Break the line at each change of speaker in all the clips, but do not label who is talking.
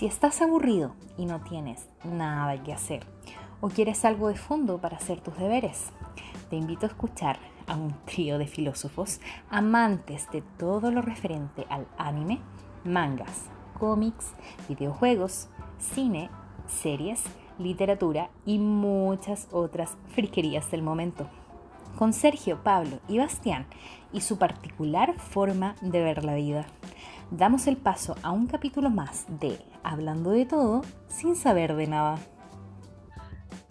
Si estás aburrido y no tienes nada que hacer o quieres algo de fondo para hacer tus deberes, te invito a escuchar a un trío de filósofos amantes de todo lo referente al anime, mangas, cómics, videojuegos, cine, series, literatura y muchas otras friquerías del momento. Con Sergio, Pablo y Bastián y su particular forma de ver la vida. Damos el paso a un capítulo más de Hablando de todo sin saber de nada.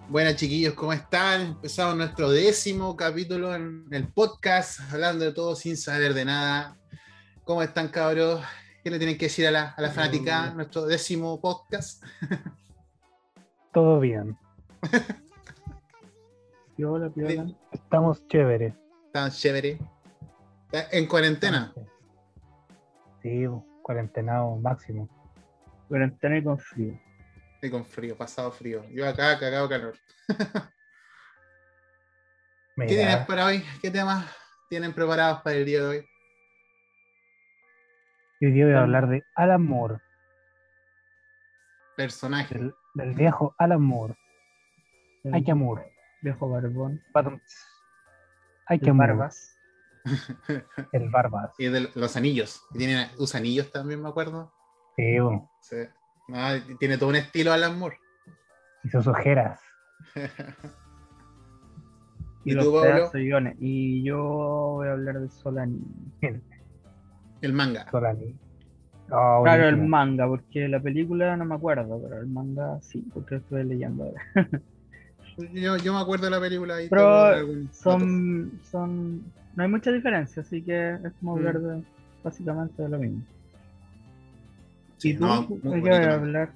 Buenas chiquillos, ¿cómo están? Empezamos nuestro décimo capítulo en el podcast, hablando de todo sin saber de nada. ¿Cómo están cabros? ¿Qué le tienen que decir a la, a la fanática, nuestro décimo podcast?
Todo bien.
Piola, piola.
Estamos chéveres.
Tan chévere. En cuarentena.
Sí, cuarentenado máximo.
Cuarentena y con frío.
Y con frío, pasado frío. Yo acá, cagado calor. ¿Qué
Mira,
tienen para hoy? ¿Qué temas tienen preparados para el día de hoy?
hoy día voy a hablar de Alan Moore,
Personaje.
del, del viejo Alan Moore. Hay que amor.
Viejo barbón.
Hay que
barbas.
El Barbas.
Y de los anillos. Tiene, usa anillos también, me acuerdo.
Sí, bo.
Sí. No, tiene todo un estilo Alan Moore.
y sus ojeras.
¿Y
Y, los
tú, Pablo?
guiones. Y yo voy a hablar de Solani.
El manga.
Solani. Oh,
Claro, el manga, porque la película no me acuerdo, pero el manga sí, porque lo estoy leyendo ahora.
Yo, yo me acuerdo de la película y
Pero
tengo algún dato.
Son, son, no hay mucha diferencia, así que es como
Mm.
hablar de, básicamente de lo mismo.
Sí, no,
¿De
muy
qué
bonito
vas a hablar?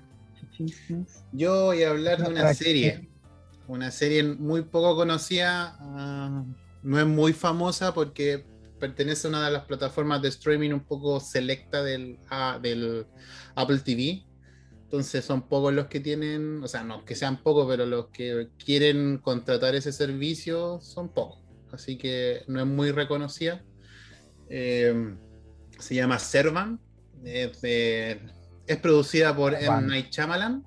Yo voy a hablar de una
Otra
serie. Una serie muy poco conocida. ah, no es muy famosa porque pertenece a una de las plataformas de streaming un poco selecta del, ah, del Apple TV. Entonces son pocos los que tienen, o sea, no que sean pocos, pero los que quieren contratar ese servicio son pocos. Así que no es muy reconocida. Eh, se llama Servan. Es, de- es producida por M. Night Shyamalan.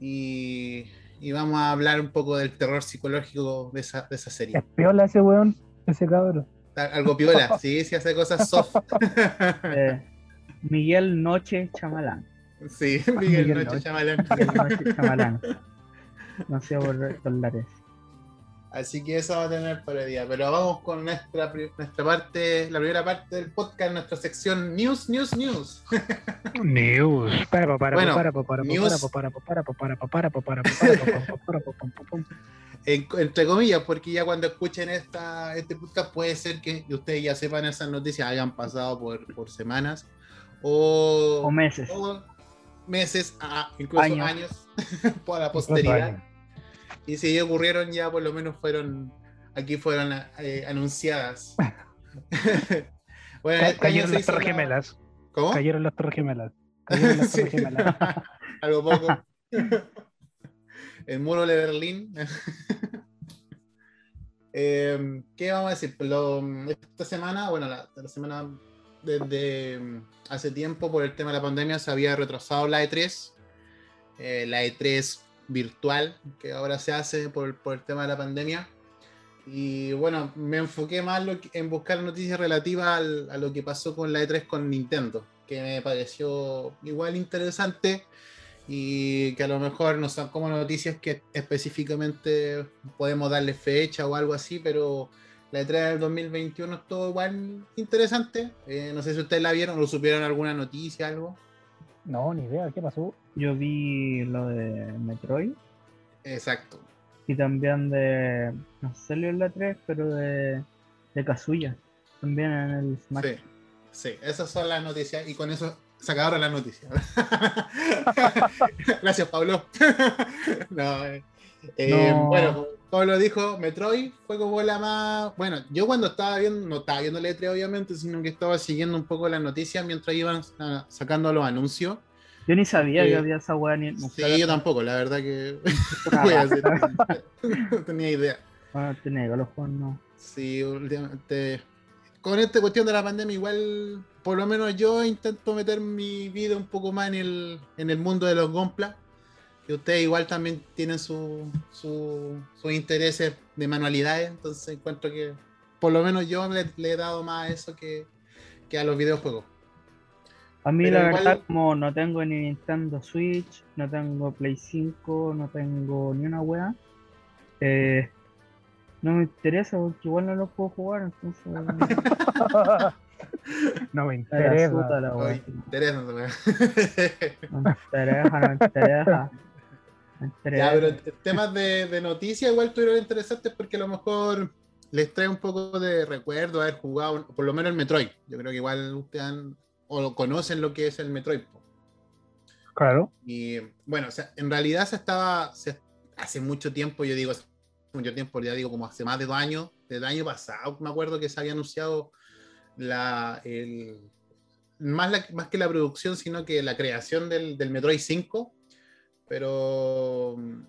Y, y vamos a hablar un poco del terror psicológico de esa, de esa
Es
serie.
piola ese weón, ese cabrón.
Algo piola, sí, sí hace cosas soft.
Eh, Miguel Noche Chamalán.
Sí, Miguel
Miguel
Noche
Noche.
Shyamalan.
Miguel Noche Chamalán. No sé por dólares.
Así que eso va a tener para el día. Pero vamos con nuestra, nuestra parte, la primera parte del podcast, nuestra sección News, News, News.
News. Para, para,
Bueno,
para, para, para,
news.
para, para, para, para, para, para, para, para, para, para, para, para.
En- entre comillas, porque ya cuando escuchen esta, este podcast puede ser que ustedes ya sepan esas noticias, hayan pasado por, por semanas o,
O meses.
o meses, ah, incluso años,
Años.
por la posteridad. Y si ocurrieron, ya por lo menos fueron, aquí fueron eh, anunciadas. bueno,
Cayeron las torres
la-
gemelas.
¿Cómo?
Cayeron las torres gemelas. Cayeron las torres gemelas.
Algo poco. El muro de Berlín. Eh, ¿Qué vamos a decir? Lo- esta semana, bueno, la, la semana desde mm, hace tiempo por el tema de la pandemia se había retrasado la E3. eh, la E3 virtual que ahora se hace por, el tema de la pandemia. Y bueno, me enfoqué más en buscar noticias relativas al- a lo que pasó con la E3 con Nintendo, que me pareció igual interesante y que a lo mejor no son como noticias que específicamente podemos darle fecha o algo así, pero la E3 del 2021 es todo igual interesante. Eh, no sé si ustedes la vieron o supieron alguna noticia, algo.
No, ni idea, ¿qué pasó?
Yo vi lo de Metroid
Exacto.
y también de. No salió en la 3, pero de. De Kazuya. También en el Smash.
Sí, sí, esas son las noticias y con eso se acabaron las noticias. Gracias, Pablo. No, eh, eh,
No.
Bueno, como lo dijo, Metroid fue como la más. Bueno, yo cuando estaba viendo, no estaba viendo la E3 obviamente, sino que estaba siguiendo un poco las noticias mientras iban ah, sacando los anuncios.
Yo ni sabía que había esa weá ni.
Sí, yo tampoco, la verdad que. Voy a no tenía idea.
Ah, te los juegos no.
Sí, últimamente con esta cuestión de la pandemia, igual, por lo menos yo intento meter mi vida un poco más en el, en el mundo de los Gompla. Y ustedes igual también tienen su, su- sus intereses de manualidades, entonces encuentro que por lo menos yo le, le he dado más a eso que, que a los videojuegos.
A mí
Pero
la
igual-
verdad, como no tengo ni Nintendo Switch, no tengo Play 5, no tengo ni una wea, eh, no me interesa porque igual no lo puedo jugar, entonces
no me
me la
interesa.
la.
Oye, interesante, weón.
No me interesa, no me interesa. Me interesa.
Ya, pero temas de, de noticias igual tuvieron interesantes porque a lo mejor les trae un poco de recuerdo haber jugado, por lo menos el Metroid. Yo creo que igual ustedes han- o conocen lo que es el Metroid.
Claro.
Y bueno, o sea, en realidad se estaba, se- hace mucho tiempo, yo digo, hace mucho tiempo, ya digo, como hace más de dos años, del año pasado, me acuerdo que se había anunciado la, el, más, la- más que la producción, sino que la creación del, del Metroid 5, pero mm,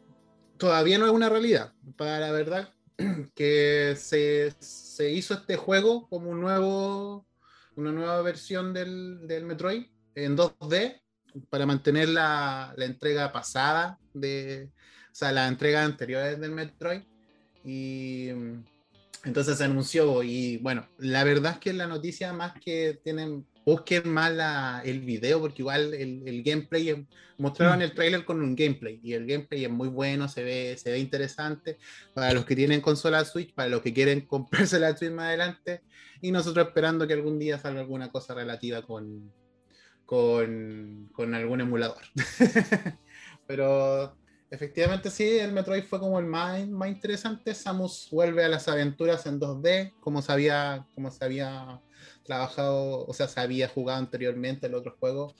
todavía no es una realidad. Para la verdad, que se, se hizo este juego como un nuevo, una nueva versión del, del Metroid en 2D para mantener la, la entrega pasada de, o sea, las entregas anteriores del Metroid. Y mm, entonces se anunció y bueno, la verdad es que la noticia más que tienen, busquen más la- el video porque igual el, el gameplay, es- mostraron el trailer con un gameplay y el gameplay es muy bueno, se ve, se ve interesante para los que tienen consola Switch, para los que quieren comprarse la Switch más adelante y nosotros esperando que algún día salga alguna cosa relativa con, con, con algún emulador. Pero efectivamente sí, el Metroid fue como el más, más interesante. Samus vuelve a las aventuras en 2D, como se había, como se había trabajado, o sea, se había jugado anteriormente en otros juegos.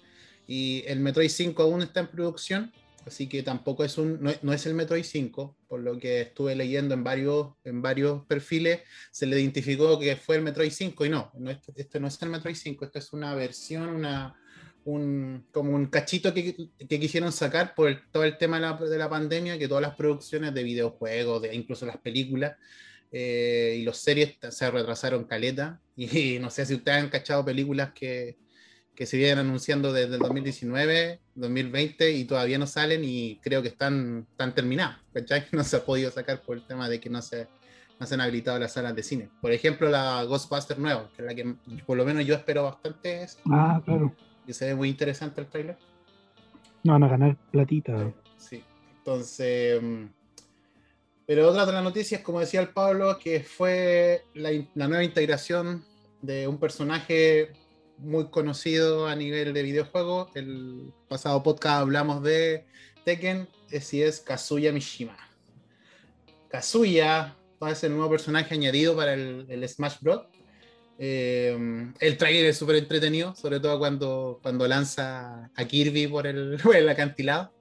Y el Metroid 5 aún está en producción, así que tampoco es un, no, no es el Metroid 5, por lo que estuve leyendo en varios, en varios perfiles, se le identificó que fue el Metroid 5 y no, no este, este no es el Metroid 5, esta es una versión, una, un, como un cachito que, que quisieron sacar por el- todo el tema de la, de la pandemia, que todas las producciones de videojuegos, de, incluso las películas eh, y las series se retrasaron caleta. Y, no sé si ustedes han cachado películas que, que se vienen anunciando desde el 2019, 2020 y todavía no salen y creo que están, están terminadas. ¿cachai? No se ha podido sacar por el tema de que no se, no se han habilitado las salas de cine. Por ejemplo, la Ghostbuster nueva, que es la que por lo menos yo espero bastante, es-
Ah, claro.
que se ve muy interesante el trailer.
No van a ganar platita.
Sí, entonces. Pero otra de las noticias, como decía el Pablo, que fue la, la nueva integración de un personaje muy conocido a nivel de videojuego. El pasado podcast hablamos de Tekken, eh, si es Kazuya Mishima. Kazuya va a ser el nuevo personaje añadido para el, el Smash Bros. Eh, el trailer es súper entretenido, sobre todo cuando, cuando lanza a Kirby por el, por el acantilado.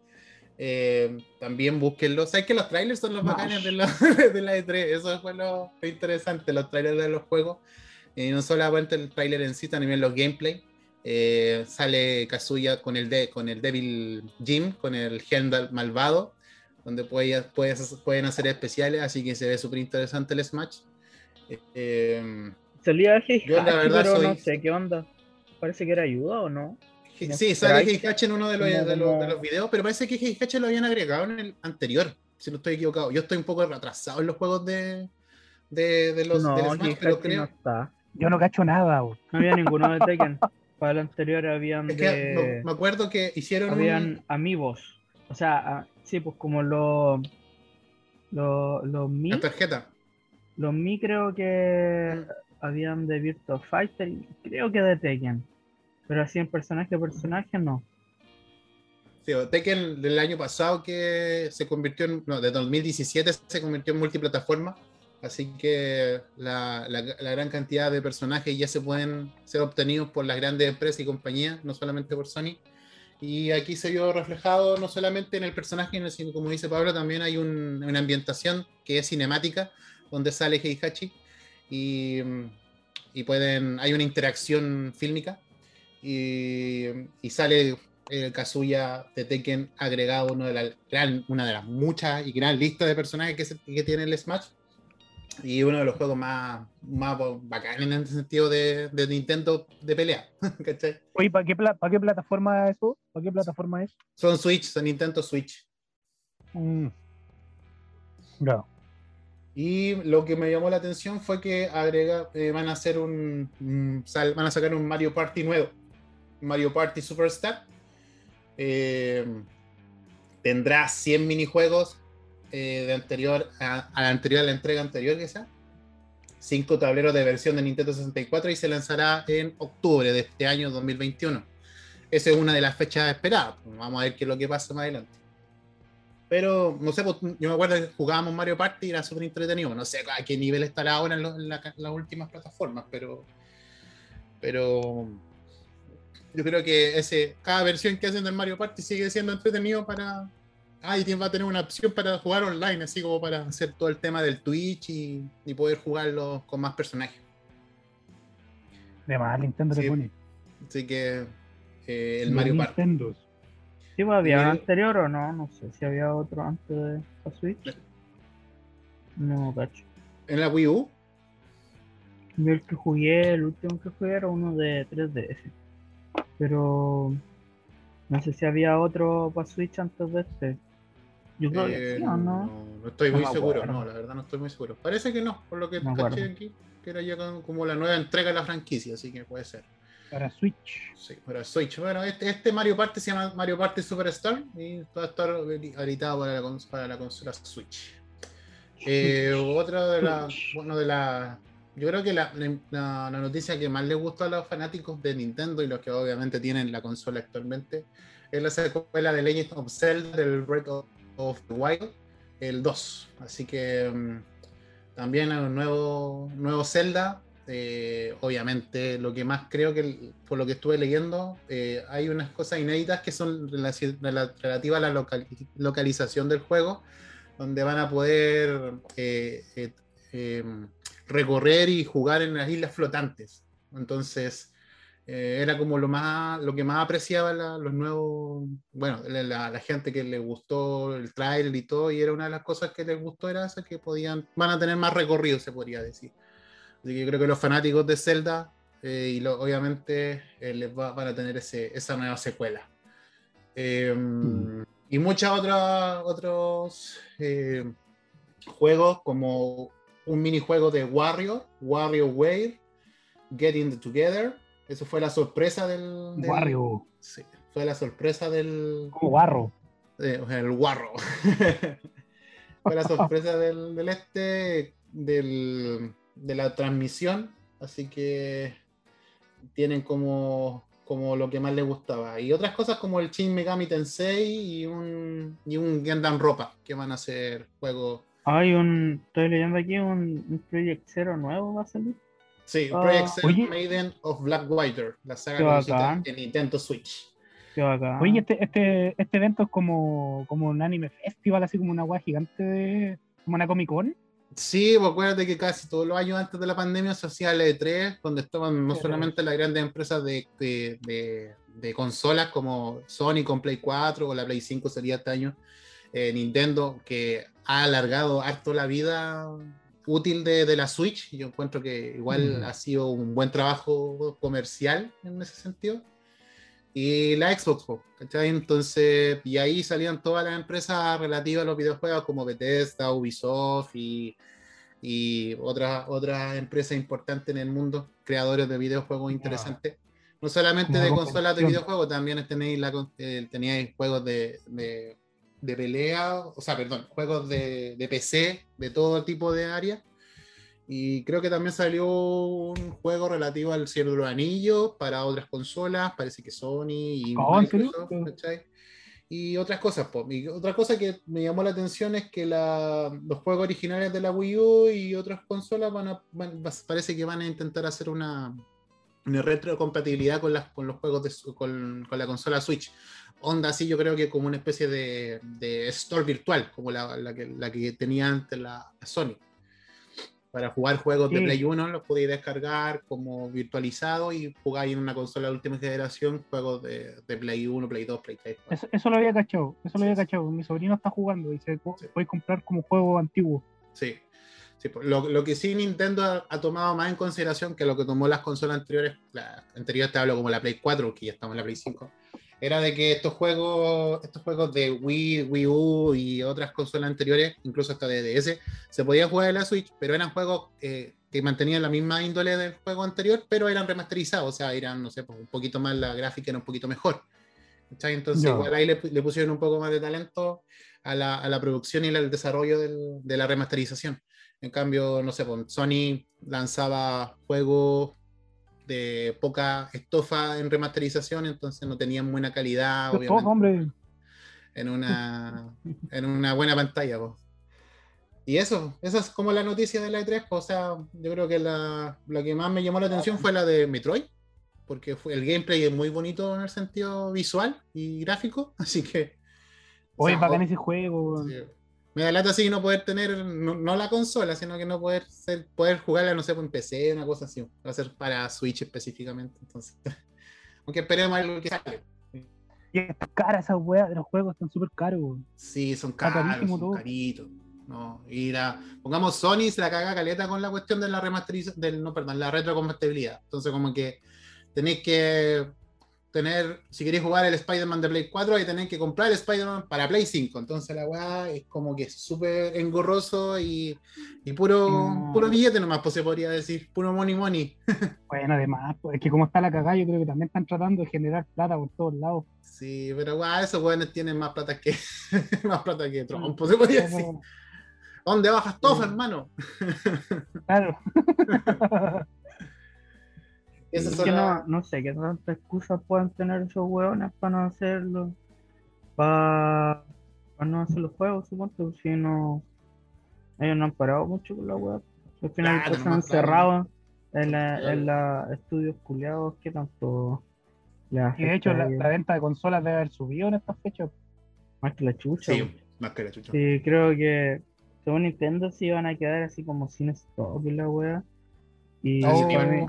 Eh, también búsquenlo. ¿Sabes que los trailers son los bacanes de la, de la E3? Eso fue lo, interesante, los trailers de los juegos. Y no solamente el trailer en sí, también los gameplay. Eh, sale Kazuya con el, de, con el Devil Jim, con el Hendal malvado, donde puede- pueden hacer especiales, así que se ve súper interesante el Smash. Eh, eh,
Salía
Yo, la verdad,
pero
soy-
no sé qué onda. Parece que era ayuda o no.
Sí, sale Heihachi en uno de los, de, los,
como-
de los videos, pero parece que Heihachi lo habían agregado en el anterior, si no estoy equivocado. Yo estoy un poco retrasado en los juegos de, de, de los
no,
del Smash, pero creo.
está.
Yo no cacho nada.
No había ninguno de Tekken. Para el anterior habían
Es que
de...
no- me acuerdo que hicieron un-
habían amigos. O sea, ah, sí, pues como los los los Mi,
la tarjeta.
los Mi creo que
Mm.
habían de Virtua Fighter y creo que de Tekken. Pero así en personaje a personaje no.
Sí, Tekken del año pasado que se convirtió en, no, de 2017 se convirtió en multiplataforma, así que la, la- la gran cantidad de personajes ya se pueden ser obtenidos por las grandes empresas y compañías, no solamente por Sony. Y aquí se vio reflejado no solamente en el personaje, sino como dice Pablo, también hay un- una ambientación que es cinemática, donde sale Heihachi y, y pueden, hay una interacción fílmica y, y sale el Kazuya de Tekken agregado uno de la gran, una de las muchas y gran lista de personajes que, se- que tiene el Smash. Y uno de los juegos más, más bacanes en el sentido de, de Nintendo de pelea. ¿cachai?
Oye, ¿para qué, para qué plataforma es eso? ¿Para qué plataforma es?
Son Switch, son Nintendo Switch.
Mm. Ya.
Y lo que me llamó la atención fue que agrega, eh, van a hacer un, un- sal- van a sacar un Mario Party nuevo, Mario Party Superstar. Eh, tendrá 100 minijuegos eh, de anterior a, la anterior a la entrega anterior sea. 5 tableros de versión de Nintendo 64 y se lanzará en octubre de este año 2021. Esa es una de las fechas esperadas. Vamos a ver qué es lo que pasa más adelante. Pero, no sé, pues, yo me acuerdo que jugábamos Mario Party y era súper entretenido. No sé a qué nivel estará ahora en, en las últimas plataformas, pero. Pero. Yo creo que ese, cada versión que hacen del Mario Party sigue siendo entretenido para. Ah, y tiene- va a tener una opción para jugar online, así como para hacer todo el tema del Twitch y, y poder jugarlo con más personajes.
De más, Nintendo
Sí.
pone.
Así que. eh, el Mario Party.
Nintendos.
Sí, pues, había
Y
un
el-
anterior o no, no sé si había otro antes de la Switch. No, cacho.
En la Wii U,
Yo el que jugué, el último que jugué era uno de 3DS. Pero no sé si había otro para Switch antes de este. Yo creo que
Eh,
sí, ¿o
no,
no?
no estoy
No
muy seguro,
acuerdo.
no, la verdad no estoy muy seguro. Parece que no, por lo que
Me
caché
acuerdo.
aquí, que era ya como la nueva entrega de la franquicia, así que puede ser.
Para Switch.
Sí, pero Switch. Bueno, este, este Mario Party se llama Mario Party Superstar y va a estar habilitado para la, cons- para la consola Switch. Eh, otra de las, bueno, de la, yo creo que la, noticia que más les gustó a los fanáticos de Nintendo y los que obviamente tienen la consola actualmente es la secuela de Legend of Zelda del Breath of, the Wild, el 2. Así que mm, también un nuevo, nuevo Zelda. eh, obviamente, lo que más creo que, por lo que estuve leyendo, eh, hay unas cosas inéditas que son relativas a la local- localización del juego, donde van a poder eh, eh, eh, recorrer y jugar en las islas flotantes. Entonces, eh, era como lo más lo que más apreciaba la- los nuevos, bueno, la, gente que le gustó el trailer y todo, y era una de las cosas que les gustó era esa que podían, van a tener más recorrido, se podría decir. Así que yo creo que los fanáticos de Zelda, eh, y lo- obviamente eh, les va- van a tener ese, esa nueva secuela. Eh, Y muchos otros otros juegos como un minijuego de Wario, WarioWare, Getting Together. Eso fue la sorpresa del. del-
Wario.
Sí, fue la sorpresa del.
Como barro.
eh, o sea, el guarro. fue la sorpresa del, del este, del, de la transmisión. Así que tienen como, como lo que más les gustaba. Y otras cosas como el Shin Megami Tensei y un, y un Gundam Ropa, que van a ser juegos.
Hay un, estoy leyendo aquí un, un Project Zero nuevo va a salir.
Sí,
Ah,
Project Zero
oye.
Maiden of Blackwater, la saga en Nintendo Switch.
Qué bacán.
Oye, este, este, este evento es como, como un anime festival, así como una guay gigante de. como una Comic Con.
Sí, pues acuérdate que casi todos los años antes de la pandemia se hacía el E3, donde estaban no solamente las grandes empresas de, de, de- de consolas como Sony con Play 4 o la Play 5 sería este año, eh, Nintendo, que ha alargado harto la vida útil de, de la Switch. Yo encuentro que igual
Mm.
ha sido un buen trabajo comercial en ese sentido. Y la Xbox, ¿cachai? Entonces, y ahí salían todas las empresas relativas a los videojuegos como Bethesda, Ubisoft y, y otras, otras empresas importantes en el mundo, creadores de videojuegos interesantes. No solamente de consolas de videojuegos, también tenéis, la, eh, teníais juegos de, de, de pelea, o sea, perdón, juegos de, de PC, de todo tipo de áreas. Y creo que también salió un juego relativo al Cielo de los Anillos para otras consolas, parece que Sony y
Oh, ¿en serio?
Microsoft, ¿cachai? Y otras cosas, po. Y otra cosa que me llamó la atención es que la- los juegos originales de la Wii U y otras consolas van a, van- parece que van a intentar hacer una retrocompatibilidad con, las, con los juegos de con, con la consola Switch. Onda así, yo creo que como una especie de, de store virtual, como la, la que, la que tenía antes la, Sony. Para jugar juegos de. Play 1 los podéis descargar como virtualizado y jugar en una consola de última generación juegos de, de Play 1, Play 2, Play 3.
Eso, eso lo había cachado. Eso lo había cachado. Mi sobrino está jugando y se
Sí.
puede comprar como juego antiguo.
Sí. Sí, pues, lo, lo que sí Nintendo ha, ha tomado más en consideración que lo que tomó las consolas anteriores, la anterior te hablo como la Play 4, que ya estamos en la Play 5, era de que estos juegos, estos juegos de Wii, Wii U y otras consolas anteriores, incluso hasta de DS, se podían jugar en la Switch, pero eran juegos eh, que mantenían la misma índole del juego anterior, pero eran remasterizados, o sea, eran, no sé, pues, un poquito más, la gráfica era un poquito mejor. ¿cachai? Entonces,
Ya.
igual ahí le, le pusieron un poco más de talento a la, a la producción y al desarrollo del- de la remasterización. En cambio, no sé, pues, Sony lanzaba juegos de poca estofa en remasterización, entonces no tenían buena calidad,
Todo,
obviamente,
hombre.
en una, en una buena pantalla. pues. Y eso, esa es como la noticia de la E3. pues, o sea, yo creo que la, la que más me llamó la atención fue la de Metroid, porque fue, el gameplay es muy bonito en el sentido visual y gráfico, así que... o
Oye,
sea,
bacán
o-
ese juego.
Sí. Me da lata así no poder tener, no, no la consola, sino que no poder ser, poder jugarla, no sé, en PC, una cosa así. Va a ser para Switch específicamente. Entonces, aunque esperemos algo que sale.
Y es cara esa weá de los juegos, están súper caros.
Sí, son caros, son
todo.
caritos. No, y la, pongamos Sony se la caga caleta con la cuestión de la remasterización, del, no, perdón, la retrocompatibilidad. Entonces, como que tenéis que tener, si queréis jugar el Spider-Man de Play 4, ahí tenéis que comprar el Spider-Man para Play 5. Entonces la weá es como que es súper engorroso y, y puro,
No.
puro billete nomás, pues se podría decir, puro money money.
Bueno, además, pues, es que como está la cagada, yo creo que también están tratando de generar plata por todos lados.
Sí, pero weá, esos weones tienen más plata que más plata que Trump, pues se podría decir. ¿Dónde bajas todo,
Sí.
hermano?
Claro.
Es que no, no sé qué tantas excusas pueden tener esos hueones para no hacerlo. Para, no hacer los juegos, supongo. Si no. Ellos no han parado mucho con la web. Al final
Claro,
pues, se han
nomás, claro.
cerrado en la,
Claro.
en la estudios culiados que tanto
Y de hecho, la, venta de consolas debe haber subido en estas fechas.
más que la chucha.
Sí, más que la chucha.
Sí, creo que según Nintendo sí van a quedar así como sin stock y la wea. Y
Oh.
para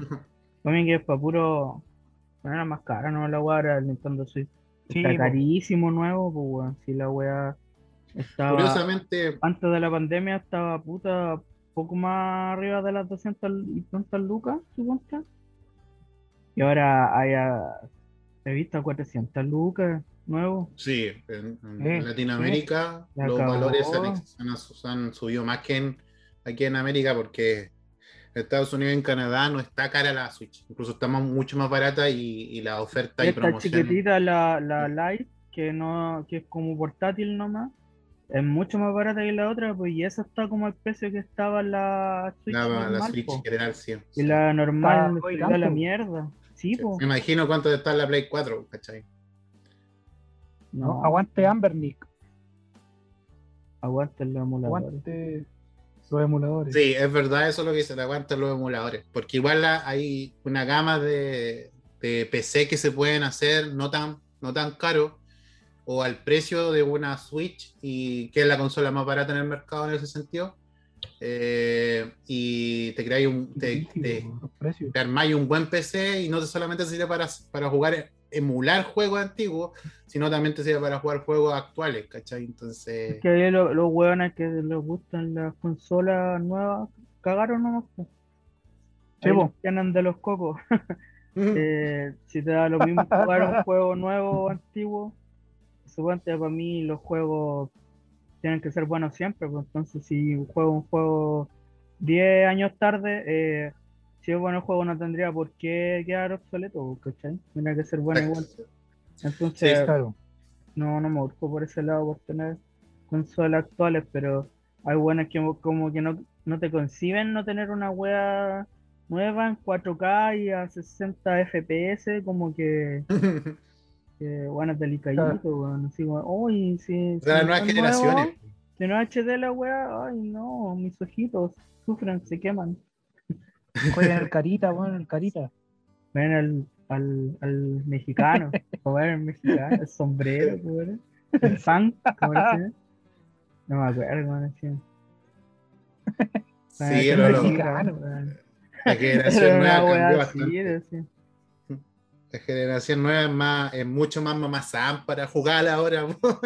mí que es para puro ponerla más cara, ¿no? La wea era el Nintendo Switch.
Sí,
Está
po.
carísimo nuevo, pues weón. Si la wea estaba
Curiosamente,
antes de la pandemia estaba puta poco más arriba de las 200 y tantas lucas, suponte. Y ahora hay a- he visto a 400 lucas nuevo.
sí, en, Latinoamérica
La
los valores han, han, subido más que en, aquí en América porque Estados Unidos y en Canadá no está cara la Switch. Incluso está más- mucho más barata y, y la oferta y
Esta
promoción.
chiquitita, la, la Lite, que no, que es como portátil nomás, es mucho más barata que la otra, pues y esa está como el precio que estaba la Switch
La, la
normal,
Switch
po.
en general, sí.
Y la normal
Está
la mierda. Sí,
Sí.
po.
Me imagino cuánto está en la Play 4, ¿cachai?
¿no?
No,
Aguante Ambernick,
aguanta el emulador.
aguante los emuladores.
Sí, es verdad eso es lo que se le aguantan los emuladores, porque igual hay una gama de, de PC que se pueden hacer no tan, no tan caro o al precio de una Switch y que es la consola más barata en el mercado en ese sentido. Eh, y te creáis un te, te- te armáis un buen PC y no te solamente sirve para, para jugar emular juegos antiguos, sino también te sirve para jugar juegos actuales, ¿cachai? Entonces,
Es que ahí lo- los hueones que les gustan las consolas nuevas cagaron nomás.
Sí,
los de los cocos. Eh, si te da lo mismo jugar un juego nuevo o antiguo, suponte para mí los juegos tienen que ser buenos siempre, pues entonces si juego un juego 10 años tarde, eh, si es bueno el juego no tendría por qué quedar obsoleto, ¿cachai? Tendría que ser bueno igual. Entonces,
Sí,
Claro.
no, no me busco por ese lado por tener consolas actuales, pero hay buenas que como que no, no te conciben no tener una wea nueva en 4K y a 60 FPS, como que, que bueno, delicadito, weón, así uy, si,
de las
si
nuevas
no es
generaciones.
nuevo, si no es HD la wea, ay no, mis ojitos sufren, se queman.
Jueguen el carita, bueno, el carita.
Ven al, al, al mexicano, era el mexicano, el sombrero, era, el fan, como era, no me acuerdo, cómo decía.
Sí,
Ah,
lo-
mexicano, weón.
la generación
Era
nueva cambió
así,
bastante. La generación nueva es, más, es mucho más mamazán para jugar ahora. po.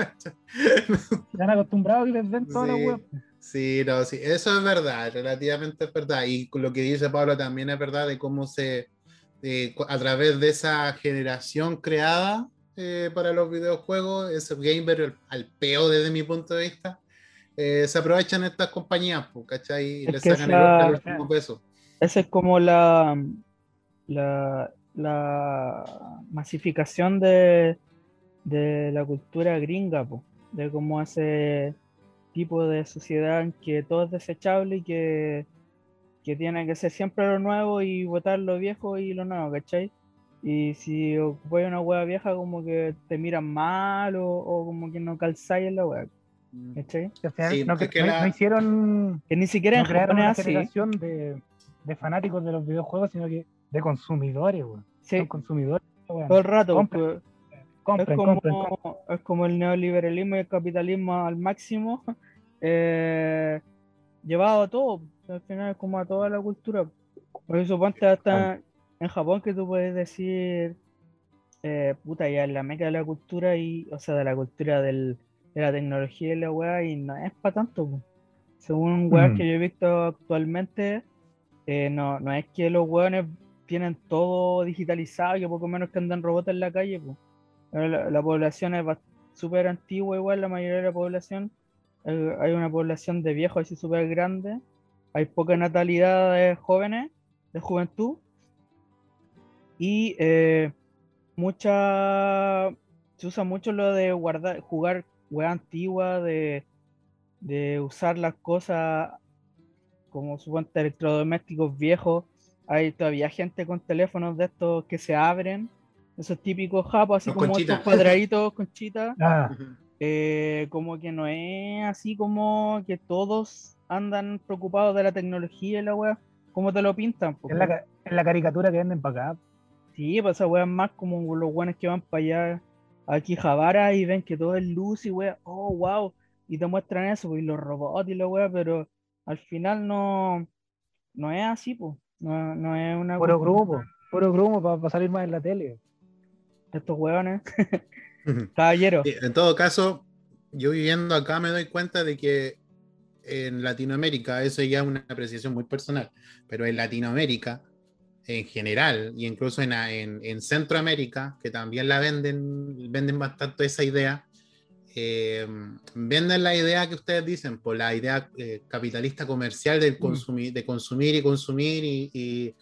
Se han acostumbrado y les den toda
Sí.
la web.
Sí, no, sí, eso es verdad, relativamente es verdad. Y lo que dice Pablo también es verdad de cómo se, eh, a través de esa generación creada eh, para los videojuegos, ese gamer al peo desde mi punto de vista, eh, se aprovechan estas compañías, ¿cachai? Y le sacan el, último peso.
Esa es como la, la, la masificación de, de la cultura gringa, de cómo ese tipo de sociedad en que todo es desechable y que, que tiene que ser siempre lo nuevo y votar lo viejo y lo nuevo, ¿cachai? Y si ocupas una hueá vieja, como que te miran mal o, como que no calzáis en la hueá.
Mm. ¿Cachai? no, que, hicieron.
Que ni siquiera
crearon una generación de, de, fanáticos de los videojuegos, sino que de consumidores, weón.
Sí.
Son consumidores.
Todo el rato. Pues, es, como, es como el neoliberalismo y el capitalismo al máximo, eh, llevado a todo. Al final es como a toda la cultura. Por eso ponte hasta en Japón que tú puedes decir, eh, puta, ya es la meca de la cultura y, o sea, de la cultura del, de la tecnología y la weá, y no es para tanto. Según weá que yo he visto actualmente, eh, no, no es que los weones tienen todo digitalizado, que poco menos que andan robots en la calle, pues. La, población es súper antigua, igual la mayoría de la población. Hay una población de viejos así súper grande. Hay poca natalidad de jóvenes, de juventud. Y eh, mucha. Se usa mucho lo de guardar, jugar wea antigua, de, de usar las cosas como suponte electrodomésticos viejos. Hay todavía gente con teléfonos de estos que se abren esos típicos japos, así como estos cuadraditos conchitas. Ah. Eh, como que no es así como que todos andan preocupados de la tecnología y la weá, como te lo pintan.
Es la, la, caricatura que venden para acá.
Sí, pues esa weá es más como los weones que van para allá, aquí Javara, y ven que todo es luz y weá, oh wow, y te muestran eso, pues, y los robots y la weá, pero al final no, no es así, pues. No, no es una.
Puro grupo, puro grupo para salir más en la tele
estos hueones. Caballero.
En todo caso, yo viviendo acá me doy cuenta de que en Latinoamérica, eso ya es una apreciación muy personal, pero en Latinoamérica en general, y incluso en, en, Centroamérica, que también la venden, venden bastante esa idea, eh, venden la idea que ustedes dicen, por la idea eh, capitalista comercial del mm. consumir, de consumir y consumir y,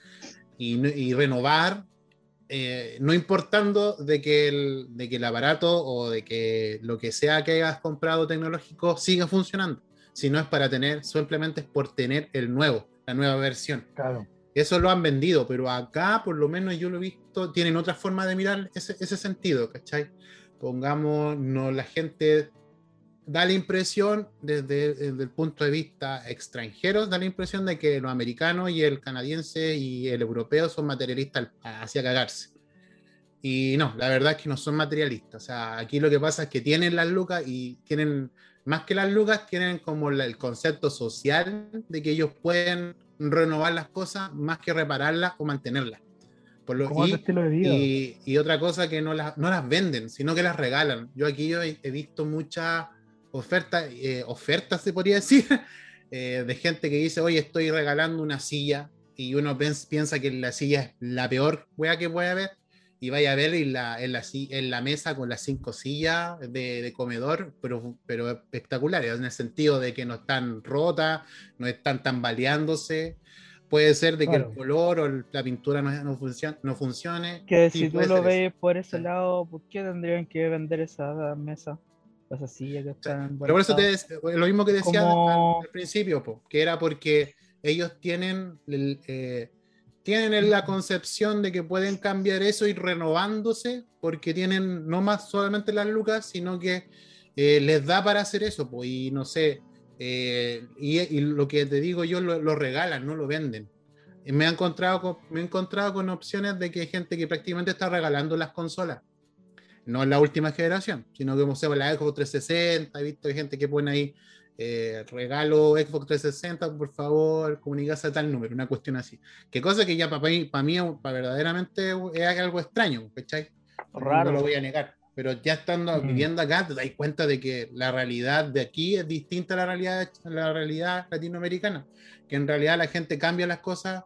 y, y renovar eh, no importando de que, el, de que el aparato o de que lo que sea que hayas comprado tecnológico siga funcionando, si no es para tener, simplemente es por tener el nuevo, la nueva versión.
Claro.
Eso lo han vendido, pero acá, por lo menos yo lo he visto, tienen otra forma de mirar ese, ese sentido, ¿cachai? Pongamos, no, la gente da la impresión, desde, el punto de vista extranjero, da la impresión de que los americanos y el canadiense y el europeo son materialistas hacia cagarse. Y no, la verdad es que no son materialistas. O sea, aquí lo que pasa es que tienen las lucas y tienen, más que las lucas, tienen como el concepto social de que ellos pueden renovar las cosas más que repararlas o mantenerlas. Por lo, y, y, otra cosa que no las, no las venden, sino que las regalan. Yo aquí yo he, he visto muchas oferta, eh, ofertas, se podría decir, eh, de gente que dice, oye, estoy regalando una silla y uno piensa que la silla es la peor wea que puede haber y vaya a ver en la, en la, en la mesa con las cinco sillas de, comedor, pero, pero espectaculares, en el sentido de que no están rotas, no están tambaleándose. Puede ser de que el color o la pintura no, no, funcione, no funcione.
Que si tú lo ves por ese lado, ¿por qué tendrían que vender esa mesa?
Pero por eso te, lo mismo que decía al, principio, que era porque ellos tienen, eh, tienen la concepción de que pueden cambiar eso y renovándose, porque tienen no más solamente las lucas, sino que eh, les da para hacer eso, pues, y no sé, eh, y, lo que te digo yo lo, regalan, no lo venden. Me he, encontrado con, me he encontrado con opciones de que hay gente que prácticamente está regalando las consolas no en la última generación, sino que hemos sea, la Xbox 360, he visto gente que pone ahí eh, regalo Xbox 360, por favor, comunicarse a tal número, una cuestión así. Que cosa que ya para mí, para mí para verdaderamente es algo extraño, ¿cachai?
Raro.
No lo voy a negar. pero ya estando
Mm.
viviendo acá, te das cuenta de que la realidad de aquí es distinta a la realidad, la realidad latinoamericana. Que en realidad la gente cambia las cosas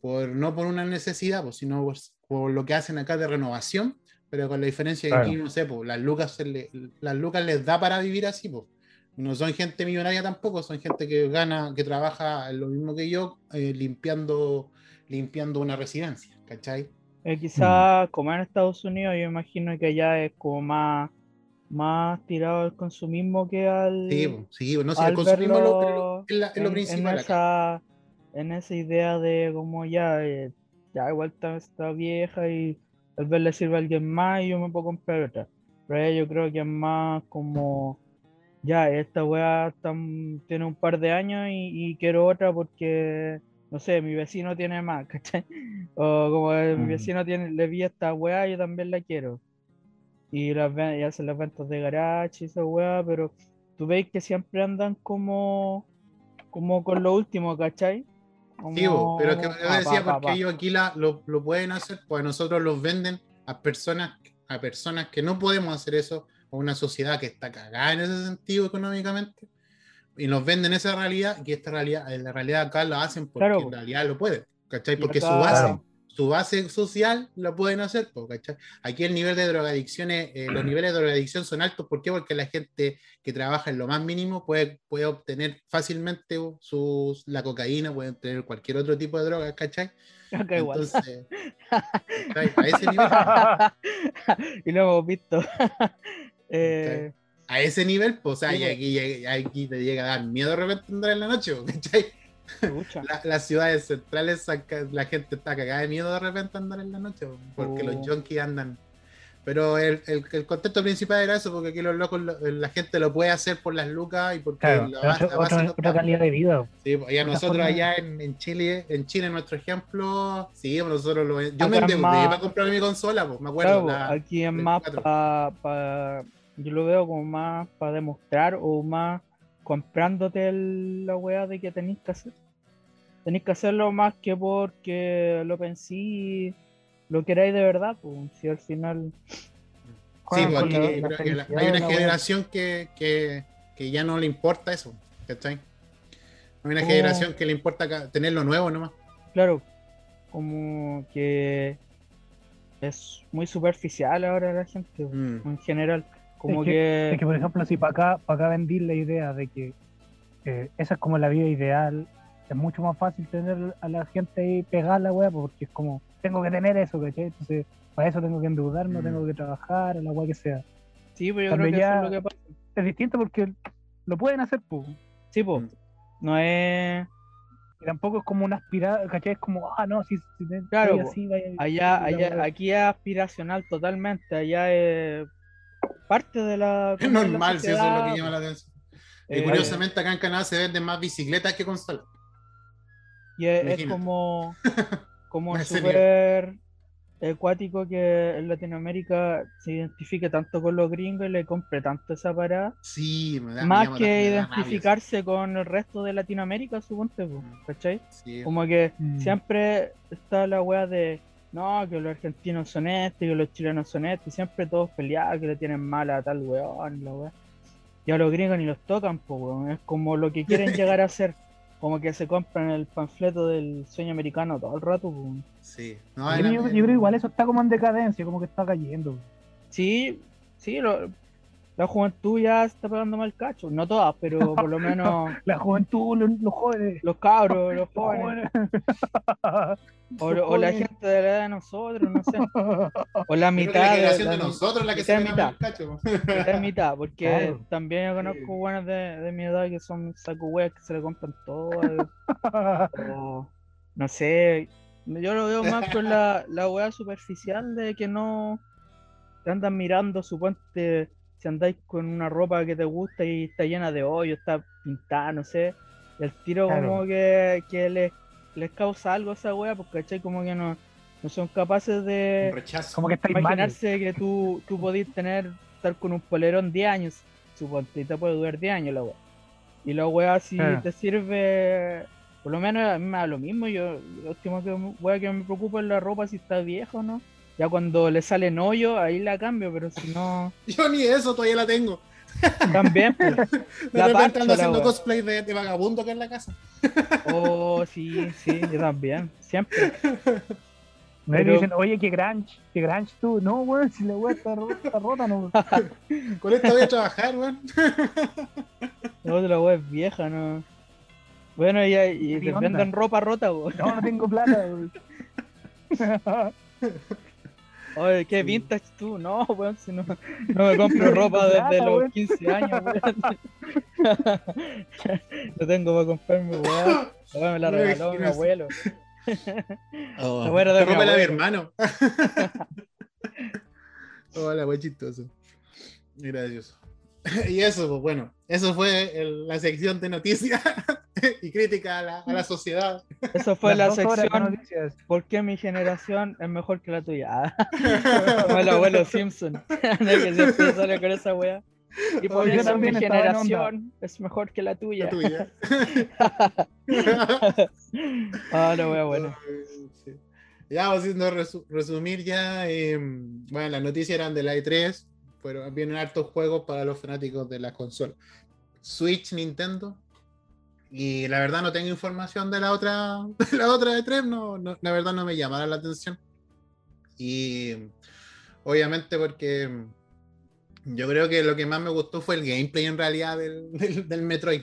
por, no por una necesidad, pues, sino por, por lo que hacen acá de renovación, pero con la diferencia de que no sé, pues, las, lucas se le- las lucas les da para vivir así, pues. No son gente millonaria tampoco, son gente que gana, que trabaja lo mismo que yo, eh, limpiando, limpiando una residencia, ¿cachai?
Eh, quizás como en Estados Unidos, yo imagino que allá es como más, más tirado al consumismo que al,
Sí, sí, no
al
el consumismo es lo-
verlo
es, la- es lo
en, en
principal. acá.
esa, en esa idea de como ya, eh, ya igual está, está vieja y tal vez le sirve a alguien más y yo me puedo comprar otra. Pero yo creo que es más como, ya, esta weá tiene un par de años y, y quiero otra porque, no sé, mi vecino tiene más, ¿cachai? O como eh, mi
Mm.
vecino tiene, le vi esta weá, yo también la quiero. Y, las, y hacen las ventas de garage y esa weá, pero tú veis que siempre andan como, como con lo último, ¿cachai?
Sí, bo, pero es que
Como
yo decía
pa, pa,
porque
pa.
ellos aquí la, lo, lo pueden hacer, pues a nosotros los venden a personas, a personas que no podemos hacer eso, o una sociedad que está cagada en ese sentido económicamente, y nos venden esa realidad, y esta realidad, la realidad acá lo hacen porque
Claro,
en realidad lo pueden, ¿cachai? Porque su
acá-
base,
Claro.
Su base social lo pueden hacer, ¿cachai? Aquí el nivel de drogadicción, es- eh, los niveles de drogadicción son altos, ¿por qué? Porque la gente que trabaja en lo más mínimo puede, puede obtener fácilmente sus, la cocaína, puede obtener cualquier otro tipo de droga, ¿cachai?
Igual.
Entonces, ¿cachai? a ese nivel,
y lo hemos visto. Eh,
a ese nivel, pues, o sea, y aquí, te llega a dar miedo de repente andar en la noche, ¿cachai? La- las ciudades centrales, la gente está cagada de miedo de repente andar en la noche, po, porque
Oh.
los junkies andan. Pero el, el, el contexto principal era eso, porque aquí los locos, lo- la gente lo puede hacer por las lucas y porque
Claro,
la
pero
base-
otro-
la base
otra, calidad de vida.
Sí, y a nosotros
forma-
allá en, en Chile, en Chile, nuestro ejemplo, sí, nosotros lo, yo me endeudé para comprarme mi consola, pues me acuerdo.
Claro,
la-
aquí es más
24.
para. yo lo veo como más para demostrar o más comprándote el- la weá de que tenéis que hacer. Tenéis que hacerlo más que porque lo pensé y lo queráis de verdad, pues si al final.
Sí, pues aquí
la-
creo que hay una
la
generación que, que, que ya no le importa eso, ¿cachai? Hay una
Oh.
generación que le importa tener lo nuevo nomás.
Claro, como que es muy superficial ahora la gente,
Mm.
en general. Como
Es que-
que,
Es que, por ejemplo, si para acá, para acá vendí la idea de que eh, esa es como la vida ideal, es mucho más fácil tener a la gente ahí pegada la wea, porque es como, tengo que tener eso, ¿cachai? Entonces, para eso tengo que endeudarme,
Mm.
tengo que trabajar, a la wea que sea.
sí, pero yo
Cuando
creo que eso
ya-
es lo que pasa.
Es distinto porque lo pueden hacer, pues.
Sí, pues,
Mm.
no es.
Y tampoco es como una aspirada, ¿cachai? Es como, ah, no, si, si
Claro,
así, vaya-
Allá, allá, aquí es aspiracional totalmente, allá es parte de la.
Es
la
normal, si eso es lo que llama la atención. Y
eh,
curiosamente acá en Canadá se venden más bicicletas que consolas.
Y es, es como, como súper acuático que en Latinoamérica se identifique tanto con los gringos y le compre tanto esa parada.
Sí, me da
Más que
me da rabia
identificarse con el resto de Latinoamérica, suponte, po,
Mm.
¿cachai?
Sí.
Como que
Mm.
siempre está la wea de no, que los argentinos son estos, que los chilenos son estos, y siempre todos peleados, que le tienen mala a tal weón, la wea. Y a los gringos ni los tocan, pues weón. Es como lo que quieren llegar a ser. Como que se compran el panfleto del sueño americano todo el rato, pues. weón.
Sí.
Yo,
No,
creo- yo creo que igual eso está como en decadencia, como que está cayendo.
Sí, sí, lo- la juventud ya se está pegando mal cacho. No todas, pero por lo menos
La juventud, los, los jóvenes.
los cabros, los
Los
jóvenes. O,
Los
o la gente de la edad de nosotros, no sé. O la mitad.
la
de-
generación
la
de nosotros la que se
mitad.
el cacho.
mitad mitad, porque
Claro.
también yo conozco buenas de, de mi edad que son saco weas que se le compran todo. o no sé, yo lo veo más con la, la wea superficial de que no te andan mirando, suponte, si andáis con una ropa que te gusta y está llena de hoyo, está pintada, no sé, el tiro
Claro.
como que, que les, les causa algo a esa wea, porque ¿cachai? como que no, no son capaces de
como que mal.
imaginarse que tú, tú podís tener, estar con un polerón 10 años, y te puede durar 10 años la wea. Y la wea si
Claro.
te sirve, por lo menos a mí me da lo mismo, yo lo último que, wea que me preocupa es la ropa si está vieja o no. Ya cuando le salen hoyo, ahí la cambio, pero si no,
Yo ni eso todavía la tengo.
también. pues.
De
La
repente
parcho,
ando
la
haciendo
wea.
cosplay de, de vagabundo acá en la casa.
Oh, sí, sí, yo también. Siempre.
Me
Pero-
dicen, oye, qué grunge, qué grunge tú. No, weón, si la weá está, está rota, no.
Con esta voy a trabajar, weón.
La otra wea es vieja, ¿no? Bueno, y, y
¿Qué
te venden ropa rota, weón.
No, no tengo plata. weón.
Oye, qué vintage tú, no, weón, si no, no me compro ropa desde los
weón.
15 años, weón. No tengo para comprarme, weón. La me la regaló mi abuelo.
Oh,
La wea era de mi
hermano. Hola, wey chistoso. Gracioso. Y eso, pues bueno, eso fue el- la sección de noticias y crítica a la, a la sociedad.
Eso fue la
Las de
sección
noticias.
¿Por qué mi generación es mejor que la tuya? Como el abuelo Simpson. ¿no? que siempre sale con esa wea. Y por eso mi generación es mejor que la tuya.
La tuya.
Ah, la wea buena.
Ya, vamos haciendo resu- resumir ya. eh, bueno, las noticias eran de la E3, pero vienen hartos juegos para los fanáticos de la consola. Switch, Nintendo. Y la verdad no tengo información de la otra, de la otra E3, no, no- la verdad no me llamaron la atención. Y obviamente porque yo creo que lo que más me gustó fue el gameplay en realidad del, del, del Metroid.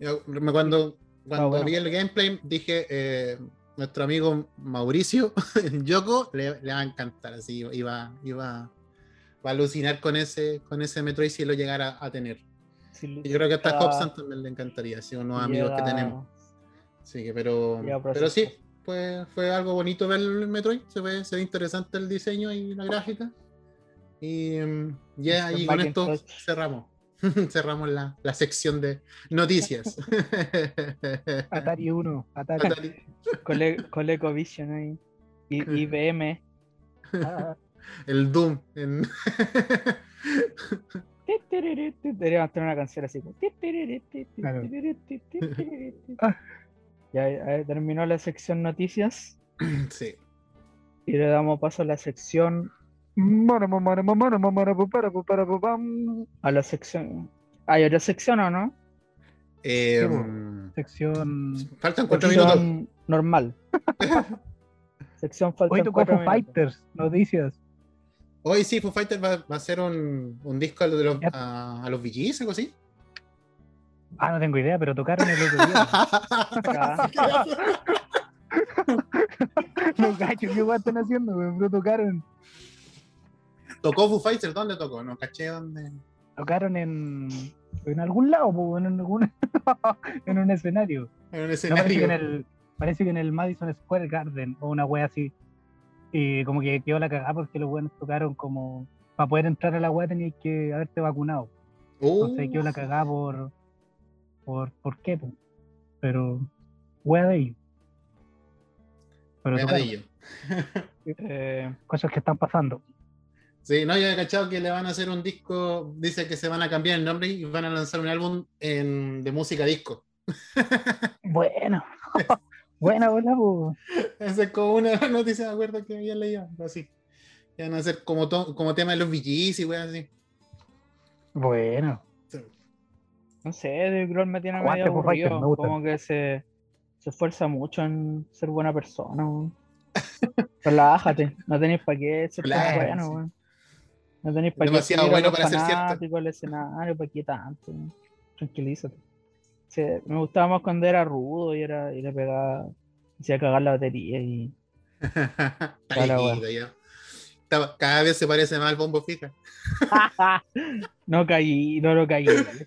Yo cuando cuando
bueno.
vi el gameplay dije, eh, nuestro amigo Mauricio, Yoko, le, le va a encantar, así iba, iba, va a alucinar con ese, con ese Metroid si lo llegara a tener.
Sí,
yo creo que hasta a Hobson también le encantaría, así unos amigos que tenemos. Sí, que pero, pero sí, fue, fue algo bonito ver el Metroid, se ve, se ve interesante el diseño y la gráfica. Y mm, ya,
Mr.
y con esto cerramos. cerramos la, la sección de noticias.
Atari 1, Atari.
Atari.
Cole, ColecoVision ahí. Y, IBM.
Ah,
el Doom. en-
Deberíamos tener una canción así. Ya, ya terminó la sección noticias
sí.
y le damos paso a la sección a la sección. ¿Hay otra sección o no?
Eh, mm,
Sección.
faltan cuatro minutos.
Normal. sección falta
Hoy tocó Fighters, noticias.
Hoy sí, Foo Fighters va, va a hacer un, un disco a, lo de los, a, a los VGs, algo así.
Ah, no tengo idea, pero tocaron el otro día. Los gachos, ¿qué guay están haciendo? Pero tocaron.
¿Tocó Foo Fighters? ¿Dónde tocó? No caché dónde.
Tocaron en. En algún lado, en, algún, en un escenario.
En un
No, parece,
escenario.
que en el, parece que en el Madison Square Garden o una wea así. Y como que quedó la cagada porque los buenos tocaron como. Para poder entrar a la wea tenías que haberte vacunado.
Uh,
Entonces quedó la cagada por. ¿Por, por qué? po? Pero. Wea de ellos. Pero.
Eh,
cosas que están pasando.
Sí, no, yo he cachado que le van a hacer un disco. Dice que se van a cambiar el nombre y van a lanzar un álbum en- de música disco.
Bueno. Buena, hola.
Esa es como una noticia, me acuerdo que había leído. Así. Que van a hacer como, to- como tema de los VGs y weas así.
Bueno.
Sí.
no sé, Dave Grohl me tiene
Aguante,
medio aburrido.
me.
Como que se, se esfuerza mucho en ser buena persona. weón. Relájate, no tenéis para qué ser tan
Claro,
bueno. weón. No tenéis para qué a
bueno para ser cierto.
fanáticos al escenario, para qué tanto. weón. Tranquilízate. Sí, me gustaba más cuando era rudo y era y le pegaba, hacía cagar la batería y
Cada vez se parece más al bombo fija.
no caí, no lo caí, pues.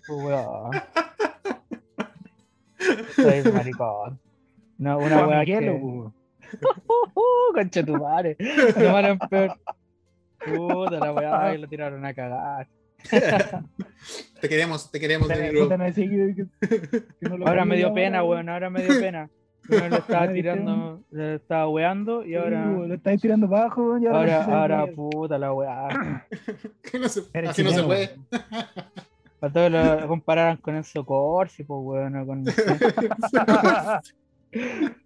Soy maricón. No, una
Miguelo,
que...
po.
Uh, concha tu madre. Lo peor. Puta la weá, y lo tiraron a cagar.
Te queremos, te queremos,
lo
Ahora me dio pena, weón, ahora me dio pena. Le estaba tirando, le estaba weando y ahora.
Lo estáis tirando abajo y ahora.
Ahora, puta la weá.
Que no se- así no se puede.
Para todos lo compararan con el Socorsi, pues weón, con,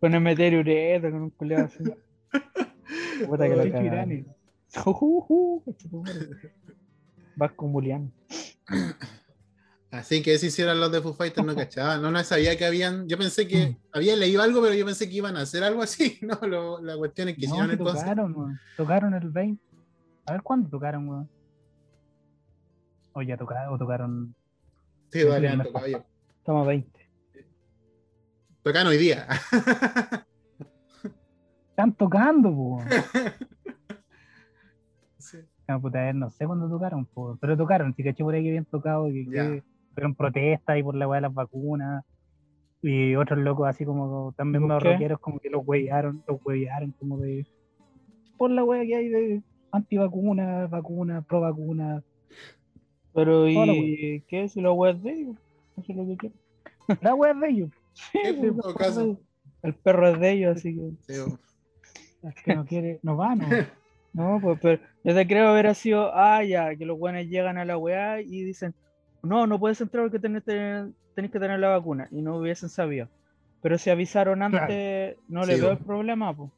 con el Meteor Ureto, con un culiado así. Puta que lo
Chicho
cagaron.
Irani.
Ujujú, conchetumare. Vas con Julián.
Así que eso hicieron los de Foo Fighters, no cachaba. No, no sabía que habían. Yo pensé que había leído algo, pero yo pensé que iban a hacer algo así. No, lo- la cuestión es que
No,
hicieron
que
el
tocaron. Tocaron el 20. A ver cuándo tocaron, weón. O ya tocaron, o tocaron.
Sí, dale, han tocado yo.
Toma 20.
Tocan hoy día.
Están tocando, weón. No, puta, a ver, no sé cuándo tocaron, po, pero tocaron, sí caché por ahí que habían tocado, que, fueron protestas y por la weá de las vacunas. Y otros locos así como también
¿Por
más rockeros como que los huevearon, los huevearon como de por la weá que hay de antivacunas, vacunas, pro vacunas.
Pero,
la
¿y qué? Si los weas de ellos. Eso es lo que quiero.
La weá es de ellos.
Sí, pues, caso.
El perro es de ellos, así que.
Sí,
Es que no quiere, no va, no.
No, pues, pero yo te creo haber sido, ah, ya, que los buenos llegan a la weá y dicen, no, no puedes entrar porque tenés, tenés- que tener la vacuna, y no hubiesen sabido. Pero si avisaron antes,
Claro.
no le
Sí,
veo
bo.
el problema, pues.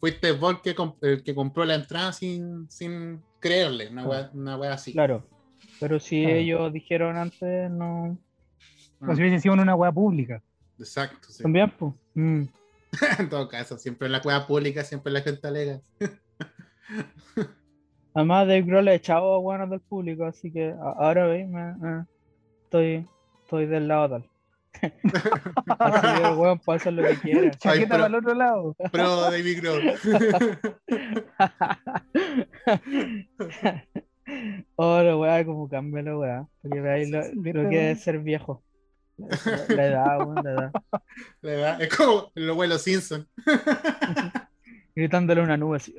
Fuiste vos el que, comp- el que compró la entrada sin, sin creerle, una wea, una wea así.
Claro. Pero si
Claro.
ellos dijeron antes, no.
Como si hubiese sido en una weá pública.
Exacto, sí.
También, pues. mm.
en todo caso, siempre en la cueva pública, siempre la gente alega.
Además, Dave Grohl ha echado a buenos del público, así que ahora veis, me- eh, estoy, estoy del lado tal. Así que, weón, puede hacer lo que quiera.
Chaqueta
pero-
para el otro lado.
Pro David Grohl.
Ahora, weá, como cambia la weá. Porque veáis lo,
¿Viste,
lo que
weón?
es ser viejo. La, la edad, weón, la edad.
La verdad, Es como el abuelo Simpson.
Gritándole una nube así.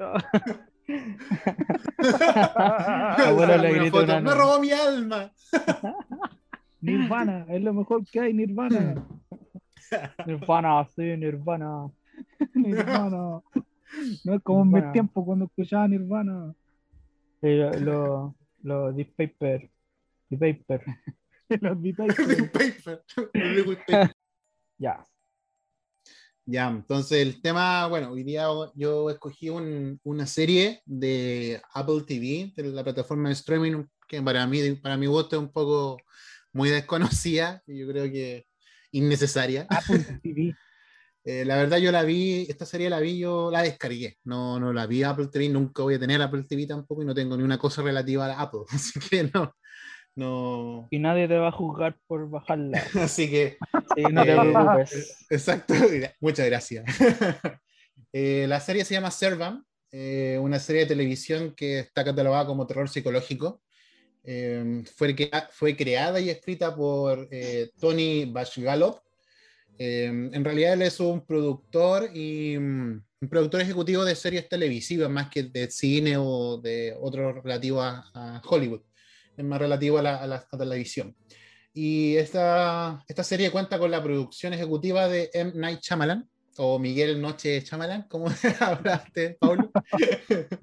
Abuelo le
foto,
una
¡Me
nube".
robó mi alma!
Nirvana, es lo mejor que hay, Nirvana.
Nirvana, sí, Nirvana.
Nirvana. No es como en mis tiempos cuando escuchaba Nirvana.
Y lo, lo, lo Deep Paper. Deep Paper.
Los.
Liquid paper. Liquid paper.
Ya.
Ya, entonces el tema, bueno, hoy día yo escogí un- una serie de Apple TV, de la plataforma de streaming, que para mí, para mi gusto es un poco muy desconocida, y yo creo que innecesaria.
Apple TV.
Eh, la verdad yo la vi, esta serie la vi, yo la descargué, no, no la vi Apple TV, nunca voy a tener Apple TV tampoco y no tengo ni una cosa relativa a Apple, así que no, no,
Y nadie te va a juzgar por bajarla.
así que
Sí, no te
Eh,
preocupes.
Exacto, muchas gracias. Eh, la serie se llama Servam, eh, una serie de televisión que está catalogada como terror psicológico. Fue, crea- fue creada y escrita por Tony Bashgalop. Eh, en realidad él es un productor y mm, un productor ejecutivo de series televisivas más que de cine o de otros relativos a, a Hollywood. Es más relativo a la, a la- a la televisión. Y esta, esta serie cuenta con la producción ejecutiva de M. Night Shyamalan, o Miguel Noche Shyamalan, como hablaste, Paulo.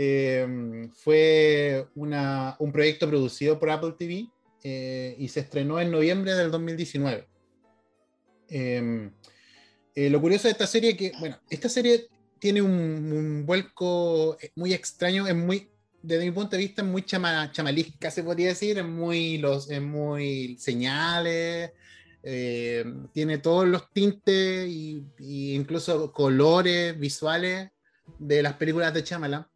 Eh, fue una- un proyecto producido por Apple TV eh, y se estrenó en noviembre del 2019. Eh, eh, lo curioso de esta serie es que, bueno, esta serie tiene un, un vuelco eh, muy extraño, es muy, desde mi punto de vista, es muy chama, chamalesca, se podría decir, es muy, los, es muy señales, eh, tiene todos los tintes y, incluso colores visuales de las películas de Shyamalan.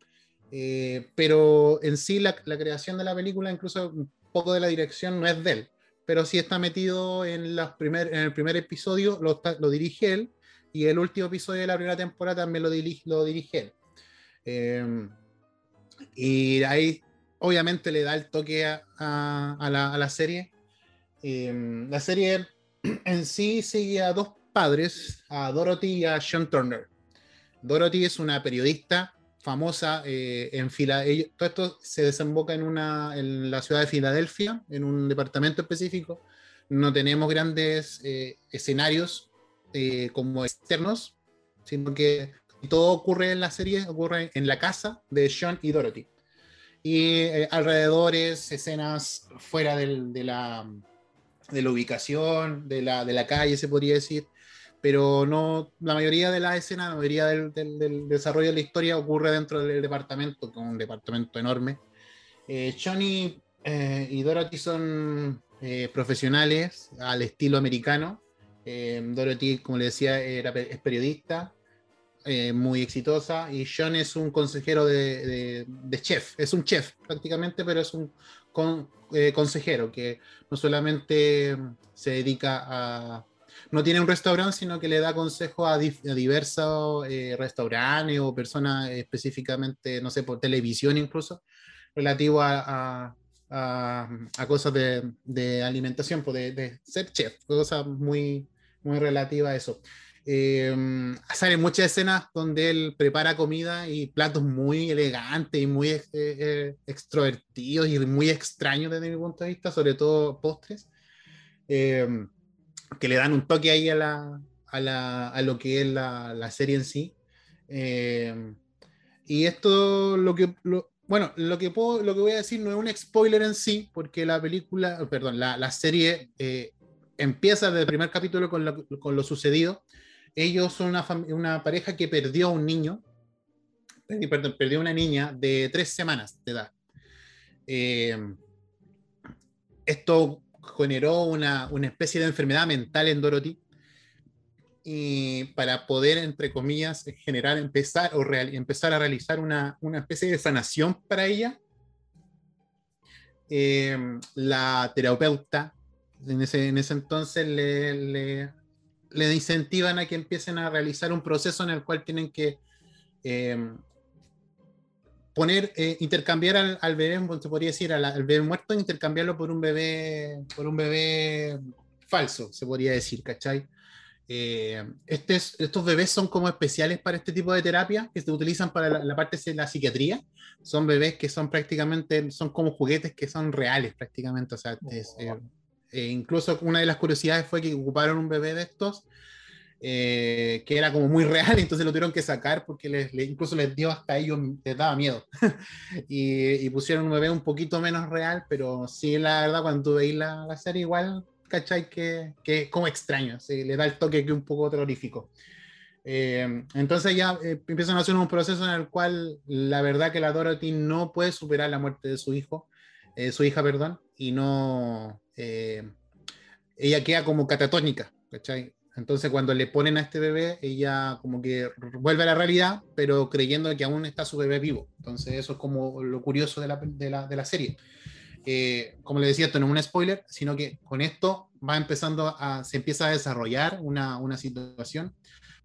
Eh, pero en sí la, la creación de la película, incluso un poco de la dirección, no es de él, pero sí está metido en, los primer, en el primer episodio, lo, lo dirige él, y el último episodio de la primera temporada también lo, dirige, lo dirige él. Eh, y ahí obviamente le da el toque a, a- a la, a la serie. Eh, la serie en sí sigue a dos padres, a Dorothy y a Sean Turner. Dorothy es una periodista famosa eh, en Filadelfia. Todo esto se desemboca en, una, en la ciudad de Filadelfia, en un departamento específico. No tenemos grandes eh, escenarios eh, como externos, sino que todo ocurre en la serie, ocurre en la casa de Sean y Dorothy. Y eh, alrededores, escenas fuera del- de, la, de la ubicación, de la, de la calle, se podría decir. pero no, la mayoría de las escenas, la mayoría del, del, desarrollo de la historia ocurre dentro del departamento, con un departamento enorme. Eh, Johnny eh, y Dorothy son eh, profesionales al estilo americano. Dorothy, como le decía, era, es periodista, muy exitosa, y John es un consejero de, de, de, chef, es un chef prácticamente, pero es un con, consejero que no solamente se dedica a no tiene un restaurante, sino que le da consejos a, diversos eh, restaurantes o personas específicamente, no sé, por televisión incluso, relativo a, cosas de, alimentación, pues, de, ser chef, cosas muy, muy relativas a eso. Eh, salen muchas escenas donde él prepara comida y platos muy elegantes y muy eh, extrovertidos y muy extraños desde mi punto de vista, sobre todo postres. Eh, que le dan un toque ahí a, la, a, la, a lo que es la, la serie en sí. Eh, y esto, lo que, bueno, lo que, puedo, lo que voy a decir no es un spoiler en sí, porque la película, perdón, la, la serie eh, empieza desde el primer capítulo con lo, con lo sucedido. Ellos son una, pareja que perdió un niño, perdió una niña de tres semanas de edad. Eh, esto generó una, una especie de enfermedad mental en Dorothy y para poder, entre comillas, generar, empezar, o empezar a realizar una, una, especie de sanación para ella, eh, la terapeuta en ese, en ese entonces le, le, incentivan a que empiecen a realizar un proceso en el cual tienen que eh, poner, eh, intercambiar al, bebé, se podría decir, al, bebé muerto, intercambiarlo por un bebé, por un bebé falso, se podría decir, ¿cachai? Eh, este estos bebés son como especiales para este tipo de terapia que se utilizan para la, la, parte de la psiquiatría. Son bebés que son prácticamente, son como juguetes que son reales prácticamente. O sea, es, eh, eh, incluso una de las curiosidades fue que ocuparon un bebé de estos eh, que era como muy real, entonces lo tuvieron que sacar porque les, les, incluso les dio hasta ellos, les daba miedo. y, y, pusieron un bebé un poquito menos real, pero sí, la verdad, cuando tú veis la, la serie, igual, ¿cachai? Que, que como extraño, ¿sí? le da el toque que un poco terrorífico. Eh, entonces ya eh, empiezan a hacer un proceso en el cual la verdad que la Dorothy no puede superar la muerte de su hijo, eh, su hija, perdón, y no, eh, ella queda como catatónica, ¿cachai? Entonces cuando le ponen a este bebé, ella como que vuelve a la realidad, pero creyendo que aún está su bebé vivo. Entonces eso es como lo curioso de la, de la, serie. Eh, como le decía, esto no es un spoiler, sino que con esto va empezando a, se empieza a desarrollar una, una situación,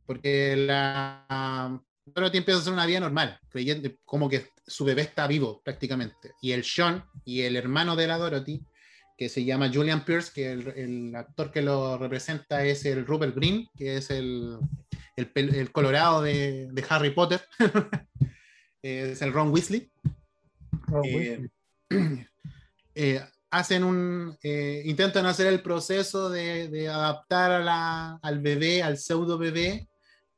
porque la Dorothy empieza a hacer una vida normal, creyendo como que su bebé está vivo prácticamente. Y el Sean y el hermano de la Dorothy que se llama Julian Pierce, que el, el, actor que lo representa es el Rupert Green, que es el, el, el colorado de, de, Harry Potter, es el Ron Weasley.
Eh,
eh, hacen un, eh, intentan hacer el proceso de, de adaptar a la, al bebé, al pseudo bebé,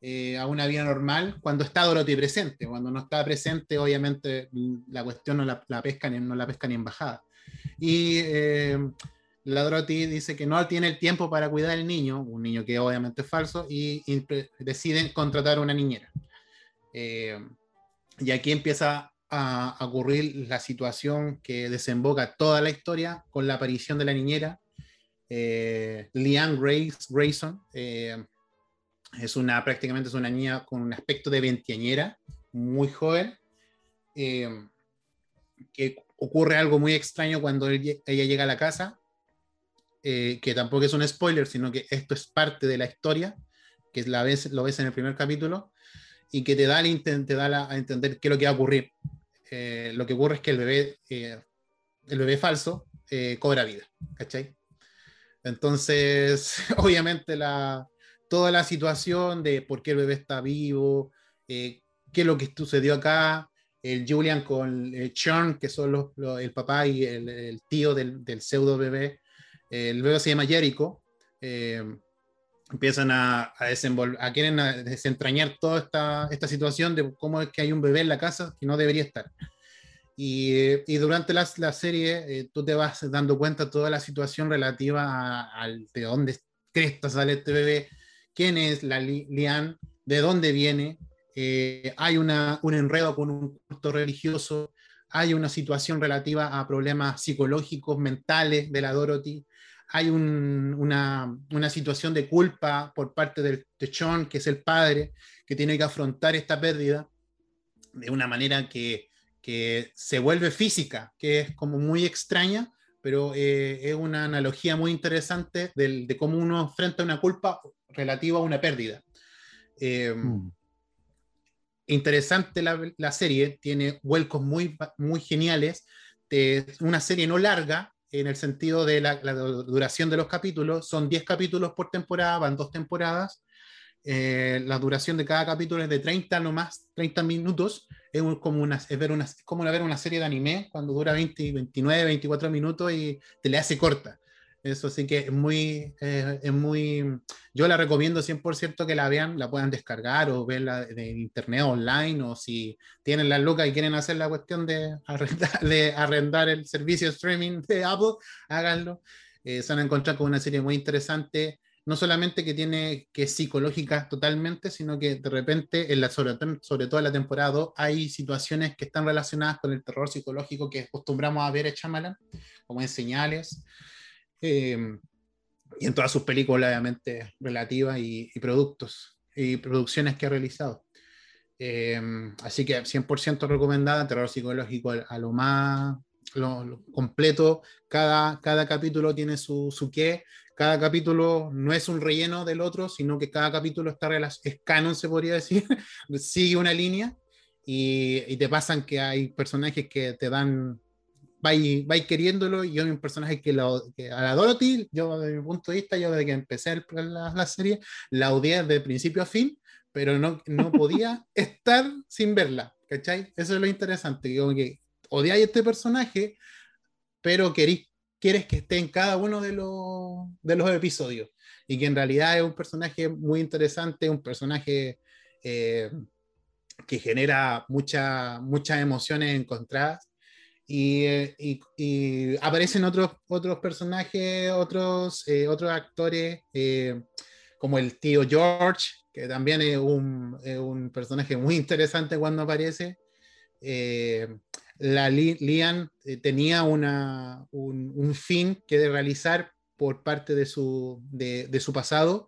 eh, a una vida normal cuando está Dorothy presente. Cuando no está presente, obviamente la cuestión no la, la pescan, no la pescan ni en bajada. Y eh, la Dorothy dice que no tiene el tiempo para cuidar al niño, un niño que obviamente es falso, y, deciden contratar una niñera. Eh, y aquí empieza a, ocurrir la situación que desemboca toda la historia con la aparición de la niñera, eh, Leanne Grayson. Es una, prácticamente es una niña con un aspecto de veinteañera, muy joven, eh, que ocurre algo muy extraño cuando ella llega a la casa, eh, que tampoco es un spoiler, sino que esto es parte de la historia, que la ves, lo ves en el primer capítulo, y que te da, te da la, a entender qué es lo que va a ocurrir. Eh, lo que ocurre es que el bebé, eh, el bebé falso cobra vida, ¿cachai? Entonces, obviamente, la, toda la situación de por qué el bebé está vivo, qué es lo que sucedió acá, el Julian con el Sean, que son los, los, el papá y el, el tío del, del, pseudo bebé. El bebé se llama Jericho. Eh, empiezan a, a a quieren a desentrañar toda esta, esta situación de cómo es que hay un bebé en la casa que no debería estar. Y, y durante la, la serie eh, tú te vas dando cuenta toda la situación relativa al de dónde cresta sale este bebé, quién es la Lian, de dónde viene. Eh, hay una, un enredo con un culto religioso, hay una situación relativa a problemas psicológicos, mentales de la Dorothy, hay una, una, situación de culpa por parte del, de Sean, que es el padre, que tiene que afrontar esta pérdida de una manera que, que se vuelve física, que es como muy extraña, pero eh, es una analogía muy interesante de, de cómo uno enfrenta una culpa relativa a una pérdida. Eh, mm. Interesante la, la, serie, tiene vuelcos muy, muy geniales, es una serie no larga, en el sentido de la, la, duración de los capítulos. Son 10 capítulos por temporada, van dos temporadas. Eh, la duración de cada capítulo es de 30 no más, 30 minutos. Es como, una, es ver una, como ver una serie de anime cuando dura 20, 29, 24 minutos y te le hace corta. Eso sí que es muy, eh, es muy, yo la recomiendo 100% que la vean, la puedan descargar o verla de internet online o si tienen la lucas y quieren hacer la cuestión de arrendar, de arrendar el servicio streaming de Apple, háganlo. Eh, se van a encontrar con una serie muy interesante, no solamente que tiene, que es psicológica totalmente, sino que de repente, en la, sobre, sobre todo en la temporada 2, hay situaciones que están relacionadas con el terror psicológico que acostumbramos a ver en Chamalan, como en señales. Em, y en todas sus películas, obviamente, relativas y, productos y producciones que ha realizado. Em, así que 100% recomendada, terror psicológico a, lo más lo, completo. Cada, cada capítulo tiene su, su qué. Cada capítulo no es un relleno del otro, sino que cada capítulo está es canon, se podría decir. Sigue una línea y, y, te pasan que hay personajes que te dan vais, vais queriéndolo y yo un personaje que, que, a la Dorothy, yo desde mi punto de vista, yo desde que empecé la, la serie, la odié de principio a fin, pero no, no podía estar sin verla, ¿cachai? Eso es lo interesante, como que odiáis este personaje, pero querís, quieres que esté en cada uno de los, de los episodios y que en realidad es un personaje muy interesante, un personaje eh, que genera mucha, muchas emociones encontradas y, y, aparecen otros, otros personajes, otros, eh, otros actores, eh, como el tío George, que también es un, es un personaje muy interesante cuando aparece. Eh, la Lian tenía una, un, un, fin que de realizar por parte de su, de, de su pasado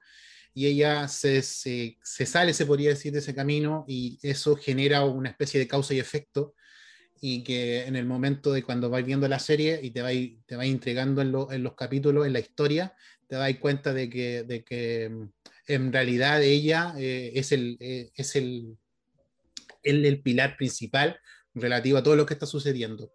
y ella se, se, se, sale, se podría decir, de ese camino y eso genera una especie de causa y efecto y que en el momento de cuando vais viendo la serie y te vais, te vais entregando en, en, los capítulos, en la historia, te das cuenta de que, de que mm, en realidad ella eh, es, el, eh, es el, el, el, pilar principal relativo a todo lo que está sucediendo.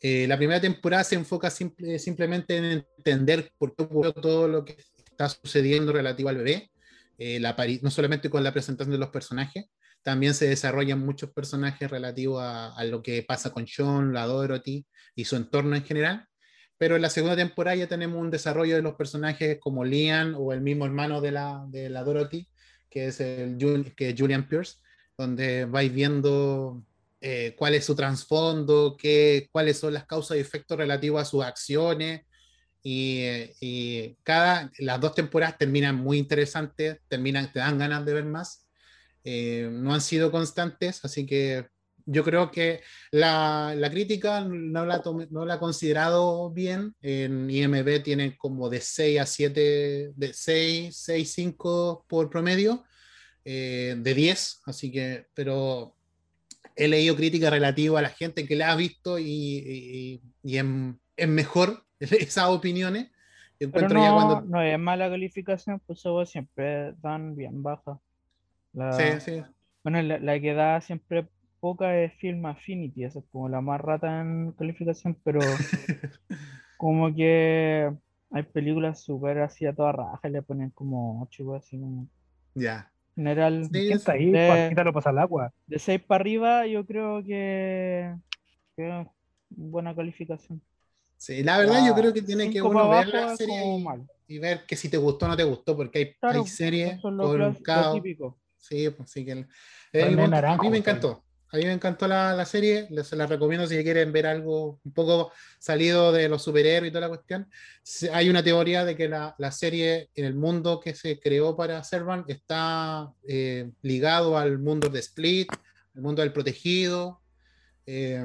Eh, la primera temporada se enfoca simple, simplemente en entender por qué ocurrió todo lo que está sucediendo relativo al bebé, la, no solamente con la presentación de los personajes, también se desarrollan muchos personajes relativos a, lo que pasa con Sean, la Dorothy y su entorno en general. Pero en la segunda temporada ya tenemos un desarrollo de los personajes como Liam o el mismo hermano de la, de la Dorothy, que es, el, que es Julian Pierce, donde vais viendo eh, cuál es su trasfondo, cuáles son las causas y efectos relativos a sus acciones. Y, y, cada, las dos temporadas terminan muy interesantes, terminan, te dan ganas de ver más. Eh, no han sido constantes, así que yo creo que la, la crítica no la, no la ha considerado bien. En IMB tiene como de 6 a 7, de 6, 6, 5 por promedio, eh, de 10, así que, pero he leído crítica relativa a la gente que la ha visto y, y, y es, mejor esas opiniones.
Encuentro no, ya cuando... no es mala calificación, pues siempre dan bien baja. La, sí, sí. Bueno, la, la, que da siempre poca es Film Affinity, esa es como la más rata en calificación, pero como que hay películas súper así a toda raja, le ponen como 8 así como.
Ya.
General. Sí, está ahí? De, lo pasa al agua.
De 6 para arriba, yo creo que, que buena calificación.
Sí, la verdad, yo creo que tiene que uno ver la serie y, y, ver que si te gustó o no te gustó, porque hay, hay series cada. Sí, pues sí que. El, a mí me encantó. A mí me encantó la, la serie, les- se la recomiendo si quieren ver algo un poco salido de los superhéroes y toda la cuestión. Hay una teoría de que la, la serie en el mundo que se creó para Servant está eh, ligado al mundo de Split, al mundo del protegido, eh,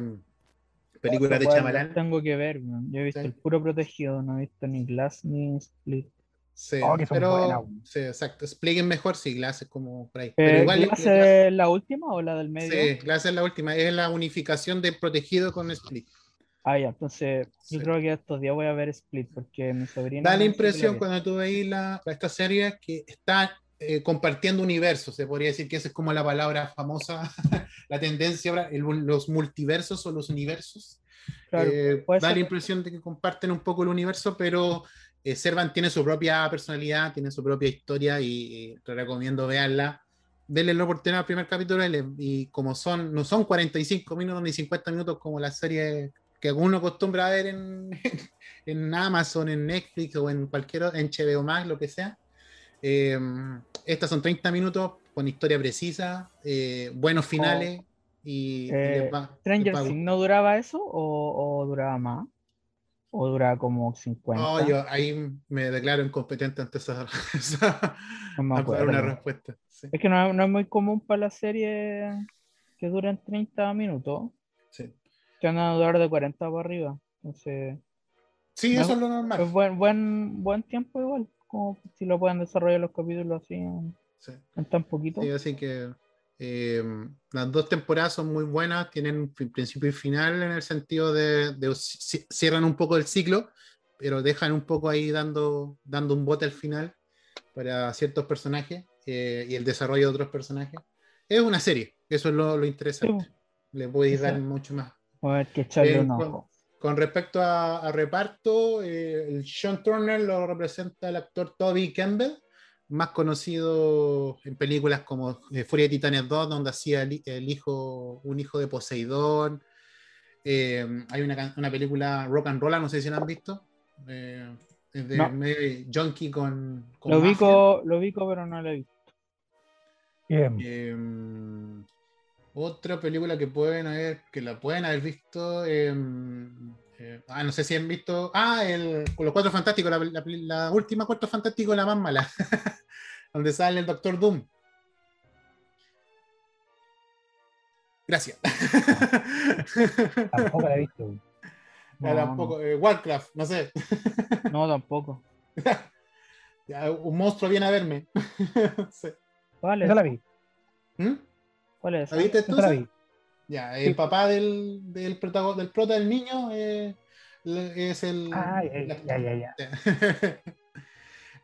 películas de Chamalán.
Tengo que ver. Yo he visto
Sí.
el puro protegido, no he visto ni Glass ni Split.
Sí,
Oh, que son
pero
buenas.
sí, exacto. Es mejor, sí, Glass es como por ahí.
Eh,
Pero igual
¿Glass es la última o la del medio?
sí, Glass es la última, es la unificación de protegido con Split.
Ah, ya, entonces yo
Sí.
creo que estos días voy a ver Split porque mi sobrina.
Da la impresión
la
cuando tú veis la, esta serie que está eh, compartiendo universos. Se podría decir que esa es como la palabra famosa, la tendencia ahora, los multiversos o los universos.
Claro,
Eh, da
ser.
la impresión de que comparten un poco el universo, pero eh, Servan tiene su propia personalidad, tiene su propia historia y, eh, te recomiendo verla. Denle la oportunidad al primer capítulo y, y como son, no son 45 minutos ni 50 minutos como la serie que uno acostumbra a ver en, en Amazon, en Netflix o en cualquier en HBO más, lo que sea. Eh, estas son 30 minutos con historia precisa, eh, buenos finales y, y
Eh,
les va-
¿Stranger
les va
no duraba eso o, o duraba más? ¿O duraba como 50?
No, yo ahí me declaro incompetente ante esa, esa-
No me
a dar
acuerdo.
una respuesta. sí,
Es que no, no es muy común para las series que duran 30 minutos,
sí.
que andan a durar de 40 para arriba. Entonces,
Sí,
No,
eso es lo normal.
es buen, buen, buen tiempo igual, como si lo pueden desarrollar los capítulos así en,
Sí.
en tan poquito.
Sí, así que eh, las dos temporadas son muy buenas, tienen principio y final en el sentido de, de ci- cierran un poco el ciclo, pero dejan un poco ahí dando, dando un bote al final para ciertos personajes eh, y el desarrollo de otros personajes. Es una serie, eso es lo, lo interesante.
Sí,
Le podéis dar
Exacto.
mucho más.
A ver, que
Eh,
un
con-
ojo.
Con respecto a, a reparto, eh, el Sean Turner lo representa el actor Toby Campbell, más conocido en películas como eh, Furia de Titanes 2, donde hacía el, el hijo, un hijo de Poseidón. Eh, hay una, una película Rock and Roll, no sé si la han visto. Eh, es de
No.
medio junkie con, con
Lo ubico, lo ubico, pero no lo he visto.
Bien.
Eh, otra película que pueden haber, que la pueden haber visto. Eh, ah, no sé si han visto. Ah, el, Los Cuatro Fantásticos, la, la- la última Cuatro Fantástico, la más mala. donde sale el Doctor Doom. Gracias.
Tampoco la he visto.
Ya,
No,
tampoco, eh, Warcraft, no sé.
No, tampoco.
Ya, un monstruo viene a verme. Sí.
¿Cuál
Esa la
es?
vi.
¿Mm?
¿Cuál es?
¿La viste tú?
Esa la vi.
Ya, el papá del, del, del prota del niño eh, es el.
Ah, ya,
la-
ya, ya, ya.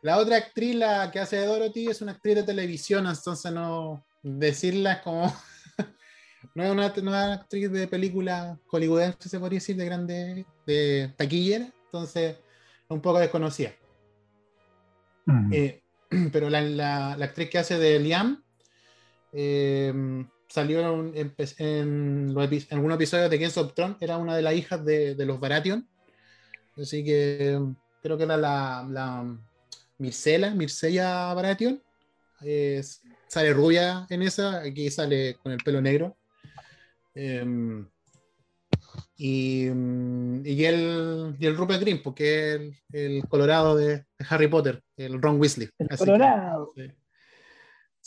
La otra actriz, la que hace de Dorothy, es una actriz de televisión, entonces no. Decirla es como. no, es una, una actriz de película hollywoodense, se podría decir, de grande. de taquillera, entonces un poco desconocida.
Mm.
Eh, pero la, la- la actriz que hace de Liam eh, salió en, en- en algunos episodios de Games of Thrones, era una de las hijas de, de los Baratheon. Así que creo que era la, la Mircela, Mircella Baratheon. Es- sale rubia en esa, aquí sale con el pelo negro. Eh, y, y el, y el Rupert Green, porque es el, el Colorado de, Harry Potter, el Ron Weasley.
El
Así que-
Colorado.
sí.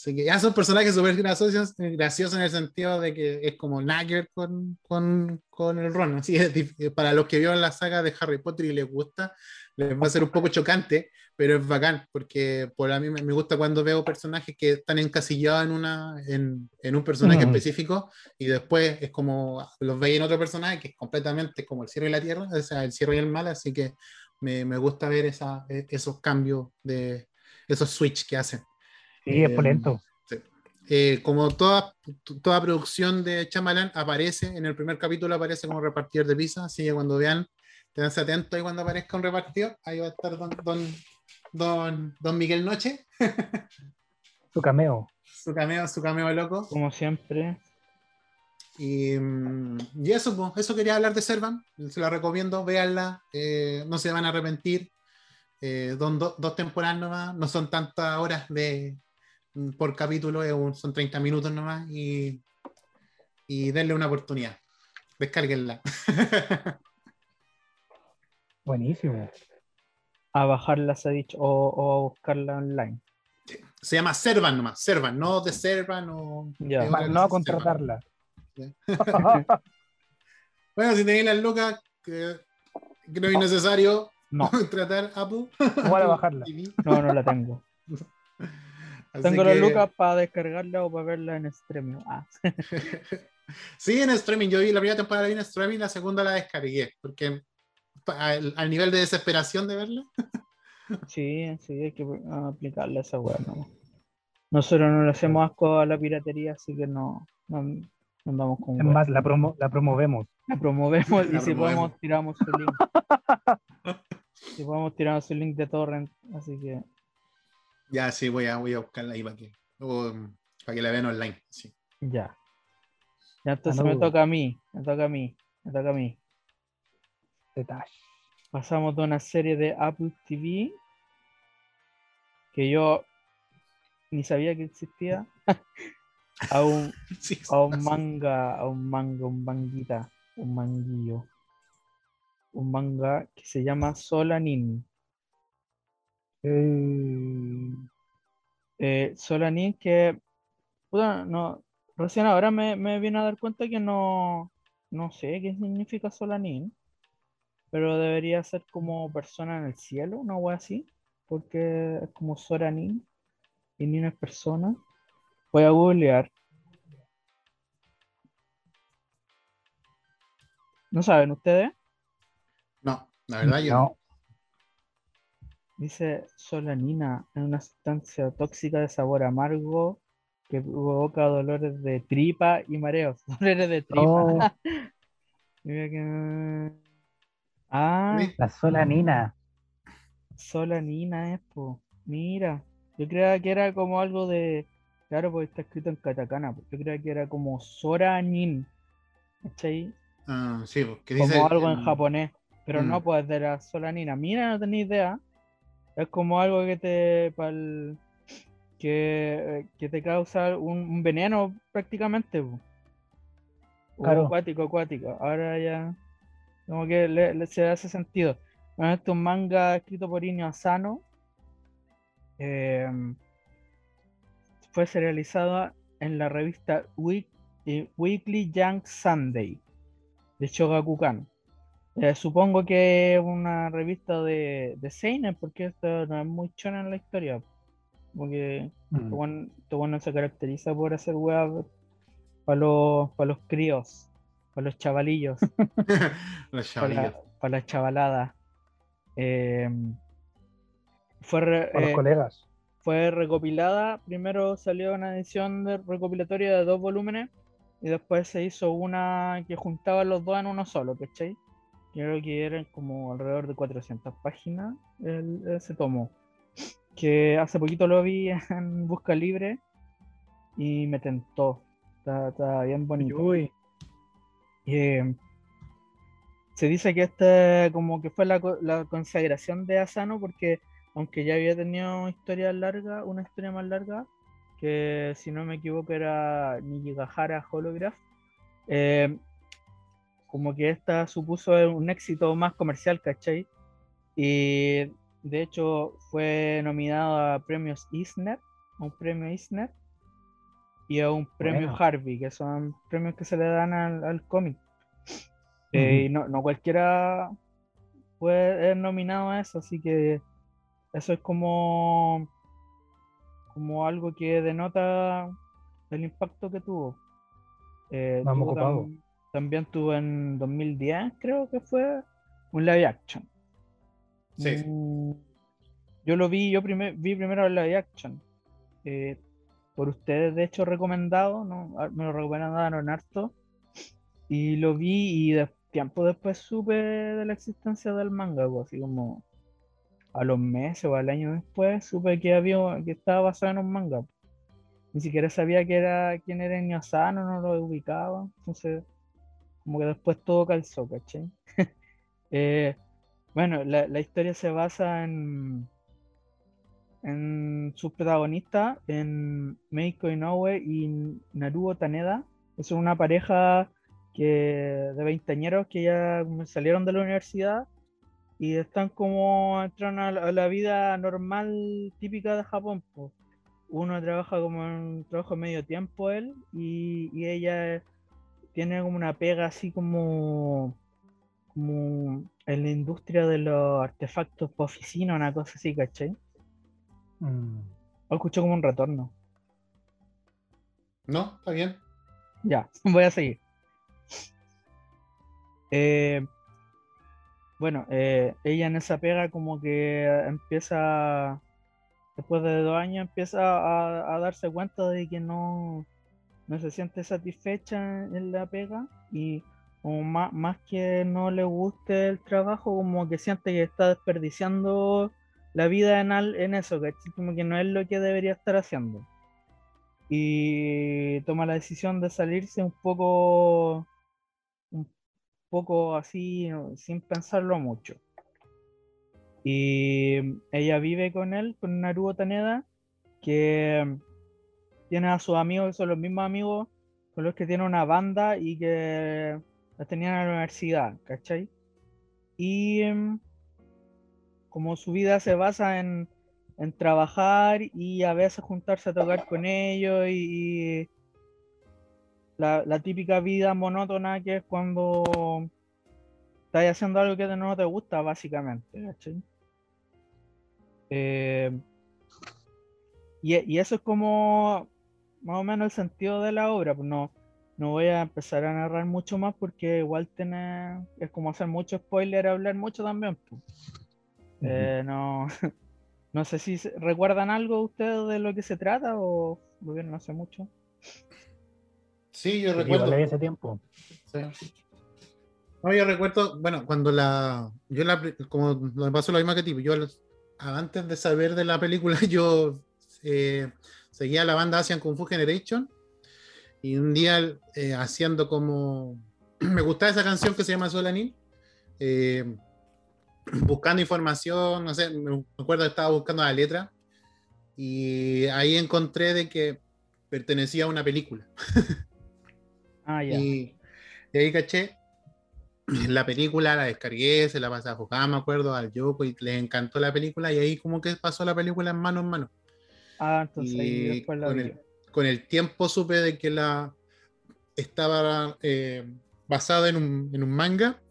Así que ya son personajes súper graciosos, graciosos en el sentido de que es como Nagger con, con, con el Ron. Así es, dif- para los que vieron la saga de Harry Potter y les gusta, les va a ser un poco chocante, pero es bacán, porque por a mí me me gusta cuando veo personajes que están encasillados en, una, en, en un personaje
Mm.
específico y después es como los veis en otro personaje que es completamente como el cielo y la tierra, o sea, el cielo y el mal, así que me, me gusta ver esa, e- esos cambios de esos switch que hacen.
Sí, es
Eh,
polento.
Eh, como toda, toda producción de Chamalán aparece, en el primer capítulo aparece como repartidor de pizza, así que cuando vean, tenganse atentos ahí cuando aparezca un repartidor, ahí va a estar don, don, don, don Miguel Noche,
Su cameo.
su cameo, su cameo loco.
Como siempre.
Y, mm, y eso, pues, eso quería hablar de Servan, se la recomiendo, véanla, eh, no se van a arrepentir. Eh, do- dos temporadas nomás, no son tantas horas de, por capítulo, es un- son 30 minutos nomás y, y denle una oportunidad. Descárguenla.
Buenísimo.
A bajarla, se ha dicho, o, o a buscarla online.
Se llama Servan nomás, Servan, no de Servan o.
No a contratarla.
Bueno, si tenéis las lucas, que creo innecesario
No,
contratar Apple.
Igual a bajarla.
No, no la tengo.
Así
Tengo
que-
lucas para descargarla o para verla en streaming. Ah,
Sí, en streaming. Yo vi la primera temporada la vi en streaming, la segunda la descargué. Porque al, al nivel de desesperación de verla.
sí, sí, hay que aplicarle a esa weá. No. Nosotros no le hacemos asco a la piratería, así que no, no, no andamos con
Es más, la, promo, la promovemos.
La promovemos y
La
si
promovemos.
podemos tiramos su link. si podemos tiramos su link de torrent, así que
Ya, sí, voy a, voy a buscarla ahí para que, o, para que la vean online. Sí.
ya. Ya entonces me toca a mí, me toca a mí, me toca a mí.
Detalle.
Pasamos de una serie de Apple TV que yo ni sabía que existía a un,
Sí,
a un manga, a un manga, un manguita, un manguillo. Un manga que se llama Solanin.
Eh,
Eh, Solanin que puta, no, recién ahora me, me vine a dar cuenta que no, no sé qué significa Solanin, pero debería ser como persona en el cielo, una wea así, porque es como Soranin y Nin es persona. Voy a googlear. ¿No saben ustedes?
No, la verdad yo.
Dice solanina es una sustancia tóxica de sabor amargo que provoca dolores de tripa y mareos. Dolores de tripa.
Oh,
Mira que- Ah,
la solanina.
solanina es, po. Mira, yo creía que era como algo de. Claro, porque está escrito en katakana. pues, Yo creía que era como soranin. ¿Cachai?
Ah, sí, porque
como
dice.
algo en japonés, pero no
Mm.
pues de la solanina. Mira, no tenía idea. Es como algo que te pa'l- que, que te causa un, un veneno prácticamente.
Claro.
acuático, acuático. Ahora ya como que le, le- se hace sentido. Bueno, este es un manga escrito por Inio Asano. em, fue serializado en la revista Week- eh, Weekly Young Sunday de Shogakukan. Eh, supongo que es una revista de, de Seinen, porque esto no es muy chona en la historia. Porque
Mm.
este este weón no se caracteriza por hacer weas para los, para los críos, para los chavalillos,
Los
para
chavalillos.
la, para la chavalada. Eh, fue, re-
Para los colegas.
fue recopilada. Primero salió una edición de recopilatoria de dos volúmenes y después se hizo una que juntaba los dos en uno solo, ¿cachai? Creo que eran como alrededor de 400 páginas el, ese tomo. Que hace poquito lo vi en Busca Libre y me tentó. Está, está bien bonito.
Uy,
Eh, se dice que este como que fue la, la consagración de Asano porque aunque ya había tenido historia larga, una historia más larga, que si no me equivoco era Nigigahara Holograph, eh, como que esta supuso un éxito más comercial, ¿cachai? Y de hecho fue nominado a premios Eisner, a un premio Eisner y a un premio
Bueno.
Harvey, que son premios que se le dan al, al cómic. Eh, y no, no cualquiera puede ser nominado a eso, así que eso es como, como algo que denota el impacto que tuvo. Eh,
Vamos,
tuvo también tuvo en 2010, creo que fue, un live action.
Sí.
Mm, Yo lo vi, yo primer- vi primero el live action. eh, por ustedes, de hecho, recomendado, ¿no? Ah, me lo recomendaron harto. Y lo vi y de tiempo después supe de la existencia del manga, pues, así como a los meses o al año después supe que había que estaba basado en un manga. Ni siquiera sabía que era quién era Inyo Asano, no lo ubicaba. Entonces, como que después todo calzó, ¿cachai? Eh, bueno, la, la historia se basa en, en sus protagonistas, en Meiko Inoue y Naruo Taneda, Es una pareja que de veinteañeros que ya salieron de la universidad y están como entrando a la, vida normal típica de Japón. Uno trabaja como en un trabajo medio tiempo él y, y ella tiene como una pega así como, como en la industria de los artefactos por oficina, una cosa así, ¿cachai? Mm. O escucho como un retorno.
No, está bien.
Ya, voy a seguir. Eh, bueno, eh, ella en esa pega como que empieza, después de dos años, empieza a, a darse cuenta de que no, no se siente satisfecha en la pega y como más, más que no le guste el trabajo, como que siente que está desperdiciando la vida en, en eso, que como que no es lo que debería estar haciendo. Y toma la decisión de salirse un poco, un poco así, sin pensarlo mucho. Y ella vive con él, con Naruto Taneda, que tiene a sus amigos que son los mismos amigos con los que tiene una banda y que la tenían en la universidad, ¿cachai? Y em, como su vida se basa en, trabajar y a veces juntarse a tocar con ellos y, la, típica vida monótona que es cuando estás haciendo algo que no te gusta, básicamente, ¿cachai? Eh, y, y, eso es como más o menos el sentido de la obra. Pues no, no voy a empezar a narrar mucho más porque igual tiene, es como hacer mucho spoiler, hablar mucho también. Pues. Eh, no, no sé si recuerdan algo ustedes de lo que se trata o lo vieron hace mucho.
Sí, yo recuerdo.
ese tiempo.
No, yo recuerdo, bueno, cuando la. Yo la. Como me pasó lo mismo que tipo, yo antes de saber de la película, yo eh, seguía la banda Asian Kung Fu Generation y un día eh, haciendo como me gustaba esa canción que se llama Solanin eh, buscando información no sé me acuerdo que estaba buscando la letra y ahí encontré de que pertenecía a una película
ah, ya.
y, ahí caché la película la descargué, se la pasé a Fokama, me acuerdo, al Yoko y les encantó la película y ahí como que pasó la película en mano en mano.
Ah, entonces ahí
con, el, tiempo supe de que la estaba eh, basada en un, manga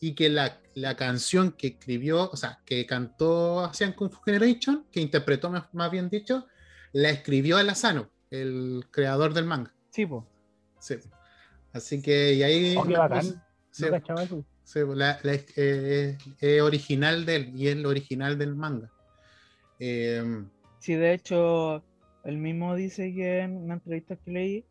y que la, canción que escribió, o sea, que cantó Asian Kung Fu Generation, que interpretó más, bien dicho, la escribió Asano, el creador del manga.
Sí, pues.
Sí. Así que, y ahí.
Oh, sí,
la, eh, es original del, y es el original del manga. Eh,
Sí, de hecho, él mismo dice que en una entrevista que leí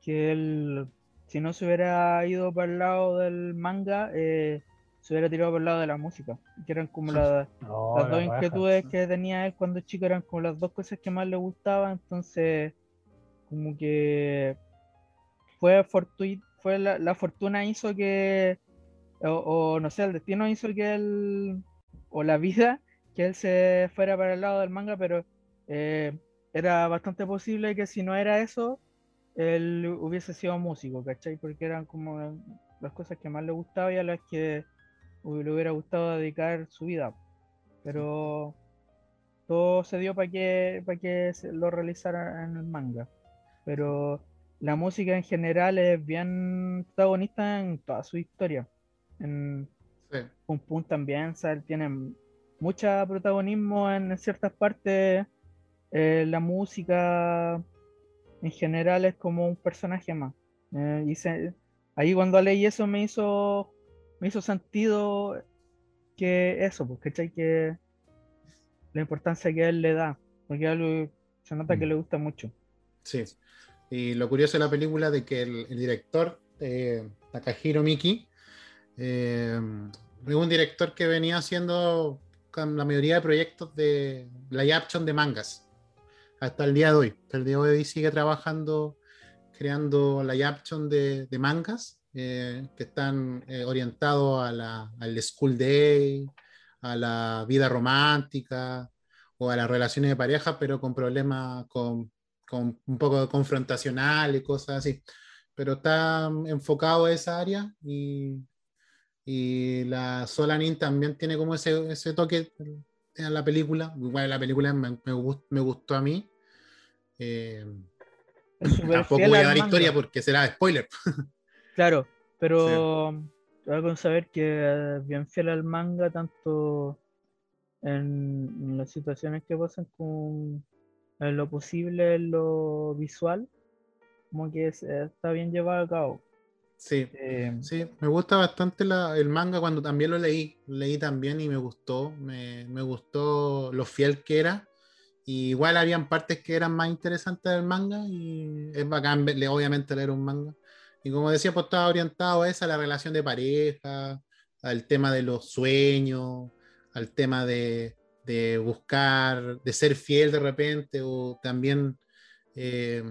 que él, si no se hubiera ido para el lado del manga, eh, se hubiera tirado por el lado de la música. Que eran como las dos inquietudes que tenía él cuando chico, eran como las dos cosas que más le gustaban. Entonces, como que fue fortuito, fue la, fortuna hizo que, o, o, no sé, el destino hizo que él, o la vida, que él se fuera para el lado del manga, pero eh, era bastante posible que si no era eso, él hubiese sido músico, ¿cachai? Porque eran como las cosas que más le gustaba y a las que le hubiera gustado dedicar su vida. Pero todo se dio para que, para que lo realizara en el manga. Pero la música en general es bien protagonista en toda su historia. En Pum Pum también, tiene mucho protagonismo en ciertas partes eh, la música en general es como un personaje más. Eh, y ahí cuando leí eso me hizo, me hizo sentido que eso, porque que la importancia que él le da, porque algo se nota que mm. le gusta mucho.
Sí, y lo curioso de la película de que el, director, eh, Takahiro Miki, es un director que venía haciendo la mayoría de proyectos de live action de mangas hasta el día de hoy. Hasta el día de hoy sigue trabajando, creando la action de, de mangas eh, que están eh, orientados a la, al school day, a la vida romántica o a las relaciones de pareja, pero con problemas, con, con un poco confrontacional y cosas así. pero está enfocado a esa área y, y la Solanin también tiene como ese, ese toque en la película. Igual la película me, me, me gustó a mí. Eh, tampoco voy a dar historia porque será spoiler.
Claro, pero sí. con saber que es bien fiel al manga, tanto en, las situaciones que pasan con en lo posible, en lo visual, como que es, está bien llevado a cabo.
Sí, eh, sí, me gusta bastante la, el manga cuando también lo leí, leí también y me gustó, me, me, gustó lo fiel que era. Y igual habían partes que eran más interesantes del manga y es bacán obviamente leer un manga. Y como decía, pues estaba orientado a esa, la relación de pareja, al tema de los sueños, al tema de, de buscar, de ser fiel de repente o también... Eh,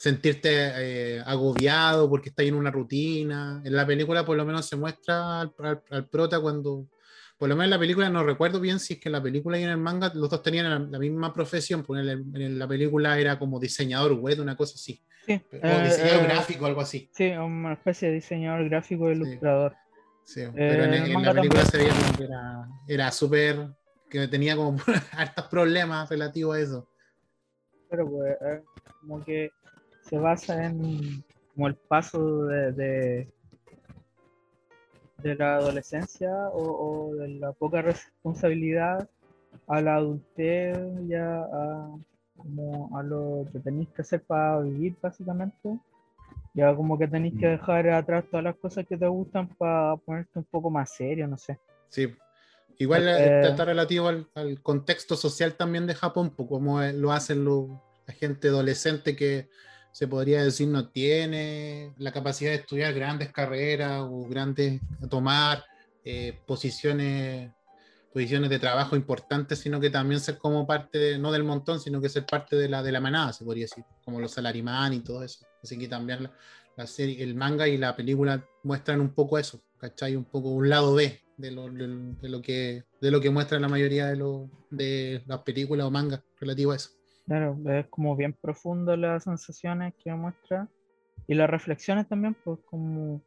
sentirte eh, agobiado porque está en una rutina. En la película por lo menos se muestra al, al, al, prota cuando, por lo menos en la película no recuerdo bien si es que en la película y en el manga los dos tenían la, la misma profesión, pues en, en, la película era como diseñador web, una cosa así.
Sí,
o eh, diseñador eh, gráfico, algo así.
Sí, una especie de diseñador gráfico ilustrador.
Sí, sí. pero en, en la película se veía que era, era súper, que tenía como hartos problemas relativos a eso.
Pero pues, como que se basa en como el paso de, de, de la adolescencia o, o, de la poca responsabilidad a la adultez ya a, como a lo que tenéis que hacer para vivir básicamente. Ya como que tenéis que dejar atrás todas las cosas que te gustan para ponerte un poco más serio no sé.
Sí. Igual eh, está relativo al, al, contexto social también de Japón como lo hacen lo, la gente adolescente que se podría decir, no tiene la capacidad de estudiar grandes carreras o grandes, tomar eh, posiciones, posiciones de trabajo importantes, sino que también ser como parte, no del montón, sino que ser parte de la, de la manada, se podría decir, como los salarimán y todo eso. Así que también la, la, serie, el manga y la película muestran un poco eso, ¿cachai? Un poco un lado B de lo, de, lo que, de lo que muestran la mayoría de, lo, de las películas o mangas relativo a eso.
Claro, es como bien profundo las sensaciones que muestra y las reflexiones también, pues como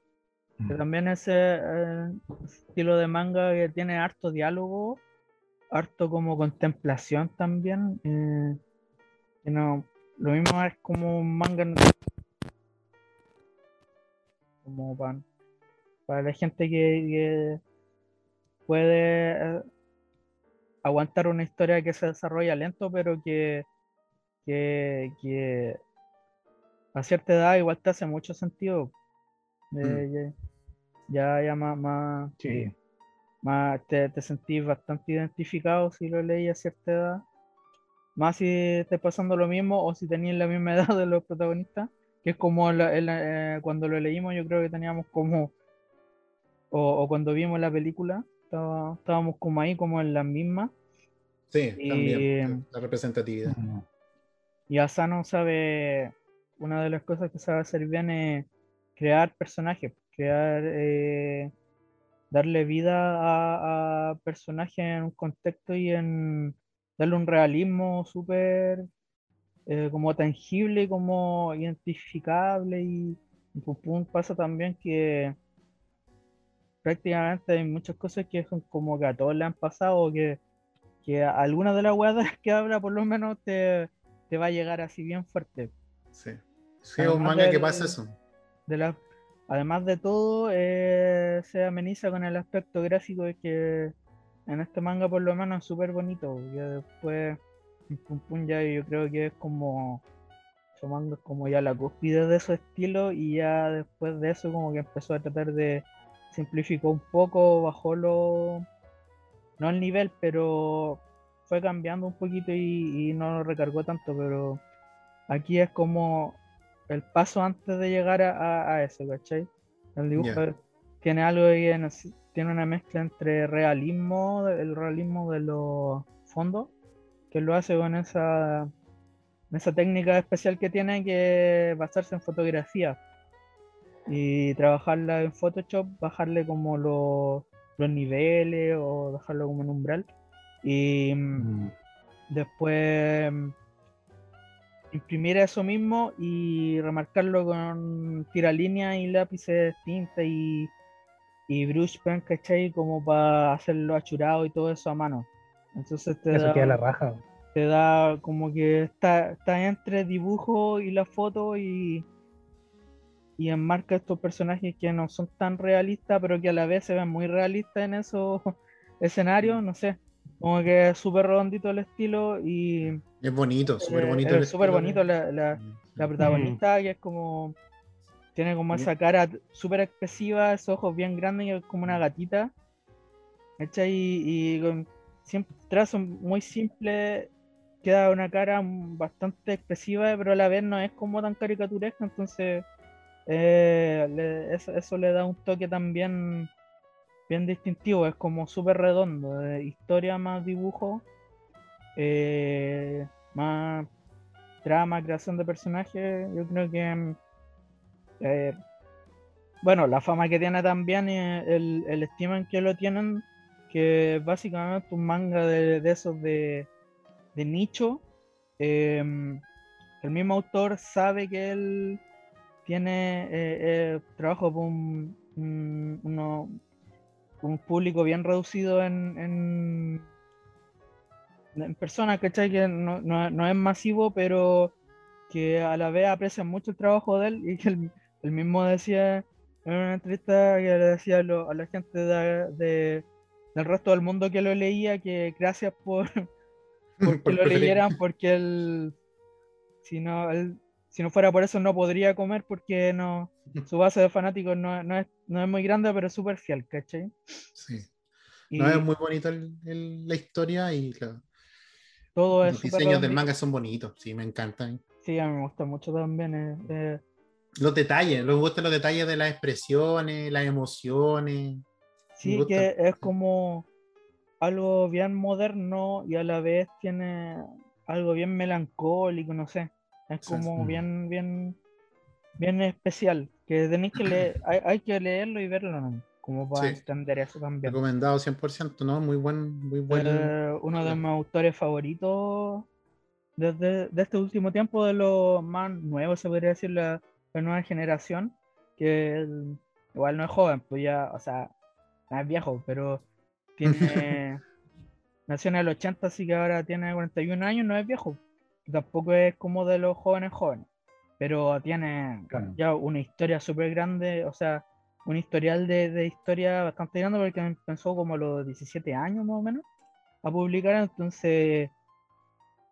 que también ese eh, estilo de manga que tiene harto diálogo, harto como contemplación también. Eh, no, lo mismo es como un manga como para, para la gente que, que puede eh, aguantar una historia que se desarrolla lento, pero que que, que a cierta edad igual te hace mucho sentido. Eh, mm. ya, ya, más, más,
sí.
más te, te, sentís bastante identificado si lo leí a cierta edad. Más si estés pasando lo mismo o si tenías la misma edad de los protagonistas, que es como la, la, eh, cuando lo leímos, yo creo que teníamos como, o, o cuando vimos la película, estaba, estábamos como ahí, como en las mismas.
Sí, y, también, la representatividad. Uh -huh.
Y Asano sabe, una de las cosas que sabe hacer bien es crear personajes, crear, eh, darle vida a, personajes en un contexto y en darle un realismo súper eh, como tangible, como identificable. Y, y pum, pasa también que prácticamente hay muchas cosas que son como que a todos le han pasado que, que algunas de las weas que habla por lo menos te te va a llegar así bien fuerte.
Sí, sí es un manga que pasa eso.
De la, además de todo, eh, se ameniza con el aspecto gráfico de que en este manga por lo menos es súper bonito. Ya después, Pum Pum ya yo creo que es como su manga es como ya la cúspide de su estilo y ya después de eso como que empezó a tratar de simplificó un poco, bajó lo no el nivel, pero fue cambiando un poquito y, y, no lo recargó tanto, pero aquí es como el paso antes de llegar a, a, a eso, ¿cachai? El dibujo yeah. tiene algo ahí, en, tiene una mezcla entre realismo, el realismo de los fondos, que lo hace con esa, esa técnica especial que tiene que basarse en fotografía y trabajarla en Photoshop, bajarle como los, los niveles o dejarlo como en umbral y mm. después imprimir eso mismo y remarcarlo con tiralínea y lápices tinta y, y brush pen, ¿cachai? Como para hacerlo achurado y todo eso a mano. Entonces te
Eso
da,
queda la raja.
te da como que está, está entre dibujo y la foto y, y enmarca estos personajes que no son tan realistas, pero que a la vez se ven muy realistas en esos escenarios, no sé. Como que es súper redondito el estilo y
Es bonito, súper
eh,
bonito.
es súper bonito la, la- la protagonista, que es como. Tiene como esa cara súper expresiva, esos ojos bien grandes y es como una gatita. ¿Cachai? Y, y con siempre, trazo muy simple, queda una cara mm, bastante expresiva, pero a la vez no es como tan caricaturesca, entonces eh, le- eso, eso le da un toque también bien distintivo, es como súper redondo, de historia más dibujo, eh, más trama, creación de personajes, yo creo que mm, eh, bueno, la fama que tiene también es el, el estima en que lo tienen, que básicamente un manga de, de esos de, de nicho. em, el mismo autor sabe que él tiene eh, eh, trabajo un- uno- un público bien reducido en, en, en personas, ¿cachai? Que no, no- no es masivo, pero que a la vez aprecian mucho el trabajo de él y que él, él mismo decía en una entrevista que le decía a, lo- a la gente de, de- del resto del mundo que lo leía que gracias por, por que
por
lo
preferir-
leyeran porque él si no él- si no fuera por eso no podría comer porque no su base de fanáticos no, no es, no es muy grande pero es súper fiel ¿cachai?
Sí.
Y
No, es muy el- la historia y la-
todo
los diseños del manga son bonitos, sí, me encantan.
sí a mí me gusta mucho también eh, eh,
Los detalles, me gustan los detalles de las expresiones, las emociones.
Sí, que es como algo bien moderno y a la vez tiene algo bien melancólico, no sé. Es como bien, bien, bien especial. Que tenéis que leer, hay, hay que leerlo y verlo, ¿no? Como para
Sí.
entender eso también.
Recomendado 100%, ¿no? Muy buen, muy buen.
Eh, uno de mis autores favoritos desde de este último tiempo, de los más nuevos, se podría decir, la, la nueva generación, que igual no es joven, pues ya, o sea, no es viejo, pero tiene. nació en el 80, así que ahora tiene 41 años, no es viejo. Tampoco es como de los jóvenes jóvenes, pero tiene
Claro.
ya una historia súper grande, o sea, un historial de, de historia bastante grande porque empezó como a los 17 años más o menos a publicar, entonces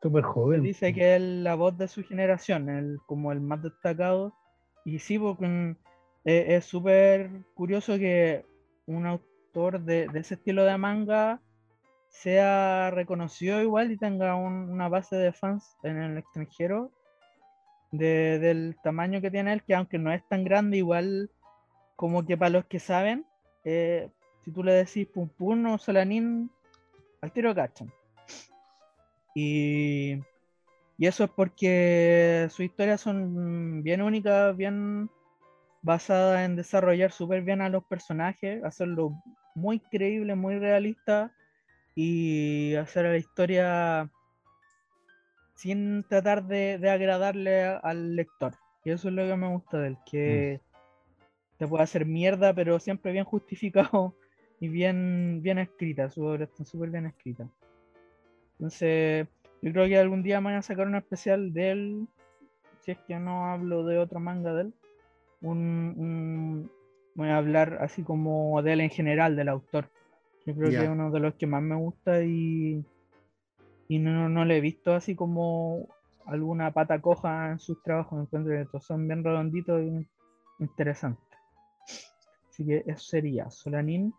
Súper joven.
dice que es la voz de su generación, el, como el más destacado. Y sí, porque eh, es súper curioso que un autor de, de ese estilo de manga sea reconocido igual y tenga un- una base de fans en el extranjero de- del tamaño que tiene él, que aunque no es tan grande, igual como que para los que saben, eh, si tú le decís pum pum o solanín, al tiro cachan. Y, y eso es porque sus historias son bien únicas, bien basadas en desarrollar súper bien a los personajes, hacerlo muy creíble, muy realista y hacer la historia sin tratar de, de agradarle a- al lector. Y eso es lo que me gusta de él, que te puede hacer mierda, pero siempre bien justificado y bien, bien escrita. Sus obras están súper bien escritas. Entonces, yo creo que algún día me van a sacar un especial de él, si es que no hablo de otro manga de él. Un, un- voy a hablar así como de él en general, del autor. Yo creo que es uno de los que más me gusta y, y no, no le he visto así como alguna pata coja en sus trabajos. Encuentro que estos son bien redonditos y interesantes. Así que eso sería Solanin.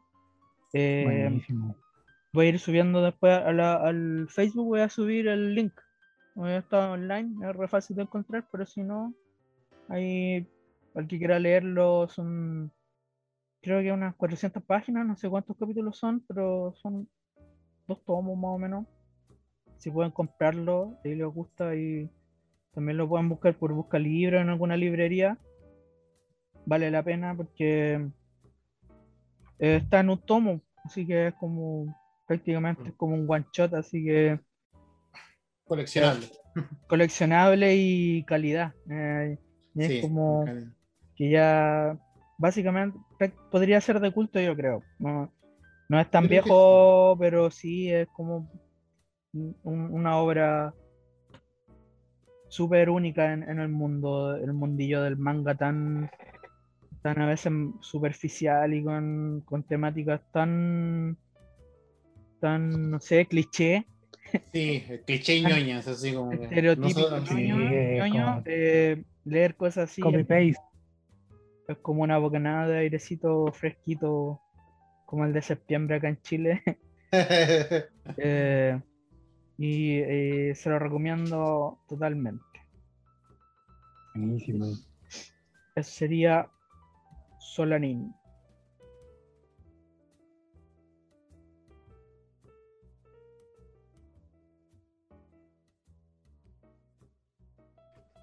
Eh,
Buenísimo.
voy a ir subiendo después a la- al Facebook, voy a subir el link. Voy a estar online, es re fácil de encontrar, pero si no, ahí al que quiera leerlo son, creo que unas 400 páginas, no sé cuántos capítulos son, pero son dos tomos más o menos. Si pueden comprarlo, si les gusta y también lo pueden buscar por busca libre en alguna librería. Vale la pena porque eh, está en un tomo, así que es como prácticamente es como un one shot, así que
Coleccionable.
coleccionable y calidad. Eh, y es
Sí,
como que ya básicamente podría ser de culto, yo creo. No, no es tan
que
viejo, pero sí es como un- una obra súper única en, en el mundo, el mundillo del manga tan, tan a veces superficial y con, con temáticas tan, tan, no sé, cliché,
Sí, cliché y ñoñas, así como. que
estereotípico,
sí.
ñoño,
Sí,
ñoño,
como-
eh, leer cosas así
Copy paste.
Es como una bocanada de airecito fresquito, como el de septiembre acá en Chile. Eh, y eh, se lo recomiendo totalmente.
Buenísimo.
Ese sería Solanin.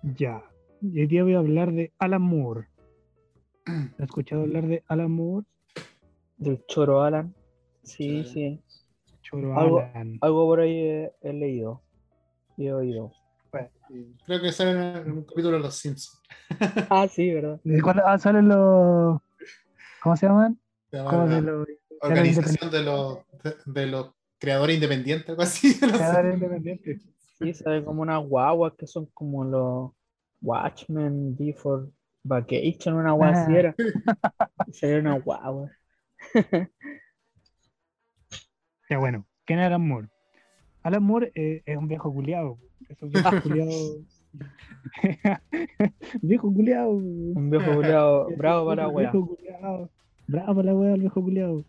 Ya. Hoy día voy a hablar de Alan Moore. ¿Has escuchado hablar de Alan Moore?
Del Choro Alan. Sí,
Choro.
sí.
Choro
Algo-
Alan.
Algo por ahí he, he leído y he oído.
Creo que sale en un capítulo de Los Simpsons.
Ah, sí, ¿verdad?
¿De cuándo- ah, salen los. ¿Cómo se llaman?
Se llama
¿Cómo
la
de los
Organización de los, de, de los creadores independientes, algo así.
creadores independientes?
Sí, sale como unas guaguas que son como los Watchmen Before Vacation, una guagua así
Ah.
era. Salió una guagua.
Ya bueno, ¿quién es Alan Moore? Alan Moore eh, es un viejo culiado. Esos viejos culiados. viejo culiado.
Un viejo culiao bravo para la wea.
Viejo. Bravo para la wea, el viejo culiado.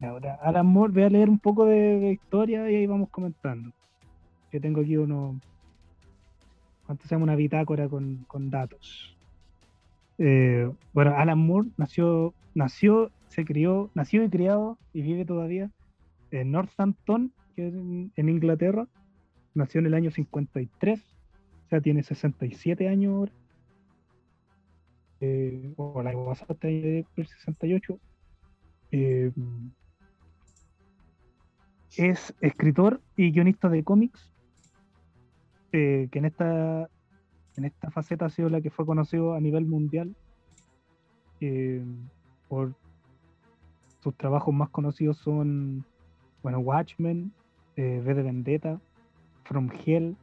Ahora, Alan Moore, voy a leer un poco de, de historia y ahí vamos comentando. Yo tengo aquí uno. ¿Cuánto se llama? Una bitácora con, con datos. Eh, bueno, Alan Moore nació, nació, se crió, nació y criado y vive todavía en Northampton, que es en, Inglaterra. Nació en el año 53, o sea, tiene 67 años ahora. Eh, o de el 68. Eh, es escritor y guionista de cómics, eh, que en esta, en esta faceta ha sido la que fue conocido a nivel mundial eh, por sus trabajos más conocidos son, bueno, Watchmen, eh, V de Vendetta, From Hell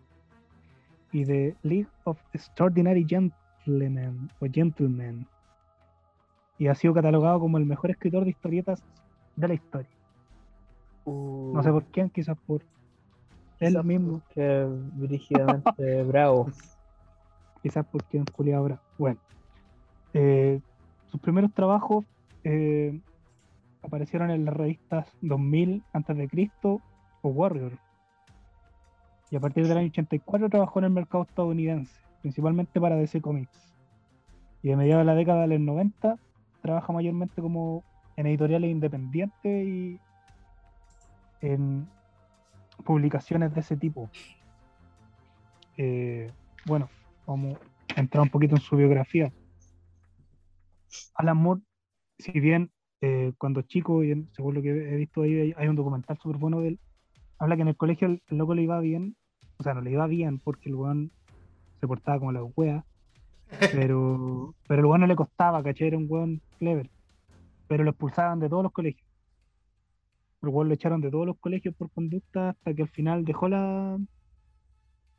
y The League of Extraordinary Gentlemen o Gentlemen. Y ha sido catalogado como el mejor escritor de historietas de la historia. No sé por quién, quizás por él mismo,
Que brígidamente bravo.
quizás por quién Julio ahora. Bueno, eh, sus primeros trabajos eh, aparecieron en las revistas 2000 a.C. o Warrior. Y a partir del año 84 trabajó en el mercado estadounidense, principalmente para DC Comics. Y a mediados de la década de los 90 trabaja mayormente como en editoriales independientes y en publicaciones de ese tipo. Eh, bueno, a entrar un poquito en su biografía. Alan Moore, si bien eh, cuando chico, y según lo que he visto ahí, hay, hay un documental súper bueno de él, habla que en el colegio el, el loco le iba bien, o sea, no le iba bien porque el weón se portaba como la wea, pero, pero el weón no le costaba, ¿cachai? Era un weón clever, pero lo expulsaban de todos los colegios. El weón lo echaron de todos los colegios por conducta hasta que al final dejó la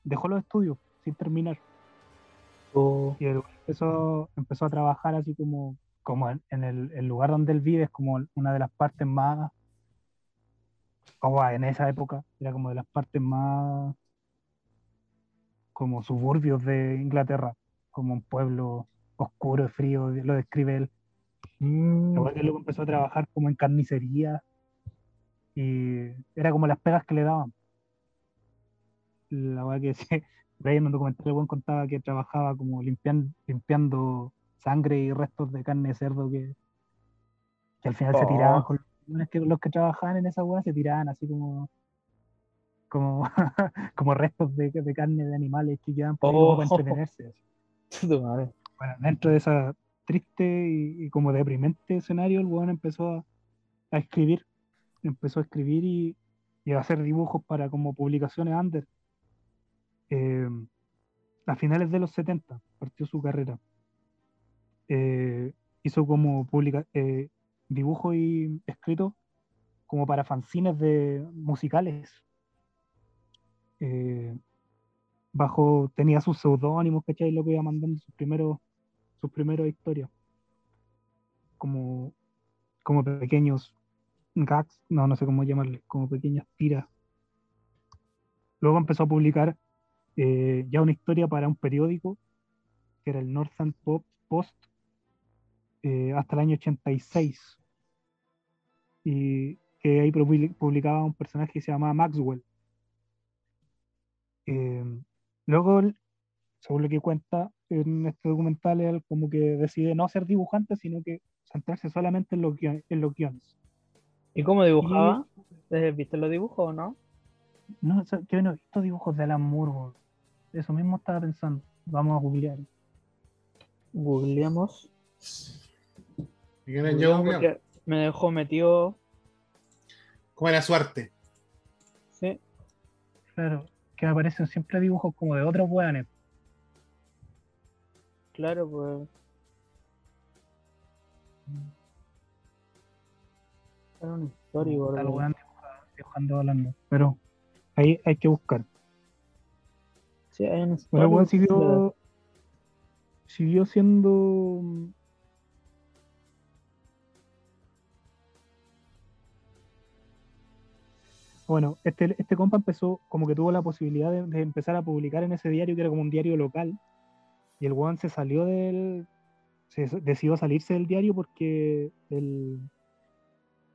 dejó los estudios sin terminar.
Oh,
Y él empezó, empezó a trabajar así como, como en, en el, el lugar donde él vive, es como una de las partes más, como en esa época, era como de las partes más como suburbios de Inglaterra, como un pueblo oscuro y frío, lo describe él.
mm,
Igual que luego empezó a trabajar como en carnicería y era como las pegas que le daban. La verdad que se, por ahí en un documental el weón contaba que trabajaba como limpian- limpiando sangre y restos de carne de cerdo que, que al final se
Oh.
tiraban con los que, los que trabajaban en esa weá se tiraban así como como, como restos de, de carne de animales que quedaban por ahí como para
Oh.
entretenerse. Bueno, dentro de esa triste y, y como deprimente escenario, el weón empezó a, a escribir. Empezó a escribir y, y a hacer dibujos para como publicaciones under. Eh, a finales de los 70 partió su carrera. Eh, hizo como publica, eh, dibujo y escrito como para fanzines de musicales. Eh, bajo, tenía sus seudónimos, ¿cachai? Lo que iba mandando sus primeros, sus primeros historias. Como, como pequeños gags, no, no sé cómo llamarle, como pequeñas tiras. Luego empezó a publicar eh, ya una historia para un periódico, que era el Northern Pop Post, eh, hasta el año 86. Y que ahí publi- publicaba un personaje que se llamaba Maxwell. Eh, luego, según lo que cuenta en este documental, él como que decide no ser dibujante, sino que centrarse solamente en los, en los guiones.
¿Y cómo dibujaba? ¿Eh, ¿Viste los dibujos o no?
No, yo no he visto dibujos de Alan Moore. Eso mismo estaba pensando. Vamos a googlear.
Googleamos. Me dejó metido.
¿Cómo era su arte?
Sí,
Claro, que aparecen siempre dibujos como de otros weones.
claro, pues. Era un histórico,
dibujando Moore. Pero ahí hay que buscar.
Hay un
Bueno, el weón siguió, siguió siendo. Bueno, este, este compa empezó, como que tuvo la posibilidad de, de empezar a publicar en ese diario, que era como un diario local, y el weón se salió del. Se decidió salirse del diario porque el,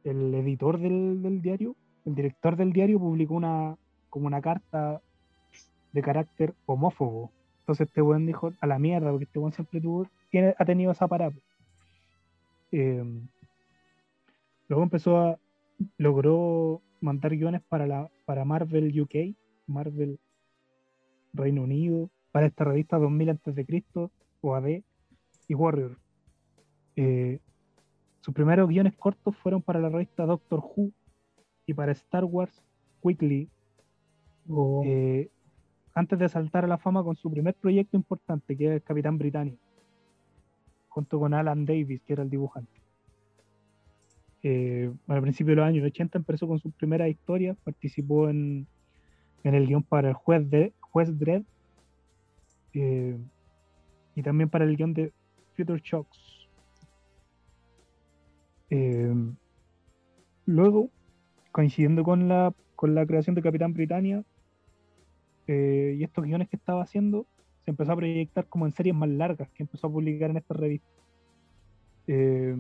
el editor del, del diario, el director del diario, publicó una, como una carta de carácter homófobo. Entonces este weón dijo a la mierda, porque este weón siempre tuvo, tiene, ha tenido esa parada. Eh, luego empezó a, logró mandar guiones para, la, para Marvel UK, Marvel Reino Unido, para esta revista 2000 a.C., OAD y Warrior. Eh, sus primeros guiones cortos fueron para la revista Doctor Who y para Star Wars Weekly,
Oh,
eh, antes de saltar a la fama con su primer proyecto importante, que es Capitán Britannia, junto con Alan Davis, que era el dibujante. Eh, al principio de los años 80 empezó con sus primeras historias, participó en, en el guion para el juez, de, juez Dredd eh, y también para el guion de Future Shocks. Eh, luego, coincidiendo con la, con la creación de Capitán Britannia, eh, y estos guiones que estaba haciendo se empezó a proyectar como en series más largas que empezó a publicar en esta revista. Eh,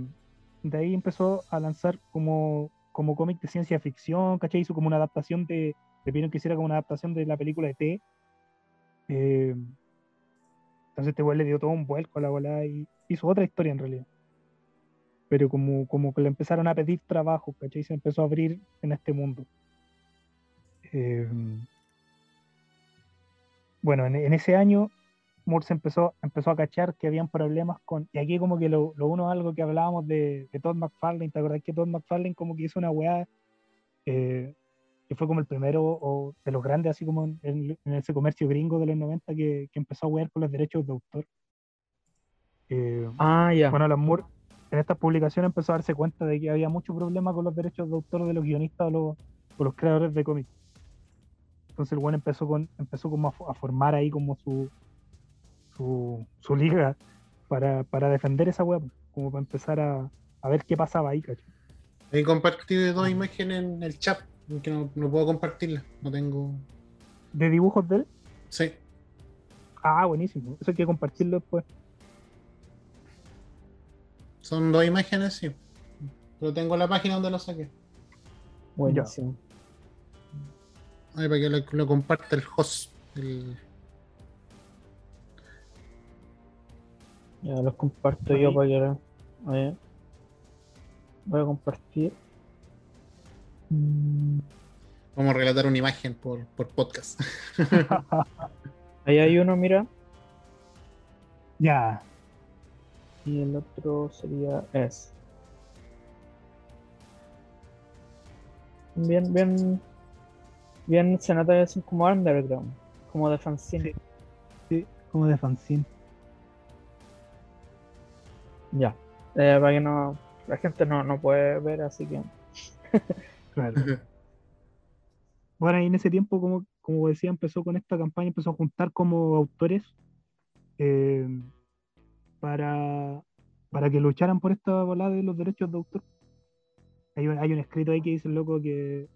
de ahí empezó a lanzar como, como cómic de ciencia ficción, ¿cachai? Hizo como una adaptación de, le pidieron que hiciera como una adaptación de la película de T. Eh, entonces este weón le dio todo un vuelco a la bola y hizo otra historia en realidad. Pero como, como que le empezaron a pedir trabajo, ¿cachai? Se empezó a abrir en este mundo. Eh, bueno, en, en ese año Moore se empezó, empezó a cachar que habían problemas con, y aquí como que lo, lo uno algo que hablábamos de, de Todd McFarlane, ¿te acordás que Todd McFarlane como que hizo una weá eh, que fue como el primero o de los grandes, así como en, ese comercio gringo de los 90 que, que empezó a wear con los derechos de autor? Eh,
Ah, ya.
bueno, Alan Moore en estas publicaciones empezó a darse cuenta de que había mucho problema con los derechos de autor de los guionistas o los, o los creadores de cómics. Entonces el bueno empezó con, empezó como a, fo- a formar ahí como su, su, su liga para, para defender esa web, como para empezar a, a ver qué pasaba ahí, ¿cachai?
He compartido dos imágenes en el chat, que no, no puedo compartirlas. No tengo.
De dibujos de él,
Sí.
ah, buenísimo, eso hay que compartirlo después.
Son dos imágenes, sí. Pero tengo la página donde lo saqué.
Buenísimo.
Ay, para que lo, lo comparta el host. el-
Ya los comparto
Ahí.
yo para que. Ver. Voy a compartir. Mm,
Vamos a relatar una imagen por, por podcast.
Ahí hay uno, mira.
ya,
Y el otro sería es. Bien, bien. Bien, se nota que son como underground. como de fanzine.
Sí. Sí, como de fanzine.
Ya. Eh, para que no. La gente no, no puede ver, así que.
Claro. Bueno, y en ese tiempo, como, como decía, empezó con esta campaña, empezó a juntar como autores eh, para, para que lucharan por esta volada de los derechos de autor. Hay un, hay un escrito ahí que dice el loco que,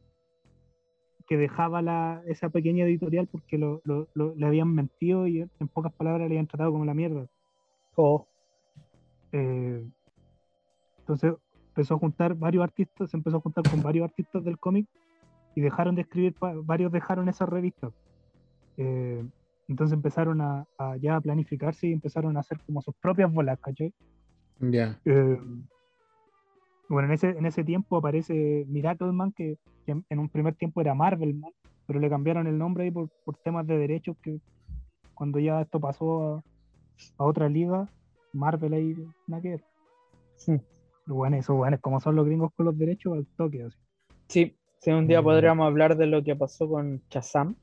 que dejaba la, esa pequeña editorial porque lo, lo- lo- le habían mentido y en pocas palabras le habían tratado como la mierda.
Oh,
Eh, entonces empezó a juntar varios artistas, se empezó a juntar con varios artistas del cómic y dejaron de escribir, varios dejaron esa revista. Eh, entonces empezaron a, a ya a planificarse y empezaron a hacer como sus propias bolas, ¿cachai?
Ya.
Eh, bueno, en ese, en ese tiempo aparece Miracle Man, que, que en, un primer tiempo era Marvel Man, pero le cambiaron el nombre ahí por, por temas de derechos, que cuando ya esto pasó a, a otra liga, Marvel ahí, nada que ver.
sí.
Bueno, eso, bueno, es como son los gringos con los derechos al toque, así.
Sí, sí, un día
Mm.
podríamos hablar de lo que pasó con Shazam,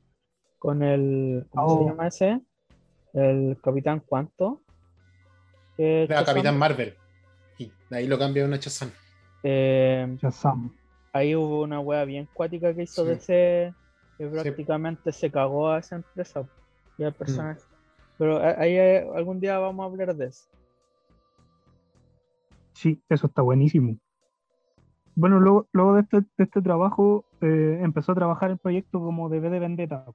con el, ¿cómo
Oh.
se llama ese? El Capitán Cuánto. Shazam,
Capitán Marvel. Y de ahí lo cambia a una Chazán.
Eh,
Shazam.
ahí hubo una wea bien cuática que hizo
Sí.
DC, que prácticamente se cagó a esa empresa y
Mm.
al personaje. Pero a- ahí eh, algún día vamos a hablar de eso.
Sí, eso está buenísimo. Bueno, luego, luego de, este, de este trabajo eh, empezó a trabajar el proyecto como de de Vendetta,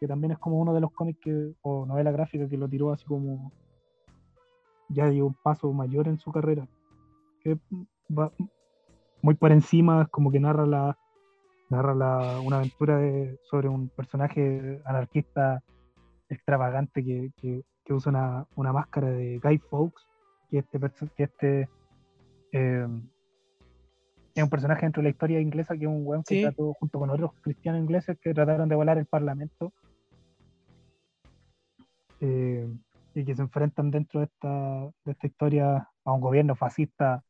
que también es como uno de los cómics que, o novela gráfica que lo tiró así como ya dio un paso mayor en su carrera. Que va muy por encima, es como que narra la narra la, una aventura de- sobre un personaje anarquista extravagante que, que- que usa una, una máscara de Guy Fawkes, que este, que este eh, es un personaje dentro de la historia inglesa que es un weón que
Sí.
trató junto con otros cristianos ingleses que trataron de volar el parlamento eh, y que se enfrentan dentro de esta, de esta historia a un gobierno fascista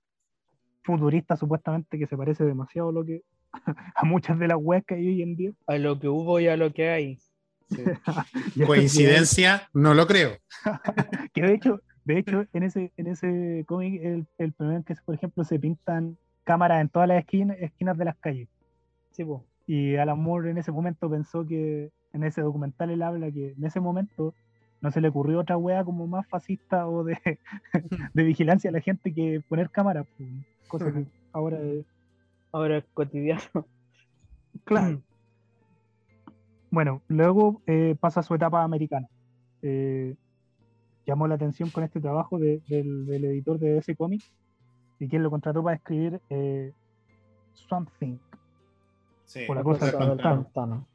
futurista supuestamente que se parece demasiado a lo que a muchas de las weas que hay hoy en día.
A lo que hubo y a lo que hay.
Sí. Coincidencia, no lo creo.
que de hecho, de hecho, en ese, en ese cómic, el, el primero en que, por ejemplo, se pintan cámaras en todas las esquinas, esquinas de las calles.
Sí, po.
Y Alan Moore en ese momento pensó que, en ese documental él habla que en ese momento no se le ocurrió otra wea como más fascista o de, de vigilancia a la gente que poner cámaras, pues, cosa que ahora es
Ahora es cotidiano.
Claro. Bueno, luego eh, pasa a su etapa americana. Eh, llamó la atención con este trabajo de- del, del editor de ese cómic y quien lo contrató para escribir eh, Swamp Thing.
Sí,
Por la cosa pantano.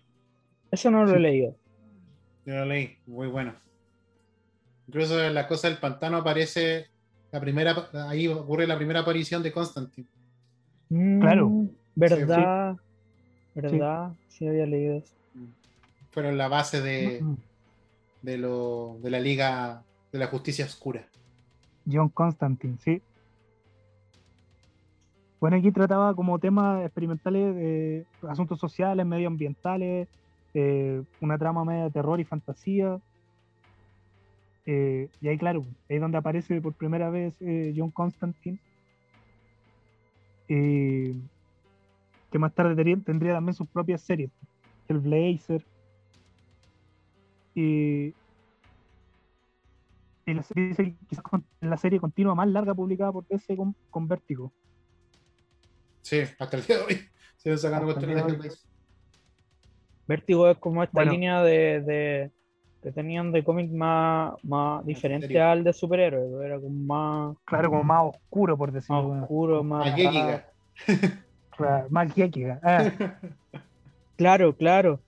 Eso no lo
Sí.
he leído.
Yo lo leí, muy bueno. Incluso en la cosa del pantano aparece la primera, ahí ocurre la primera aparición de Constantine.
Claro.
Mm, ¿Verdad? ¿Verdad? Sí. había leído eso.
Fueron la base de,
Mm.
de, lo, de la Liga de la Justicia Oscura.
John Constantine, sí. Bueno, aquí trataba como temas experimentales de asuntos sociales, medioambientales, eh, una trama media de terror y fantasía. Eh, y ahí, claro, ahí es donde aparece por primera vez eh, John Constantine. Eh, que más tarde tendría, tendría también sus propias series. El Blazer. Y, y la, serie- quizás con- la serie continua más larga publicada por DC con, con Vértigo.
Sí, hasta el día de hoy. Siguen sacando
Hasta el
cuestiones de.
Vértigo es como esta
Bueno.
línea de, de- que tenían de cómic más, más diferente al de superhéroes. Era como más,
Claro, como más oscuro, por decirlo.
más oscuro, más.
Más geekiga.
Claro, más geekiga. Ah,
Claro, claro.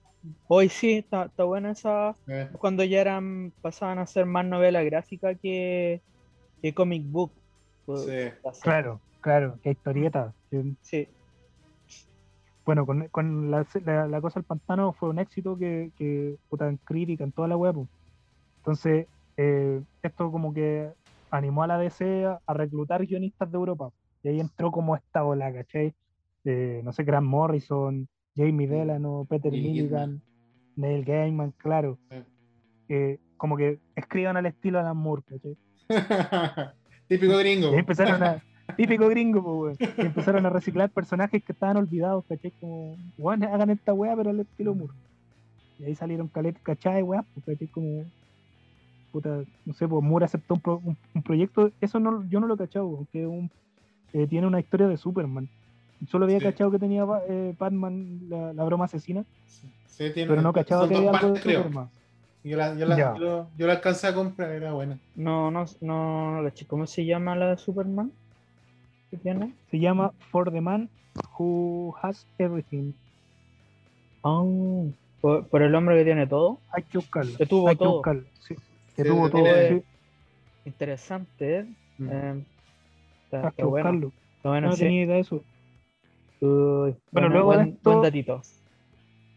Hoy sí, está, está buena esa.
Eh,
Cuando ya eran, pasaban a ser más novela gráfica que, que comic book. Pues,
sí.
claro, claro, que historieta.
Sí.
Bueno, con, con la, la- la cosa del pantano fue un éxito que, que puta, en crítica, en toda la web. po. Entonces, eh, esto como que animó a la DC a, a reclutar guionistas de Europa. Y ahí entró como esta ola, ¿cachai? Eh, no sé, Grant Morrison, Jamie Delano, Peter
Neil
Milligan, Neil Gaiman, claro. Eh, como que escriban al estilo Alan Moore, ¿cachai?
Típico gringo.
Y empezaron a. Típico gringo, pues, weón. Y empezaron a reciclar personajes que estaban olvidados, ¿cachai? Como, weón, hagan esta weá, pero al estilo Moore. Y ahí salieron caletas, ¿cachai? Weá, pues, ¿cachai? Como. Puta, no sé, pues Moore aceptó un, pro- un- un proyecto. Eso no, yo no lo he cachado, weón, que un, eh, tiene una historia de Superman. Solo había
Sí.
cachado que tenía eh, Batman, la, la broma asesina,
Sí, sí, tiene-
pero no cachaba que había algo de. Superman.
Yo la, yo, la, yo, yo la alcancé a comprar, era buena.
No, no, no, no. ¿Cómo se llama la de Superman? ¿Qué tiene?
Se llama For the Man Who Has Everything.
Oh, por, por el hombre que tiene todo.
Hay que buscarlo.
Que tuvo
Hay que
todo.
buscarlo. Sí, que
Sí,
tuvo todo.
tiene-
sí,
Interesante, ¿eh?
Mm.
Eh, está,
hay que
bueno.
buscarlo.
Está bueno,
no
sí.
tenía idea de eso.
Uy,
Bueno, luego de
buen,
esto-
buen datito.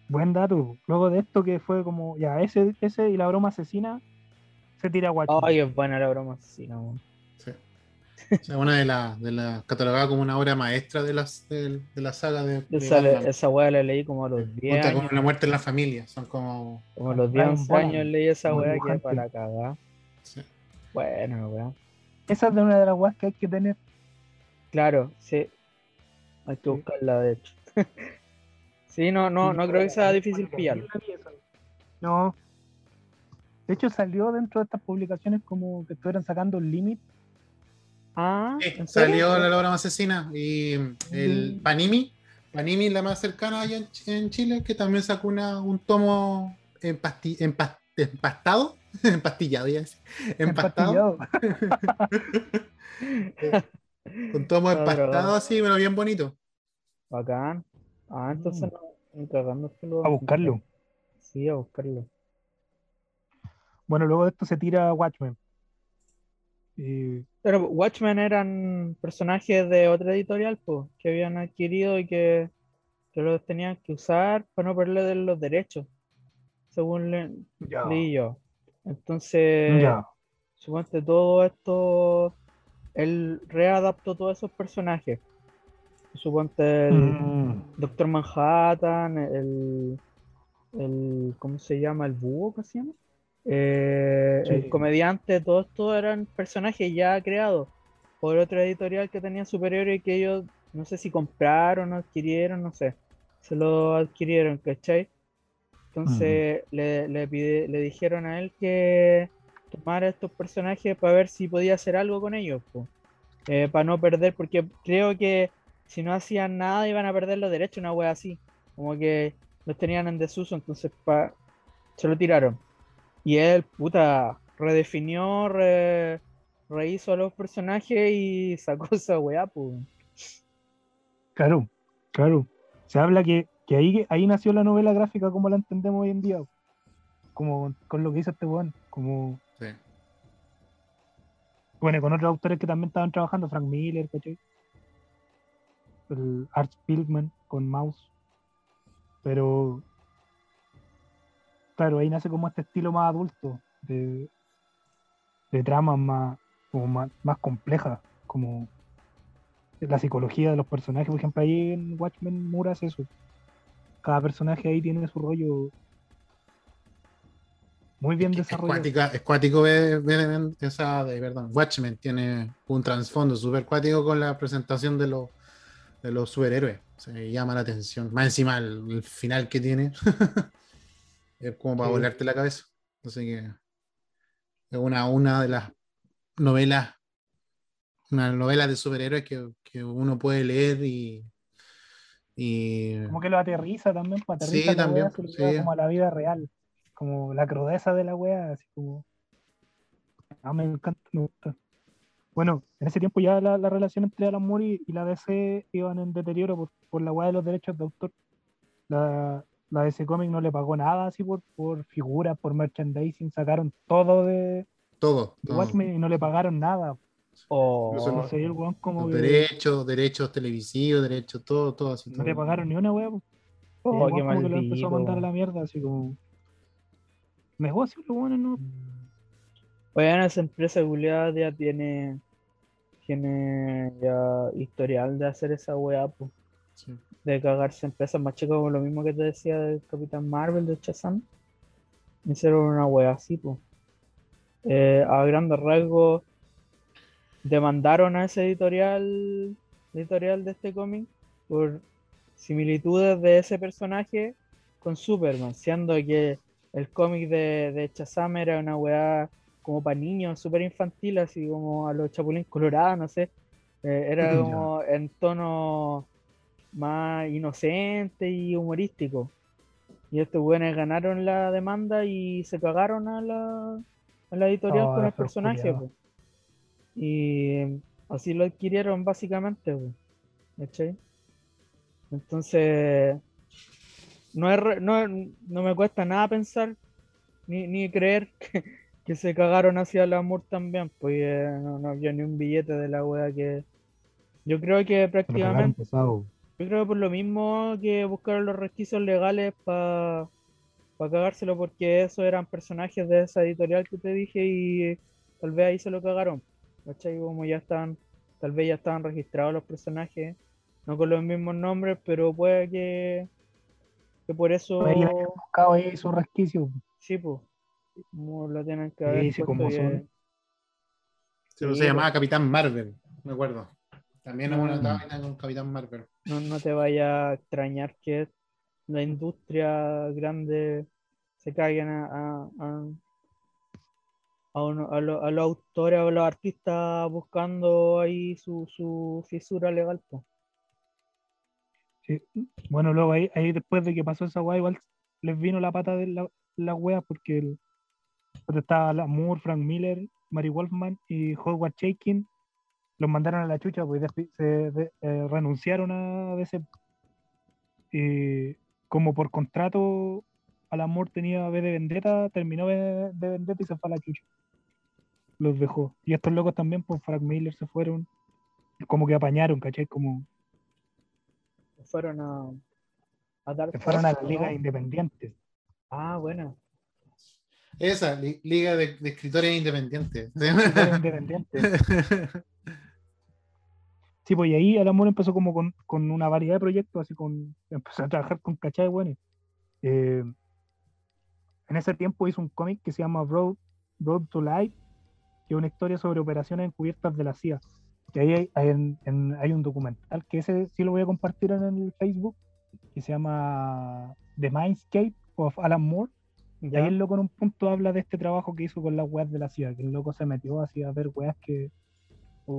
Buen dato. Luego de esto que fue como, ya, ese, ese y la broma asesina se tira Watchmen.
Ay, es buena la broma. No.
Sí. O sea, una de las de la, catalogada como una obra maestra de, las, de, de la saga de, de
Esa, le- esa weá la leí como a los 10
Cuenta
años.
con una muerte en la familia. Son como.
Como a los
Brian
10
Boland,
años leí esa
como
weá que
dibujante.
para cagar.
sí.
Bueno, weá.
Esa es de una de las weas que hay que tener.
Claro, sí. Hay que buscarla, de hecho. sí, no, no, no creo que sea difícil pillarlo.
No. De hecho, salió dentro de estas publicaciones como que estuvieran sacando un límite.
Ah,
salió la obra asesina y el
Mm.
Panini. Panini, la más cercana allá en, Ch- en Chile, que también sacó una, un tomo empasti- empas- empastado, empastillado, ya decía. empastado,
empastillado.
un tomo empastado así, pero bien bonito.
Bacán. Ah, entonces
Mm.
no,
A buscarlo.
Sí, a buscarlo.
Bueno, luego de esto se tira Watchmen. Y
Pero Watchmen eran personajes de otra editorial, pues, que habían adquirido y que, que los tenían que usar para no perder los derechos, según le- leí yo. Entonces,
ya.
suponte todo esto, él readaptó todos esos personajes. Suponte el
Mm.
Doctor Manhattan, el, el ¿cómo se llama? El búho, ¿qué se llama? Eh,
Sí.
El comediante, todos estos eran personajes ya creados por otra editorial que tenía superhéroes y que ellos, no sé si compraron o adquirieron, no sé, se lo adquirieron, ¿cachai? Entonces le, le, pide- le dijeron a él que tomara estos personajes para ver si podía hacer algo con ellos, po. Eh, para no perder, porque creo que si no hacían nada iban a perder los derechos, una wea así, como que los tenían en desuso, entonces pa- se lo tiraron. Y él, puta, redefinió, re- rehizo a los personajes y sacó esa weá, pues.
Claro, claro. Se habla que, que ahí, ahí nació la novela gráfica como la entendemos hoy en día. Como con lo que hizo este weón. Como,
Sí.
bueno, y con otros autores que también estaban trabajando, Frank Miller, ¿cachai? El Art Spiegelman con Mouse. Pero, claro, ahí nace como este estilo más adulto, de, de tramas más, como más, más complejas, como la psicología de los personajes. Por ejemplo, ahí en Watchmen Moore hace eso. Cada personaje ahí tiene su rollo muy bien desarrollado.
es cuático ver, esa de perdón, Watchmen tiene un trasfondo súper cuático con la presentación de los de los superhéroes. Se llama la atención. Más encima el, el final que tiene. es como para
Sí.
volarte la cabeza. Así que es una, una de las novelas, una novela de superhéroes que, que uno puede leer y, y
Como que lo aterriza también, pues
Sí,
aterriza la
también,
wea,
sí.
como a la vida real, como la crudeza de la wea, así como. Ah, me encanta, me gusta. Bueno, en ese tiempo ya la, la relación entre Alan Moore y, y la DC iban en deterioro por, por la wea de los derechos de autor. La, la DC Comics no le pagó nada así por, por figuras, por merchandising, sacaron todo de,
todo.
de
todo.
Watchmen y no le pagaron nada.
O
no-
Entonces ahí el weón como
derechos, derechos televisivos, derechos, todo, todo así.
no
todo.
le pagaron ni una el
Oh, qué
como que lo empezó a mandar a la mierda, así como. Negocio, lo bueno, no.
Oigan, esa empresa culiada ya tiene, tiene ya historial de hacer esa weá, pues.
Sí.
De cagarse empresas más chicas, como lo mismo que te decía del Capitán Marvel de Shazam. Hicieron una wea así, pues. a grandes rasgos, demandaron a ese editorial, editorial de este cómic por similitudes de ese personaje con Superman, siendo que el cómic de, de Shazam era una weá como para niños, súper infantil, así como a los Chapulín Colorados, no sé. Eh, era como en tono más inocente y humorístico. Y estos weones ganaron la demanda y se cagaron a la, a la editorial
Oh,
con el personaje. Y así lo adquirieron básicamente. ¿cachai? Entonces, no, es, no, no me cuesta nada pensar ni, ni creer que, que se cagaron hacia el amor también, pues eh, no, no había ni un billete de la wea que... Yo creo que prácticamente. Yo creo que por lo mismo que buscaron los resquicios legales para cagárselo, porque esos eran personajes de esa editorial que te dije y tal vez ahí se lo cagaron, ¿cachai? Como ya están, tal vez ya estaban registrados los personajes, no con los mismos nombres, pero puede que, que por eso...
Ahí buscado ahí su resquicio.
Sí, pues. Como lo tienen que
Sí,
haber
sí,
puesto
como son.
Sí, pues
Sí,
se llamaba Capitán Marvel, me acuerdo. También hubo una
Mm.
vaina con Capitán Marvel.
no, no te vaya a extrañar que la industria grande se caigan a, a, a, a uno- a lo- a los autores o a los artistas buscando ahí su, su fisura legal.
Sí. Bueno, luego ahí, ahí después de que pasó esa weá, igual les vino la pata de la, la wea porque el, estaba Moore, Frank Miller, Mary Wolfman y Howard Chaykin. Los mandaron a la chucha, pues se de- eh, renunciaron a DC. Y como por contrato, Alan Moore tenía B de Vendetta, terminó B de, de Vendetta y se fue a la chucha. Los dejó. Y estos locos también, pues Frank Miller se fueron. Como que apañaron, ¿cachai? Como
Fueron a, a dar
que fueron a la
fuerza,
liga
¿no?
independiente.
Ah, bueno.
Esa, li- Liga de, de Escritores Independientes.
Liga independiente. Sí, pues y ahí Alan Moore empezó como con, con una variedad de proyectos, así con, empezó a trabajar con cachai bueno. Eh, en ese tiempo hizo un cómic que se llama Road, Road to Life, que es una historia sobre operaciones encubiertas de la CIA. Y ahí hay, hay en- en- hay un documental que ese sí lo voy a compartir en el Facebook, que se llama The Mindscape of Alan Moore. Y ahí el loco en un punto habla de este trabajo que hizo con las weas de la CIA, que el loco se metió así a ver weas que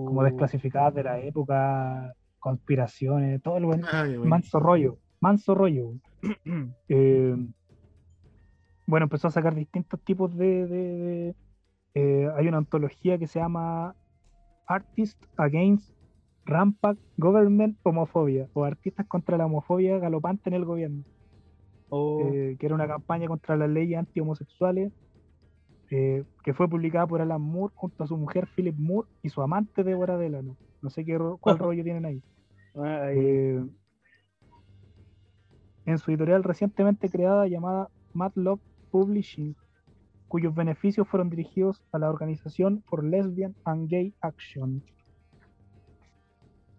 como desclasificadas de la época, conspiraciones, todo el buen
Ay, güey.
manso rollo, manso rollo. Eh, bueno, empezó a sacar distintos tipos de... de- de- eh, hay una antología que se llama Artists Against Rampant Government Homophobia, o Artistas contra la homofobia galopante en el gobierno,
oh,
eh, que era una campaña contra las leyes anti-homosexuales, eh, que fue publicada por Alan Moore junto a su mujer Philip Moore y su amante Deborah Delano. No sé qué ro- cuál rollo tienen ahí.
ay,
Eh, en su editorial recientemente creada llamada Matlock Publishing, cuyos beneficios fueron dirigidos a la organización for Lesbian and Gay Action.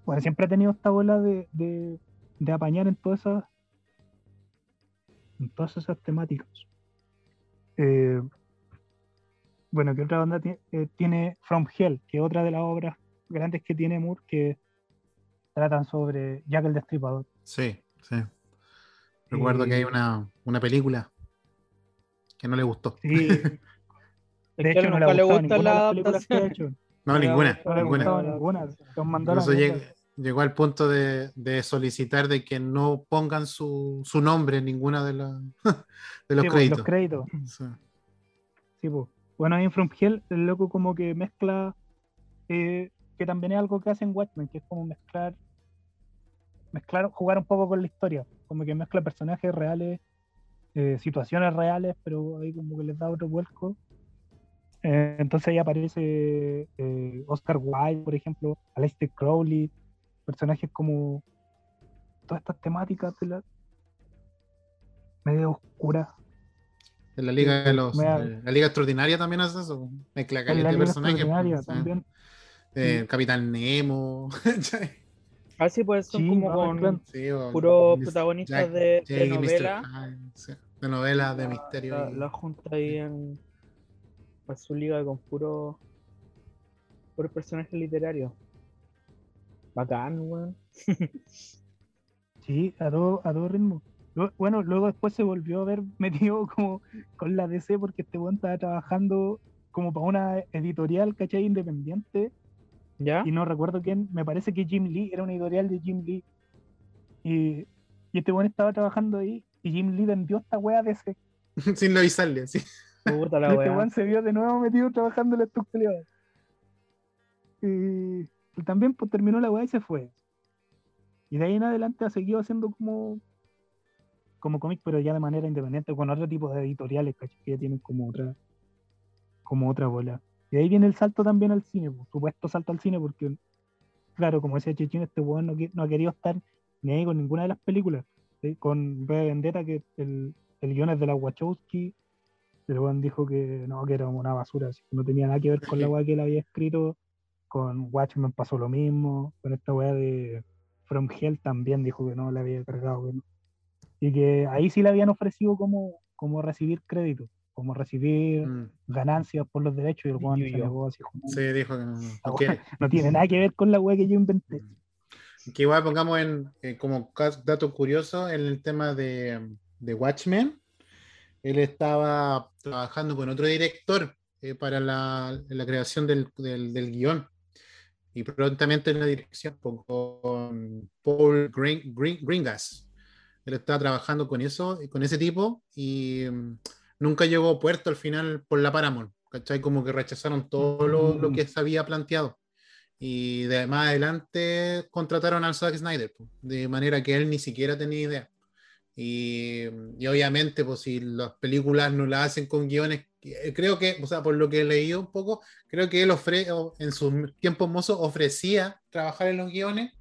Bueno, siempre ha tenido esta bola de, de, de apañar en todas esas en todas esas temáticas. Eh, bueno, que otra banda tiene, eh, tiene From Hell, que es otra de las obras grandes que tiene Moore, que tratan sobre Jack el Destripador.
Sí, sí. Recuerdo que hay
Eh,
una, una película que no le gustó.
Sí, de hecho no le
gusta la adaptación.
hecho.
No, ninguna,
No
ninguna. Incluso llegó al punto de, de solicitar de que no pongan su, su nombre en ninguna de, la- de los
Sí, pues,
créditos.
los créditos.
Sí.
Sí, pues. Bueno, ahí en From Hell, el loco como que mezcla, eh, que también es algo que hacen Watchmen, que es como mezclar, mezclar, jugar un poco con la historia, como que mezcla personajes reales, eh, situaciones reales, pero ahí como que les da otro vuelco. Eh, entonces ahí aparece Oscar Wilde, por ejemplo, Aleister Crowley, personajes como todas estas temáticas de la medio oscura.
En la Liga de los. Eh, la Liga Extraordinaria también hace eso. Mezcla
la
de personajes. Pues, sí.
también.
Eh, Capitán Nemo.
Ah, sí, pues son
Sí,
como con
mezclando.
Sí, o-
puros protagonistas
Jack-
de, de
Jake y Mr.
novela.
De novelas de misterio.
La, junta ahí en pues, su liga con puro puros personajes literarios. Bacán, weón.
Sí, a todo, a todo ritmo. Bueno, luego después se volvió a ver metido como con la DC porque este weón estaba trabajando como para una editorial, ¿cachai? Independiente.
¿Ya?
Y no recuerdo quién, me parece que Jim Lee, era una editorial de Jim Lee. Y, y este weón estaba trabajando ahí y Jim Lee vendió esta wea a DC.
Sin avisarle, sí.
Puta la
este weón se vio de nuevo metido trabajando en la estructura. Y, y también pues terminó la weá y se fue. Y de ahí en adelante ha seguido haciendo como como cómic, pero ya de manera independiente, con otro tipo de editoriales, ¿cachai? Que ya tienen como otra como otra bola. Y ahí viene el salto también al cine, pues, supuesto salto al cine, porque claro, como decía Chechín, este weón no, no ha querido estar ni ahí con ninguna de las películas. Con de Vendetta, que el, el guion es de la Wachowski, el weón dijo que no, que era una basura, así que no tenía nada que ver con la weá que él había escrito. Con Watchmen pasó lo mismo, con esta weá de From Hell también dijo que no le había cargado. que no. Y que ahí sí le habían ofrecido como, como recibir crédito, como recibir
Mm,
ganancias por los derechos y el
Yo,
se negó así como,
Sí, dijo que no.
"Ah,
porque-
weón, no tiene nada que ver con la weá que yo inventé.
Que igual pongamos en, eh, como dato curioso en el tema de, de Watchmen. Él estaba trabajando con otro director eh, para la, la creación del, del, del guion. Y prontamente en la dirección con- con Paul Green, Green- Greengrass. Él estaba trabajando con eso, con ese tipo, y mm, nunca llegó a puerto al final por la Paramount. ¿Cachai? Como que rechazaron todo lo, lo que se había planteado. Y de más adelante contrataron al Zack Snyder, de manera que él ni siquiera tenía idea. Y, y obviamente, pues si las películas no las hacen con guiones, eh, creo que, o sea, por lo que he leído un poco, creo que él ofre, en sus tiempos mozos ofrecía trabajar en los guiones,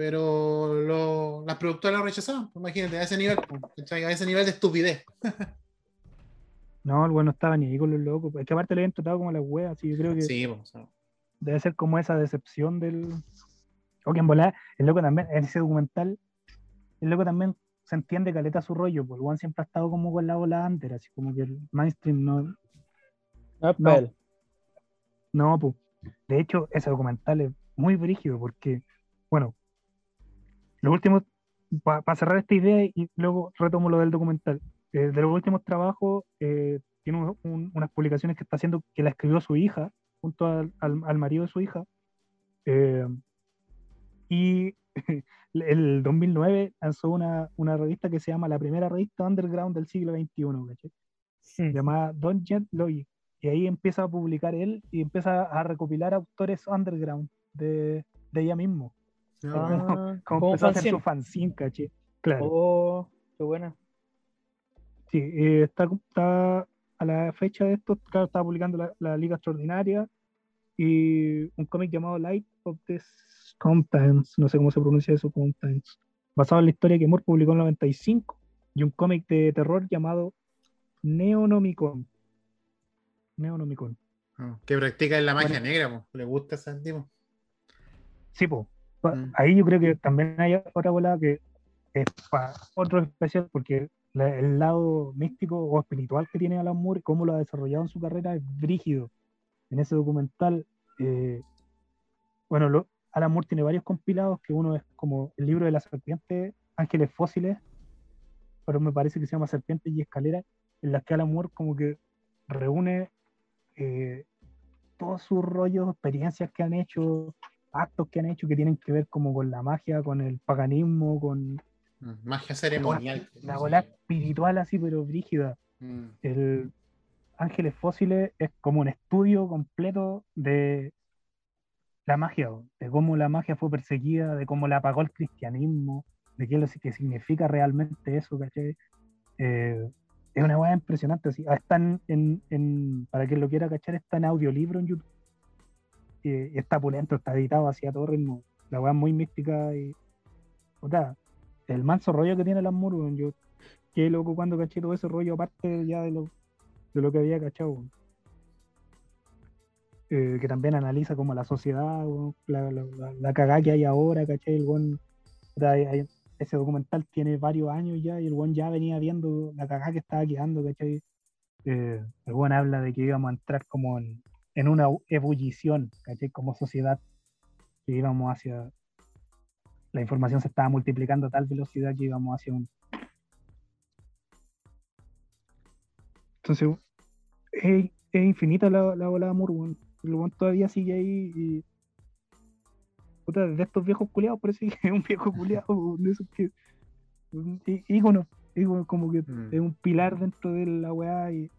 pero lo- las productoras lo rechazaban, pues, imagínate, a ese nivel, pues, a ese nivel de estupidez.
No, el weón no estaba ni ahí con los locos. Es que aparte le habían tratado como la wea, así yo creo que
Sí, pues, o sea,
debe ser como esa decepción del. O que en volar, el loco también, en ese documental, el loco también se entiende caleta su rollo, el weón siempre ha estado como con la ola under, así como que el mainstream no,
No
No. No, pues. De hecho, ese documental es muy brígido porque, bueno, los últimos, para cerrar esta idea y luego retomo lo del documental, eh, de los últimos trabajos, eh, tiene un- un- unas publicaciones que está haciendo, que la escribió su hija, junto al, al- al marido de su hija, eh, y el 2009 lanzó una, una revista que se llama la primera revista underground del siglo XXI, ¿cachai?
Hmm.
llamada Don't Jet Logic. Y ahí empieza a publicar él y empieza a recopilar autores underground de, de ella mismo. Ah. Como
como
empezó a hacer su fanzine, caché. Claro.
Oh, qué buena.
Sí, eh, está, está a la fecha de esto, claro, estaba publicando la, la Liga Extraordinaria y un cómic llamado Light of the Contents, no sé cómo se pronuncia eso, Contents, basado en la historia que Moore publicó en el 95 y un cómic de terror llamado Neonomicon. Neonomicon.
No, que practica en la magia
Bueno.
negra, le gusta ese tipo.
Sí, po.
Mm.
Ahí yo creo que también hay otra bola que es para otro especial, porque la- el lado místico o espiritual que tiene Alan Moore, cómo lo ha desarrollado en su carrera, es brígido. En ese documental, eh, bueno, lo- Alan Moore tiene varios compilados, que uno es como el libro de la serpiente, Ángeles Fósiles, pero me parece que se llama Serpientes y Escaleras, en las que Alan Moore como que reúne eh, todos sus rollos, experiencias que han hecho, actos que han hecho que tienen que ver como con la magia, con el paganismo, con
Mm, Magia ceremonial.
la bola espiritual así, pero brígida.
Mm,
El Ángeles Fósiles es como un estudio completo de la magia, de cómo la magia fue perseguida, de cómo la apagó el cristianismo, de qué es lo que significa realmente eso, ¿cachai? Eh, es una weá impresionante. Así. Ah, Está en, en- en- para quien lo quiera cachar, está en audiolibro en YouTube. Y está pulento, está editado así a todo ritmo. La weá es muy mística y. puta, el manso rollo que tiene las Moore, yo qué loco cuando caché todo ese rollo, aparte ya de lo, de lo que había cachado. eh, que también analiza como la sociedad, la, la, la- cagada que hay ahora, ¿cachai? El weón, puta, hay- hay- ese documental tiene varios años ya y el weón ya venía viendo la cagada que estaba quedando, ¿cachai? Eh, el weón habla de que íbamos a entrar como en, en una ebullición, ¿cachai? Como sociedad, que íbamos hacia... La información se estaba multiplicando a tal velocidad que íbamos hacia un... Entonces, es, es infinita la, la de weón. El todavía sigue ahí y. Puta, de estos viejos culiados, parece que es un viejo culiado, de esos que. ícono, como que
Mm.
es un pilar dentro de la weá y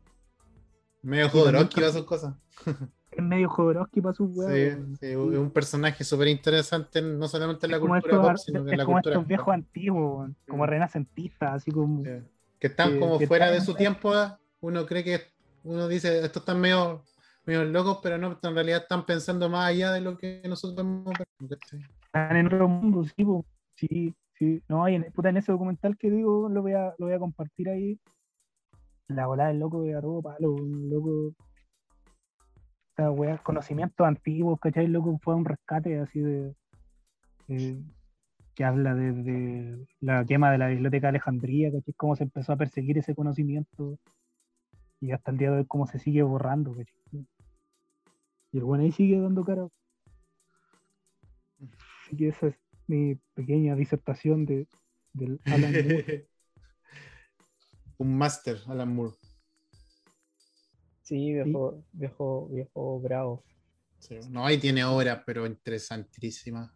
Medio Jodorowsky va sus cosas.
es medio Jodorowsky para sus
Sí,
weón.
sí, es un personaje súper interesante, no solamente en la cultura
estos,
pop, sino que en
es
la
como
cultura.
estos viejos antiguos, como renacentistas, así como.
Sí. Que están
que-
como
que
fuera de
están-
su tiempo. ¿eh? Uno cree que uno dice, estos están medio, medio locos, pero no, en realidad están pensando más allá de lo que nosotros ¿cachai?
Están en otro mundo, sí, po. sí, sí. No, y en, puta, en ese documental que digo, lo voy a, lo voy a compartir ahí. La volada del loco de todo palo, un loco. Conocimientos antiguos, ¿cachai? El loco fue un rescate así de. eh, que habla de, de la quema de la biblioteca de Alejandría, ¿cachai? Cómo se empezó a perseguir ese conocimiento. Y hasta el día de hoy, cómo se sigue borrando, ¿cachai? Y el bueno ahí sigue dando cara. Así que esa es mi pequeña disertación de, del Alan Moore.
un máster, Alan Moore.
Sí, viejo, viejo, viejo bravo.
Sí, No, ahí tiene obras, pero interesantísimas.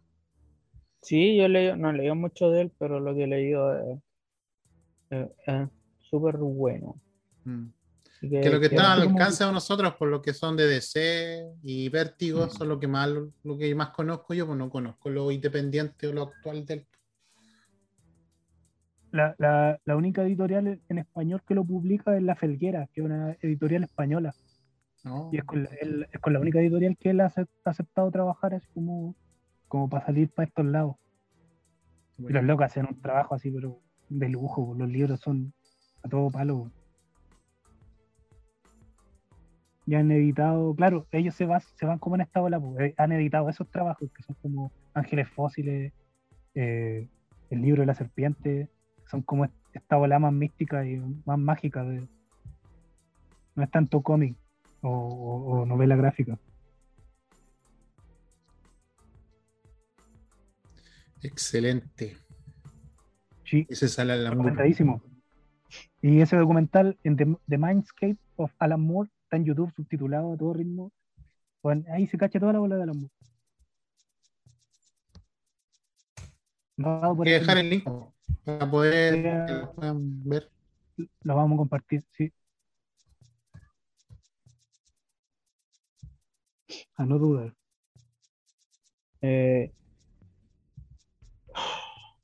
Sí, yo leí, no he leído mucho de él, pero lo que he leído es, es- es súper bueno.
Mm. Que lo que
que-
está al alcance de nosotros, por lo que son de DC y Vértigo,
Mm.
son lo que más lo que más conozco yo, pues no conozco lo independiente o lo actual del.
La, la, la única editorial en- español que lo publica es La Felguera, que es una editorial española.
¿no?
Y es con la, él- es con la única editorial que él ha acep- ha aceptado trabajar así como, como para salir para estos lados. Y los locos hacen un trabajo así, pero de lujo. Los libros son a todo palo. Ya han editado, claro, ellos se, van se van como en esta ola, pues, eh, han editado esos trabajos que son como Ángeles Fósiles, eh, el libro de la serpiente, son como est- esta ola más mística y más mágica de no es tanto cómic o, o- o novela gráfica.
Excelente.
Sí,
Ese sale Alan Moore.
Y ese documental en The, The Mindscape of Alan Moore está en YouTube subtitulado a todo ritmo. Bueno, ahí se cacha toda la bola de Alan Moore. Ese
dejar el link para poder ver.
lo vamos a compartir, sí. A no dudar.
Eh,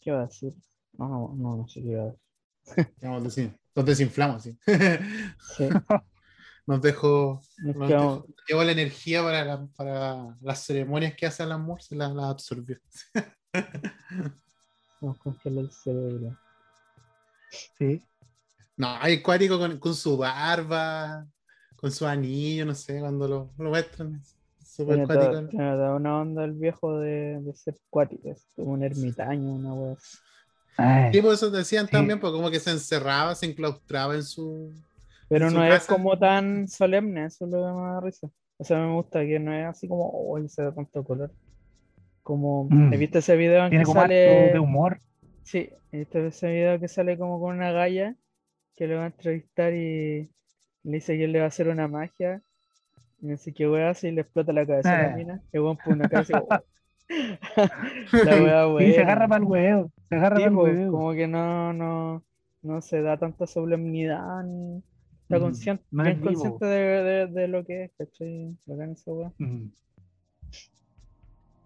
¿qué iba a decir? No, no, no, no sé qué iba a decir.
Vamos Nos desinflamos, sí.
Sí,
Nos dejó,
nos
nos
quedamos-
dejó- llevó la energía para, la- para las ceremonias que hace Alan Moore, se las la absorbió.
Nos congeló el cerebro.
Sí.
No, hay cuático con, con su barba, con su anillo, no sé, cuando lo, lo muestran.
toda,
cuático.
tiene toda una onda el viejo de, de ser cuático, es como un ermitaño, una wea.
Ay,
Sí, por eso decían
Sí.
también, pues como que se encerraba, se enclaustraba en su.
Pero
su
no es
casa.
como tan solemne, eso es lo que me da risa. O sea, me gusta que no es así como, oh, se da tanto color. Como,
Mm.
¿viste ese video en
tiene
que
como acto
sale?
de humor.
Sí, ¿viste ese video que sale como con una galla que le va a entrevistar y le dice que él le va a hacer una magia. Y no sé qué wea hace y le explota la cabeza a la
Ah.
mina. Weón pone una cabeza y, oh. La
Sí, se agarra para el huevo. Se agarra
Sí,
para el
pues,
huevo.
como que no, no, no se da tanta solemnidad ni está
Mm,
consciente,
no es
consciente de, de- de lo que es, ¿cachai? Bacán esa.
Mm.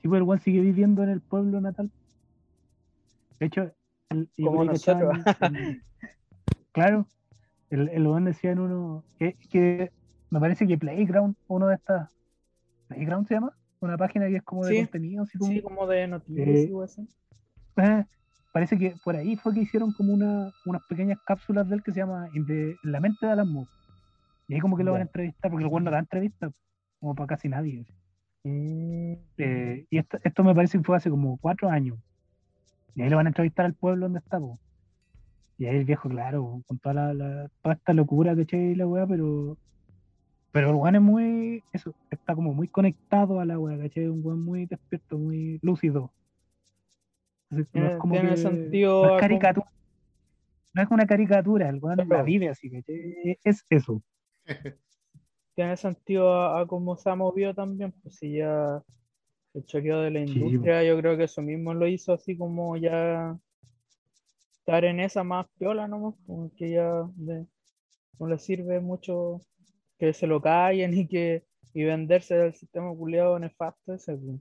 Sí, pues el weón sigue viviendo en el pueblo natal. De hecho, el,
Como nosotros.
claro, el, el weón decía en uno que, que me parece que Playground, uno de estas, Playground se llama, una página que es como de
Sí,
contenido, así como,
Sí, como de noticias
Eh,
y así.
eh, parece que por ahí fue que hicieron como una, unas pequeñas cápsulas de él que se llama In the- En la mente de Alan Moore. Y ahí como que lo van a entrevistar, porque el weón no da entrevistas. como para casi nadie. Eh, y esto, esto me parece que fue hace como cuatro años. Y ahí lo van a entrevistar al pueblo donde está, po. Y ahí el viejo, claro, con toda la, la- toda esta locura, ¿cachai? La weá, pero. Pero el weón es muy. Eso, está como muy conectado a la weá, ¿cachai? Un weón muy despierto, muy lúcido. Entonces, no es como
tiene
que-
sentido
no es
como-
caricatura. No es una caricatura, el weón la vive así, ¿cachai? Es eso.
tiene sentido a, a cómo se ha movido también, pues si ya el choqueo de la
Sí,
industria, yo creo que eso mismo lo hizo así como ya estar en esa más piola nomás, como que ya de- no le sirve mucho que se lo callen y que y venderse del sistema culiado nefasto ese. pues.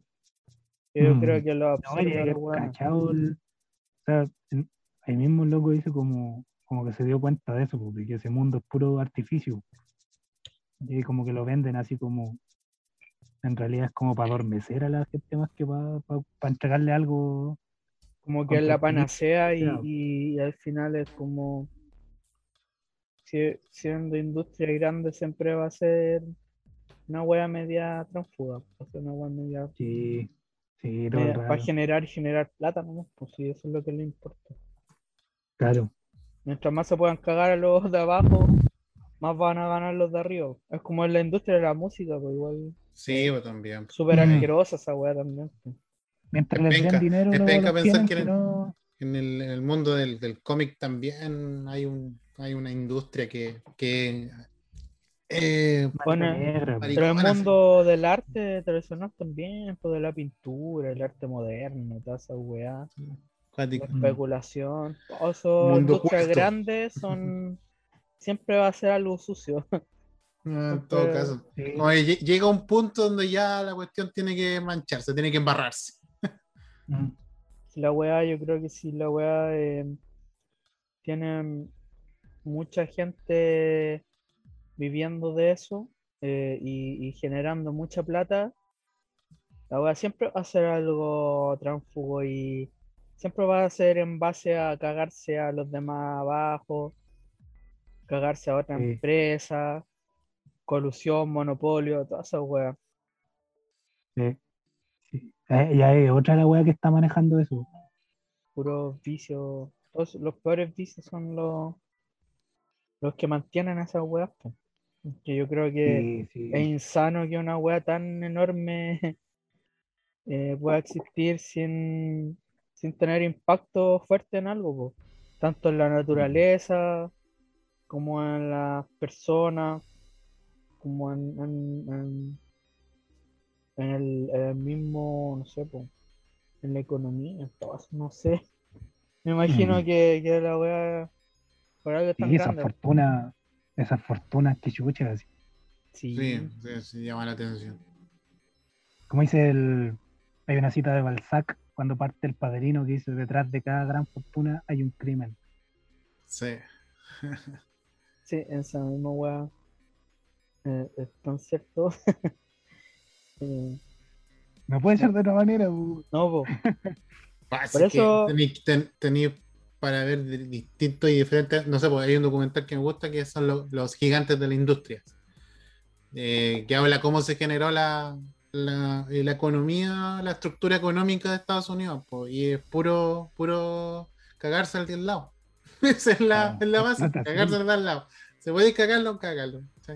Yo
Mm.
creo que lo
No,
absorbe a
el o sea, el- ahí mismo el loco dice como, como que se dio cuenta de eso, porque ese mundo es puro artificio. Y como que lo venden así como, en realidad es como para adormecer a la gente más que para, entregarle algo.
Como que es la panacea y,
claro.
y- y al final es como si- siendo industria grande siempre va a ser una wea media transfuga, va a ser una wea media,
Sí, sí, todo el
media- para generar y generar plata nomás, pues sí, eso es lo que le importa.
Claro.
Mientras más se puedan cagar a los de abajo, más van a ganar los de arriba. Es como en la industria de la música, pues igual
Sí, pues también.
súper
Mm.
asquerosa esa wea también. pues.
Mientras
Es
les
penca,
den dinero,
es penca pensar
tienen,
que en-
no-
En el, en el mundo del, del cómic también hay un hay una industria que, que eh,
Bueno. Pero el mundo del arte tradicional también, pues de la pintura, el arte moderno, toda esa weá. La especulación, todas esas
Mundo
industrias grandes son siempre va a ser algo sucio.
Ah, en todo
Pero-
caso.
Sí.
Llega un punto donde ya la cuestión tiene que mancharse, tiene que embarrarse.
Mm.
La weá, yo creo que si la weá eh, tiene mucha gente viviendo de eso eh, y, y generando mucha plata, la weá siempre va a ser algo tránfugo y siempre va a ser en base a cagarse a los demás abajo, cagarse a otra
Sí.
empresa, colusión, monopolio, toda esa weá.
Sí. Sí. Eh, y hay otra la wea que está manejando eso.
puros vicios. Todos los peores vicios son los, los que mantienen a esas weas. Que yo creo que
sí.
es insano que una wea tan enorme eh, pueda existir sin, sin tener impacto fuerte en algo, po. tanto en la naturaleza como en las personas, como en, en, en- en el, en el mismo, no sé, po, en la economía, en todo eso, no sé. Me imagino
Mm.
que, que la wea por algo tan
Sí, esas
grande.
fortunas, esas fortunas que chuchas, así.
Sí.
Sí, sí, sí, llama la atención.
Como dice el. Hay una cita de Balzac cuando parte el padrino que dice: detrás de cada gran fortuna hay un crimen.
Sí.
Sí, esa misma weá eh, es tan cierto. Eh,
No puede ser de otra manera. bu.
no, po,
Así
Por
que
eso-
tení- ten- tení para ver di- distintos y diferentes. No sé, pues hay un documental que me gusta que son lo- los gigantes de la industria. Eh, que habla cómo se generó la, la, eh, la economía, la estructura económica de Estados Unidos. pues, y es puro, puro cagarse al de al lado. Esa es la,
Ah,
es la base, cagarse al de al lado. Se puede cagarlo, cágalo. ¿sí?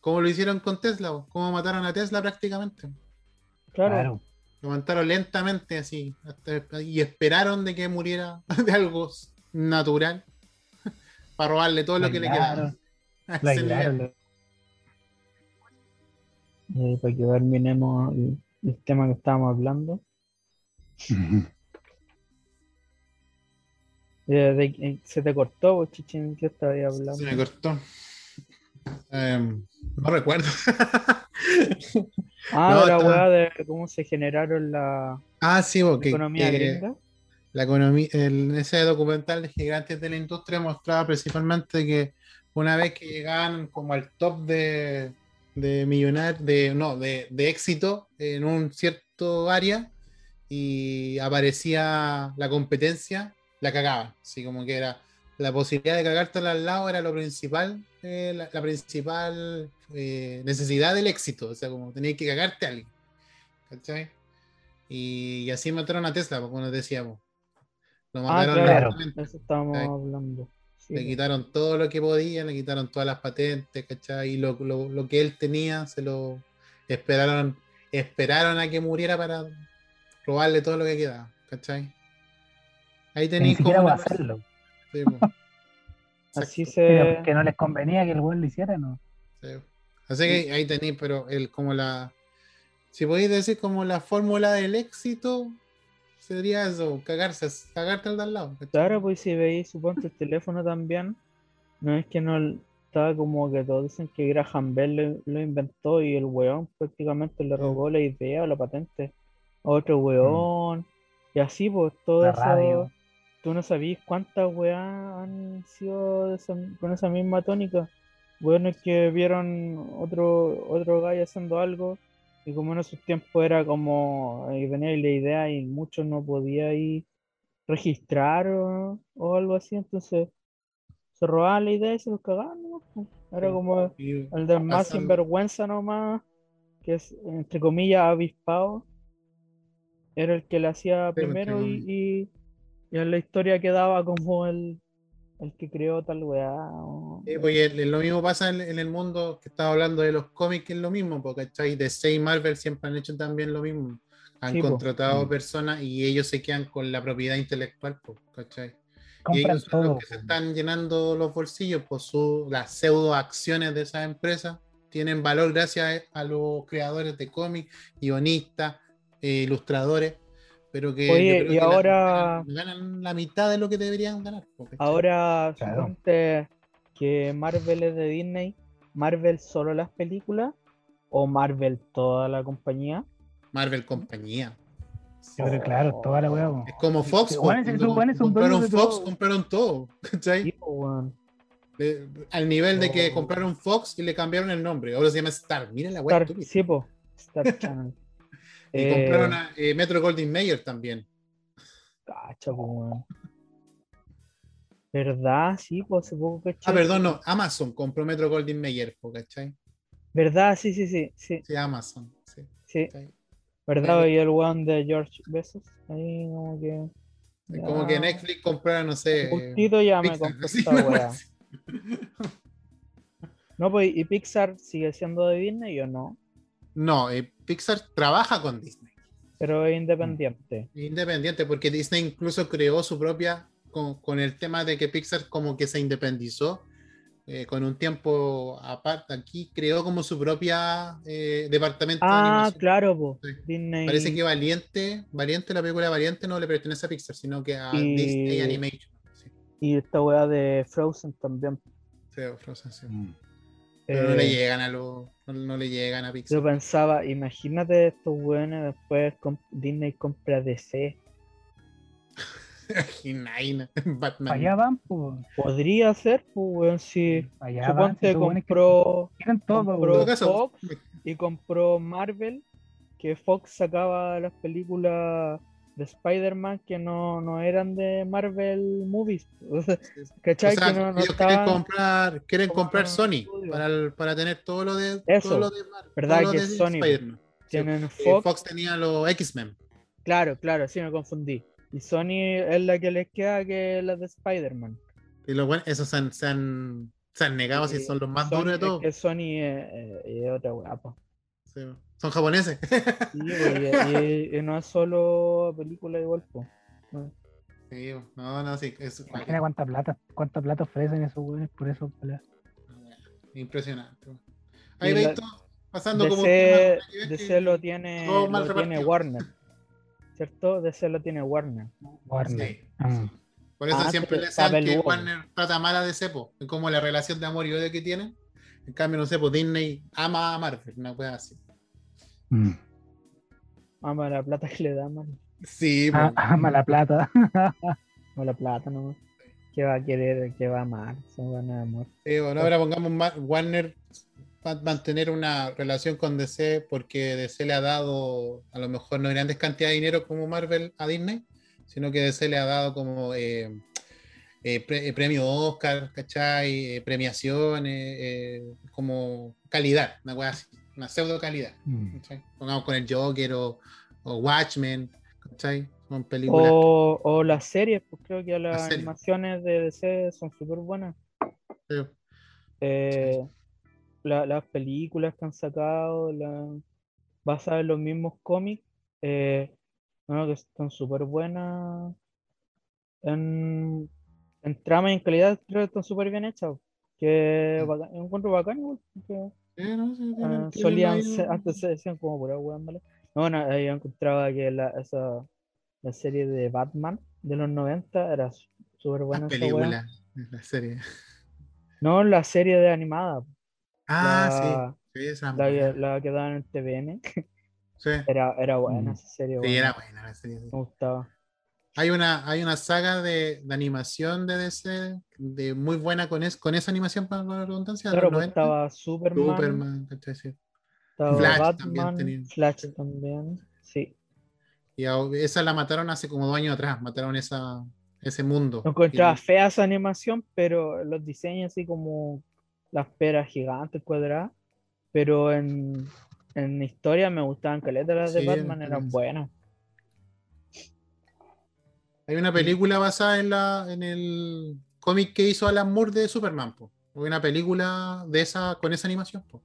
Como lo hicieron con Tesla, como mataron a Tesla prácticamente.
claro,
Claro.
Lo mataron lentamente así. hasta- y esperaron de que muriera de algo natural. Para robarle todo lo
La
que le quedaba.
eh, para que terminemos el, el tema que estábamos hablando.
La-
Eh, de- eh, se te cortó, po, Chichen, ¿qué estabas hablando?
Se me cortó. Em, no recuerdo.
Ah,
No,
de la weá de cómo se generaron la
ah, sí, porque
economía gringa.
la economía, el, ese documental de gigantes de la industria mostraba principalmente que una vez que llegaban como al top de, de millonar, de no, de, de éxito en un cierto área y aparecía la competencia, la cagaban. Así como que era la posibilidad de cagártela al lado era lo principal, eh, la, la principal eh, necesidad del éxito. O sea, como tenías que cagarte a alguien. ¿Cachai? Y, y así mataron a Tesla, como nos decíamos. Lo
Ah,
mataron
claro,
lentamente.
eso estábamos hablando. Sí,
Le
po.
quitaron todo lo que podían, le quitaron todas las patentes, ¿cachai? Y lo, lo- lo que él tenía, se lo esperaron, esperaron a que muriera para robarle todo lo que quedaba, ¿cachai? Ahí tenéis como una-
hacerlo.
Sí, po.
Así se.
Que no les convenía que el weón lo hiciera, ¿no?
sí. Así que ahí tenéis, pero el, como la, si podéis decir como la fórmula del éxito, sería eso, cagarse, cagarte al de al lado.
Claro, pues si veis, suponte el teléfono también, no es que no estaba como que todos dicen que Graham Bell lo, lo inventó y el weón prácticamente le robó la idea o la patente a otro weón. Y así, pues todo
La
eso,
radio.
Tú no sabías cuántas weas han sido esa- con esa misma tónica. Weones que vieron otro, otro gallo haciendo algo y como en esos tiempos era como, eh, venía la idea y muchos no podían registrar o, o algo así, entonces se robaban la idea y se los cagaban. Era como
Y
el del más sinvergüenza nomás, que es entre comillas avispado, era el que le hacía primero y, y, y en la historia quedaba como el, el que creó tal weá. o-
Sí, pues, y el- lo mismo pasa en, en el mundo que estaba hablando de los cómics, que es lo mismo, porque ¿cachai? DC y Marvel siempre han hecho también lo mismo. Han
Sí, po.
contratado
Mm.
personas y ellos se quedan con la propiedad intelectual, po, ¿cachai? Y
Compran
ellos son los
todo.
que se están llenando los bolsillos, por su, las pseudo acciones de esas empresas tienen valor gracias a, a los creadores de cómics, guionistas, eh, ilustradores, pero que
Oye, y
que
ahora-
ganan, ganan la mitad de lo que deberían ganar.
Ahora,
Claro.
suponte que Marvel es de Disney, ¿Marvel solo las películas o Marvel toda la compañía?
Marvel compañía.
Creo, claro, toda la weá.
Es como Fox,
Sí, bueno,
compraron Fox,
todo.
compraron todo, ¿cachai?
Sí.
Le- al nivel de que
Oh.
compraron Fox y le cambiaron el nombre. Ahora se llama Star. Miren la web
Star, sí, po, Star Channel.
Y
Eh,
compraron a eh, Metro Goldwyn Mayer también.
Cacha, weón. ¿Verdad? Sí, pues hace poco caché.
Ah, perdón, no. Amazon compró Metro Goldwyn Mayer, ¿cachai?
¿Verdad? Sí, sí, sí, sí,
Sí, Amazon. Sí,
sí.
¿cachai?
¿Verdad? Y el weón de George Bezos. Ahí como que.
Es Como que
ya,
Netflix comprara, no sé. eh,
Justito ya me
Pixar,
compró
así,
esta weá. No, pues, ¿y Pixar sigue siendo de Disney o no?
No, eh, Pixar trabaja con Disney.
Pero es independiente.
Independiente, porque Disney incluso creó su propia, con, con el tema de que Pixar como que se independizó eh, con un tiempo aparte aquí, creó como su propia eh, departamento de
Ah,
animación.
claro, pues.
Sí.
Disney.
Parece que Valiente, Valiente, la película Valiente no le pertenece a Pixar, sino que a
Y-
Disney Animation. Sí,
Y esta weá de Frozen también.
sí, Frozen, sí.
Mm.
Pero no le
Eh,
llegan a los, no, no le llegan a Pixar.
Yo pensaba, imagínate estos weones después Disney compra DC.
Batman.
Allá van, pues.
Podría ser, pues weón, si
Allá van.
suponte
que
compró
quieren todo,
compró-
todo
weón.
caso,
Fox. y compró Marvel, que Fox sacaba las películas de Spider-Man que no, no eran de Marvel Movies. Que no,
quieren comprar, quieren comprar Sony para, el- para tener todo lo de
Eso,
todo lo de
¿verdad
todo lo
que
de
es Sony?
Spider-Man. Sí,
tienen
eh,
Fox.
Fox tenía los X-Men.
Claro, claro, sí me confundí. Y Sony es la que les queda que la de Spider-Man.
Y los buenos, esos se han, se han, se han negado si
Y
son los más
Sony-
duros de
es
todos.
que Sony es, es- es otra po.
Sí, son japoneses.
Sí, po, y, y- y no es solo película igual, po. No.
Sí, no, no, sí. Es,
Imagina cuánta plata, cuánta plata ofrecen esos weones por eso. pelea.
Impresionante. Ahí
la-
veis todo pasando como.
DC,
que-
DC lo tiene, lo tiene. Warner. ¿Cierto? DC lo tiene Warner.
Warner.
Sí,
Mm.
sí. Por eso
Ah,
siempre le decían que. Warner trata mal a DC, como la relación de amor y odio que tienen. En cambio, no sé, pues Disney ama a Marvel, una cosa así.
Mm.
Ama la plata que le da, man.
Sí,
Ah, ama la plata.
No la plata, no. ¿Qué va a querer? ¿Qué va a amar? Son ganas de amor.
Sí, bueno, ahora pongamos Warner va a mantener una relación con DC porque DC le ha dado a lo mejor no grandes cantidades de dinero como Marvel a Disney, sino que DC le ha dado como eh, eh, pre- eh, premio Oscar, ¿cachai? Eh, premiaciones, eh, como calidad, una weá así, una pseudo calidad.
Mm.
Pongamos con el Joker o, o Watchmen, ¿cachai? Son películas.
O, o las series, pues creo que las animaciones de DC son súper buenas.
que-
Eh, la- las películas que han sacado, la, basadas en los mismos cómics, eh, bueno, que están súper buenas en, en trama y en calidad, creo que están súper bien hechas. Que
Mm.
bacán- encuentro bacán igual,
eh, no, sí,
ah,
tienen- tienen
solían ser- antes se decían como pura weá, ¿vale? No, bueno, yo encontraba que la, esa, la serie de Batman de los 90 era súper buena esa weá.
películas, la serie.
No, la serie de animada,
Ah, sí. Sí, esa
la, que- la que daban en el TVN.
Sí,
Era, era buena
Mm.
esa serie,
sí,
buena,
era buena la serie.
me gustaba.
Hay una, hay una saga de, de animación de DC de muy buena con, es, con esa animación, para la redundancia, de
Claro, pues
90.
estaba Superman,
Superman,
estaba
Flash también
Batman,
tenía.
Flash también, sí.
Y esa la mataron hace como dos años atrás, mataron esa, ese mundo.
No encontraba
Y-
fea esa animación, pero los diseños así como las peras gigantes cuadradas, pero en, en historia me gustaban caletas las de
Sí,
Batman, eran buenas.
Hay una película basada en, la, en el cómic que hizo Alan Moore de Superman. Po. Hay una película de esa, con esa animación. Po.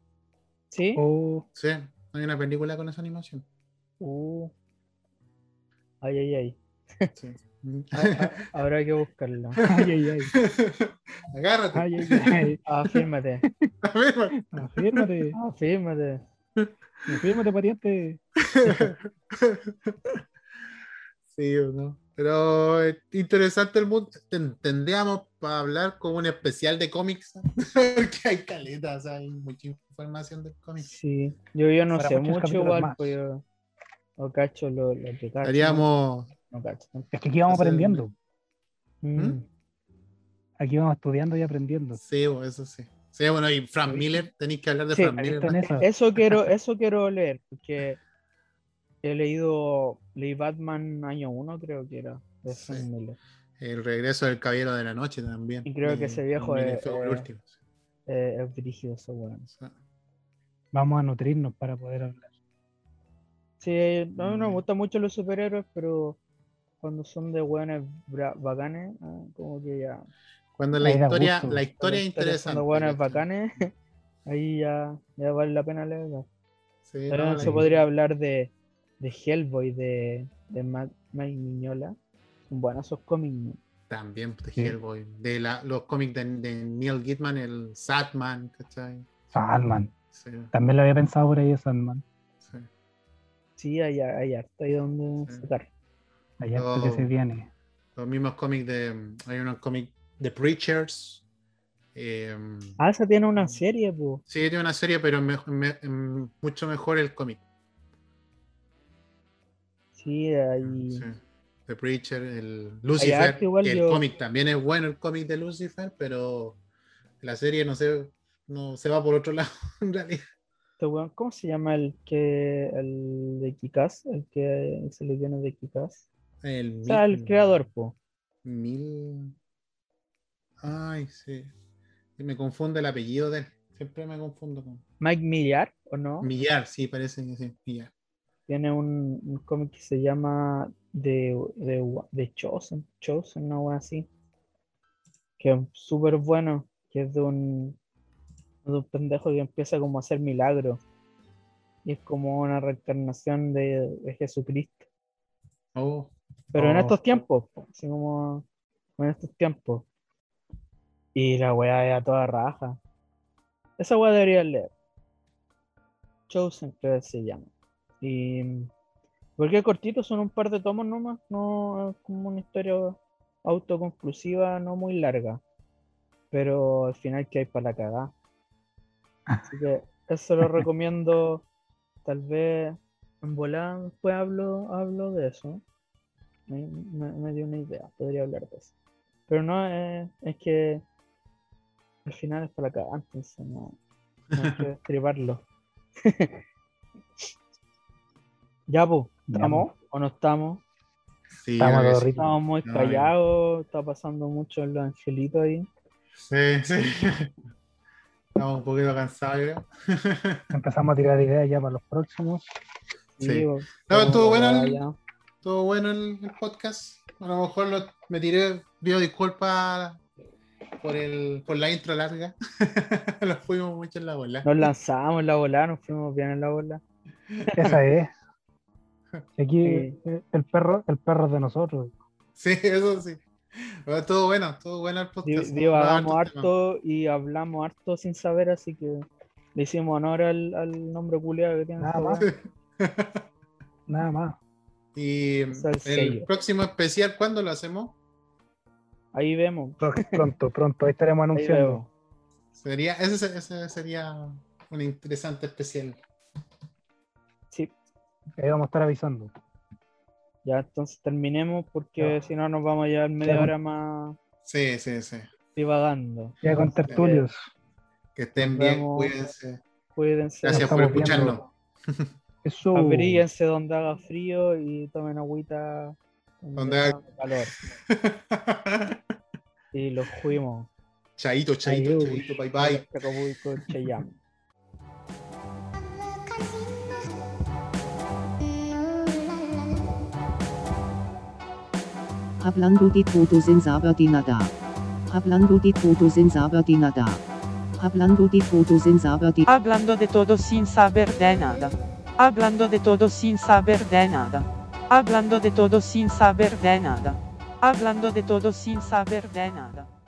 ¿Sí?
Oh,
Sí, hay una película con esa animación.
Uh. Ay, ay, ay.
Sí.
Ha- ha- habrá que buscarla.
ay, ay, ay.
Agárrate.
Ay, ay, ay.
Afírmate,
A ver, man.
Afírmate,
afírmate.
afírmate, pariente.
Sí o no. Pero es interesante el mundo. Ten- Tendríamos para hablar como un especial de cómics. Porque hay caletas, hay mucha información del cómic.
Sí, yo, yo no
Para
sé mucho igual, pues yo no cacho lo, lo que cacho.
Estaríamos.
No cacho.
Es que aquí vamos
Hacer-
aprendiendo.
Mm.
Aquí vamos estudiando y aprendiendo.
Sí, eso sí. Sí, bueno, y Frank Miller, tenéis que hablar de
Sí,
Frank Miller.
esa.
Eso quiero, eso quiero leer, porque he leído, leí Batman año 1 creo que era, de
Sí.
Frank Miller.
El regreso del Caballero de la Noche también.
Y creo que ese viejo es-
el
eh,
último.
Eh, es dirigido ese weón.
Sí.
Vamos a nutrirnos para poder hablar.
Sí, a mí no me
Mm.
gustan mucho los superhéroes, pero cuando son de weones bra- bacanes, ah, como que ya.
Cuando la historia,
gusto.
la historia es interesante.
de weones
¿cachai?
bacanes, ahí ya, ya vale la pena leerlo.
Sí,
Pero
no,
se podría hablar de, de Hellboy, de, de Matt- Mike Miñola. Son buenos esos cómics. ¿no?
También de
Sí.
Hellboy. De la, los cómics de, de Neil Gaiman, el Satman, ¿cachai?
Sandman.
Sí,
También lo había pensado por ahí, Sandman.
sí.
Sí, hay, hay harto ahí donde
Sí.
sacar.
Allá hasta que se viene.
Los mismos cómics de. Hay unos cómics de Preachers. eh,
Ah, esa tiene una serie, pues.
sí, tiene una serie, pero me- me- mucho mejor el cómic.
Sí, ahí.
Sí. The Preacher, el Lucifer. que el
yo-
cómic también es bueno, el cómic de Lucifer, pero la serie no sé, no se va por otro lado, en realidad.
Este ¿Cómo se llama el que el de Kikaz? El que se le viene de Kikaz.
El
O sea, el creador, po.
Mil. Ay, sí. Me confunde el apellido de él. Siempre me confundo con.
Mike Millar, ¿o no?
Millar, sí, parece que sí. Millar.
Tiene un, un cómic que se llama de, de Chosen, Chosen, una wea así. Que es súper bueno, que es de un, de un pendejo que empieza como a hacer milagros. Y es como una reencarnación de, de Jesucristo.
Oh,
Pero en
Oh.
estos tiempos, po, así como en estos tiempos. Y la weá era toda raja. Esa weá debería leer. Chosen, creo que se llama. Y. Porque es cortito, son un par de tomos nomás. No es como una historia autoconclusiva, no muy larga. Pero al final que hay para la cagada. Así que eso lo recomiendo. Tal vez en volada después hablo, hablo de eso. Me, me- me dio una idea, podría hablar de eso. Pero no, eh, es que al final es para la cagada, entonces no, no hay que destriparlo. ya, pues, ¿estamos o no estamos?
Sí,
Estamos
sí.
Estamos muy
No,
callados, está pasando mucho en los angelitos ahí.
Sí, sí. Estamos un poquito cansados.
Empezamos a tirar ideas ya para los próximos.
Sí.
pues,
No, estuvo bueno el- bueno el, el podcast. A lo mejor lo- me tiré, pido disculpas por, el, por la intro larga. Nos fuimos mucho en la bola.
Nos lanzamos en la bola, nos fuimos bien en la bola.
Esa es. Aquí
Sí.
eh, el perro, el perro es de nosotros.
Sí, eso sí. Pero estuvo bueno, estuvo bueno el podcast.
Divagamos harto y hablamos harto sin saber, así que le hicimos honor al, al nombre culiado que tiene
Nada
esta
más. Nada más.
Y
Es el
el
sello.
próximo especial, ¿cuándo lo hacemos?
Ahí vemos.
Pro- Pronto, pronto, ahí estaremos
Ahí
anunciando.
vemos.
Sería, ese, se- ese sería un interesante especial.
Ahí vamos a estar avisando.
ya entonces terminemos porque si no nos vamos a llevar media
Ya.
hora más
Sí, sí, sí.
divagando.
Ya con tertulios.
Que estén bien, cuídense.
Cuídense,
Gracias por escucharnos.
Eso.
abríguense donde haga frío y tomen agüita
Donde haga-
calor. Y los fuimos.
chaito, chaito,
Adiós.
chaito, bye bye.
Hablando di todo sin saber de nada. Hablando di todo sin saber de nada. Hablando di todo sin saber de
Hablando de todo sin saber de nada. Hablando de todo sin saber de nada. Hablando de todo sin saber de nada. Hablando de todo sin saber de nada.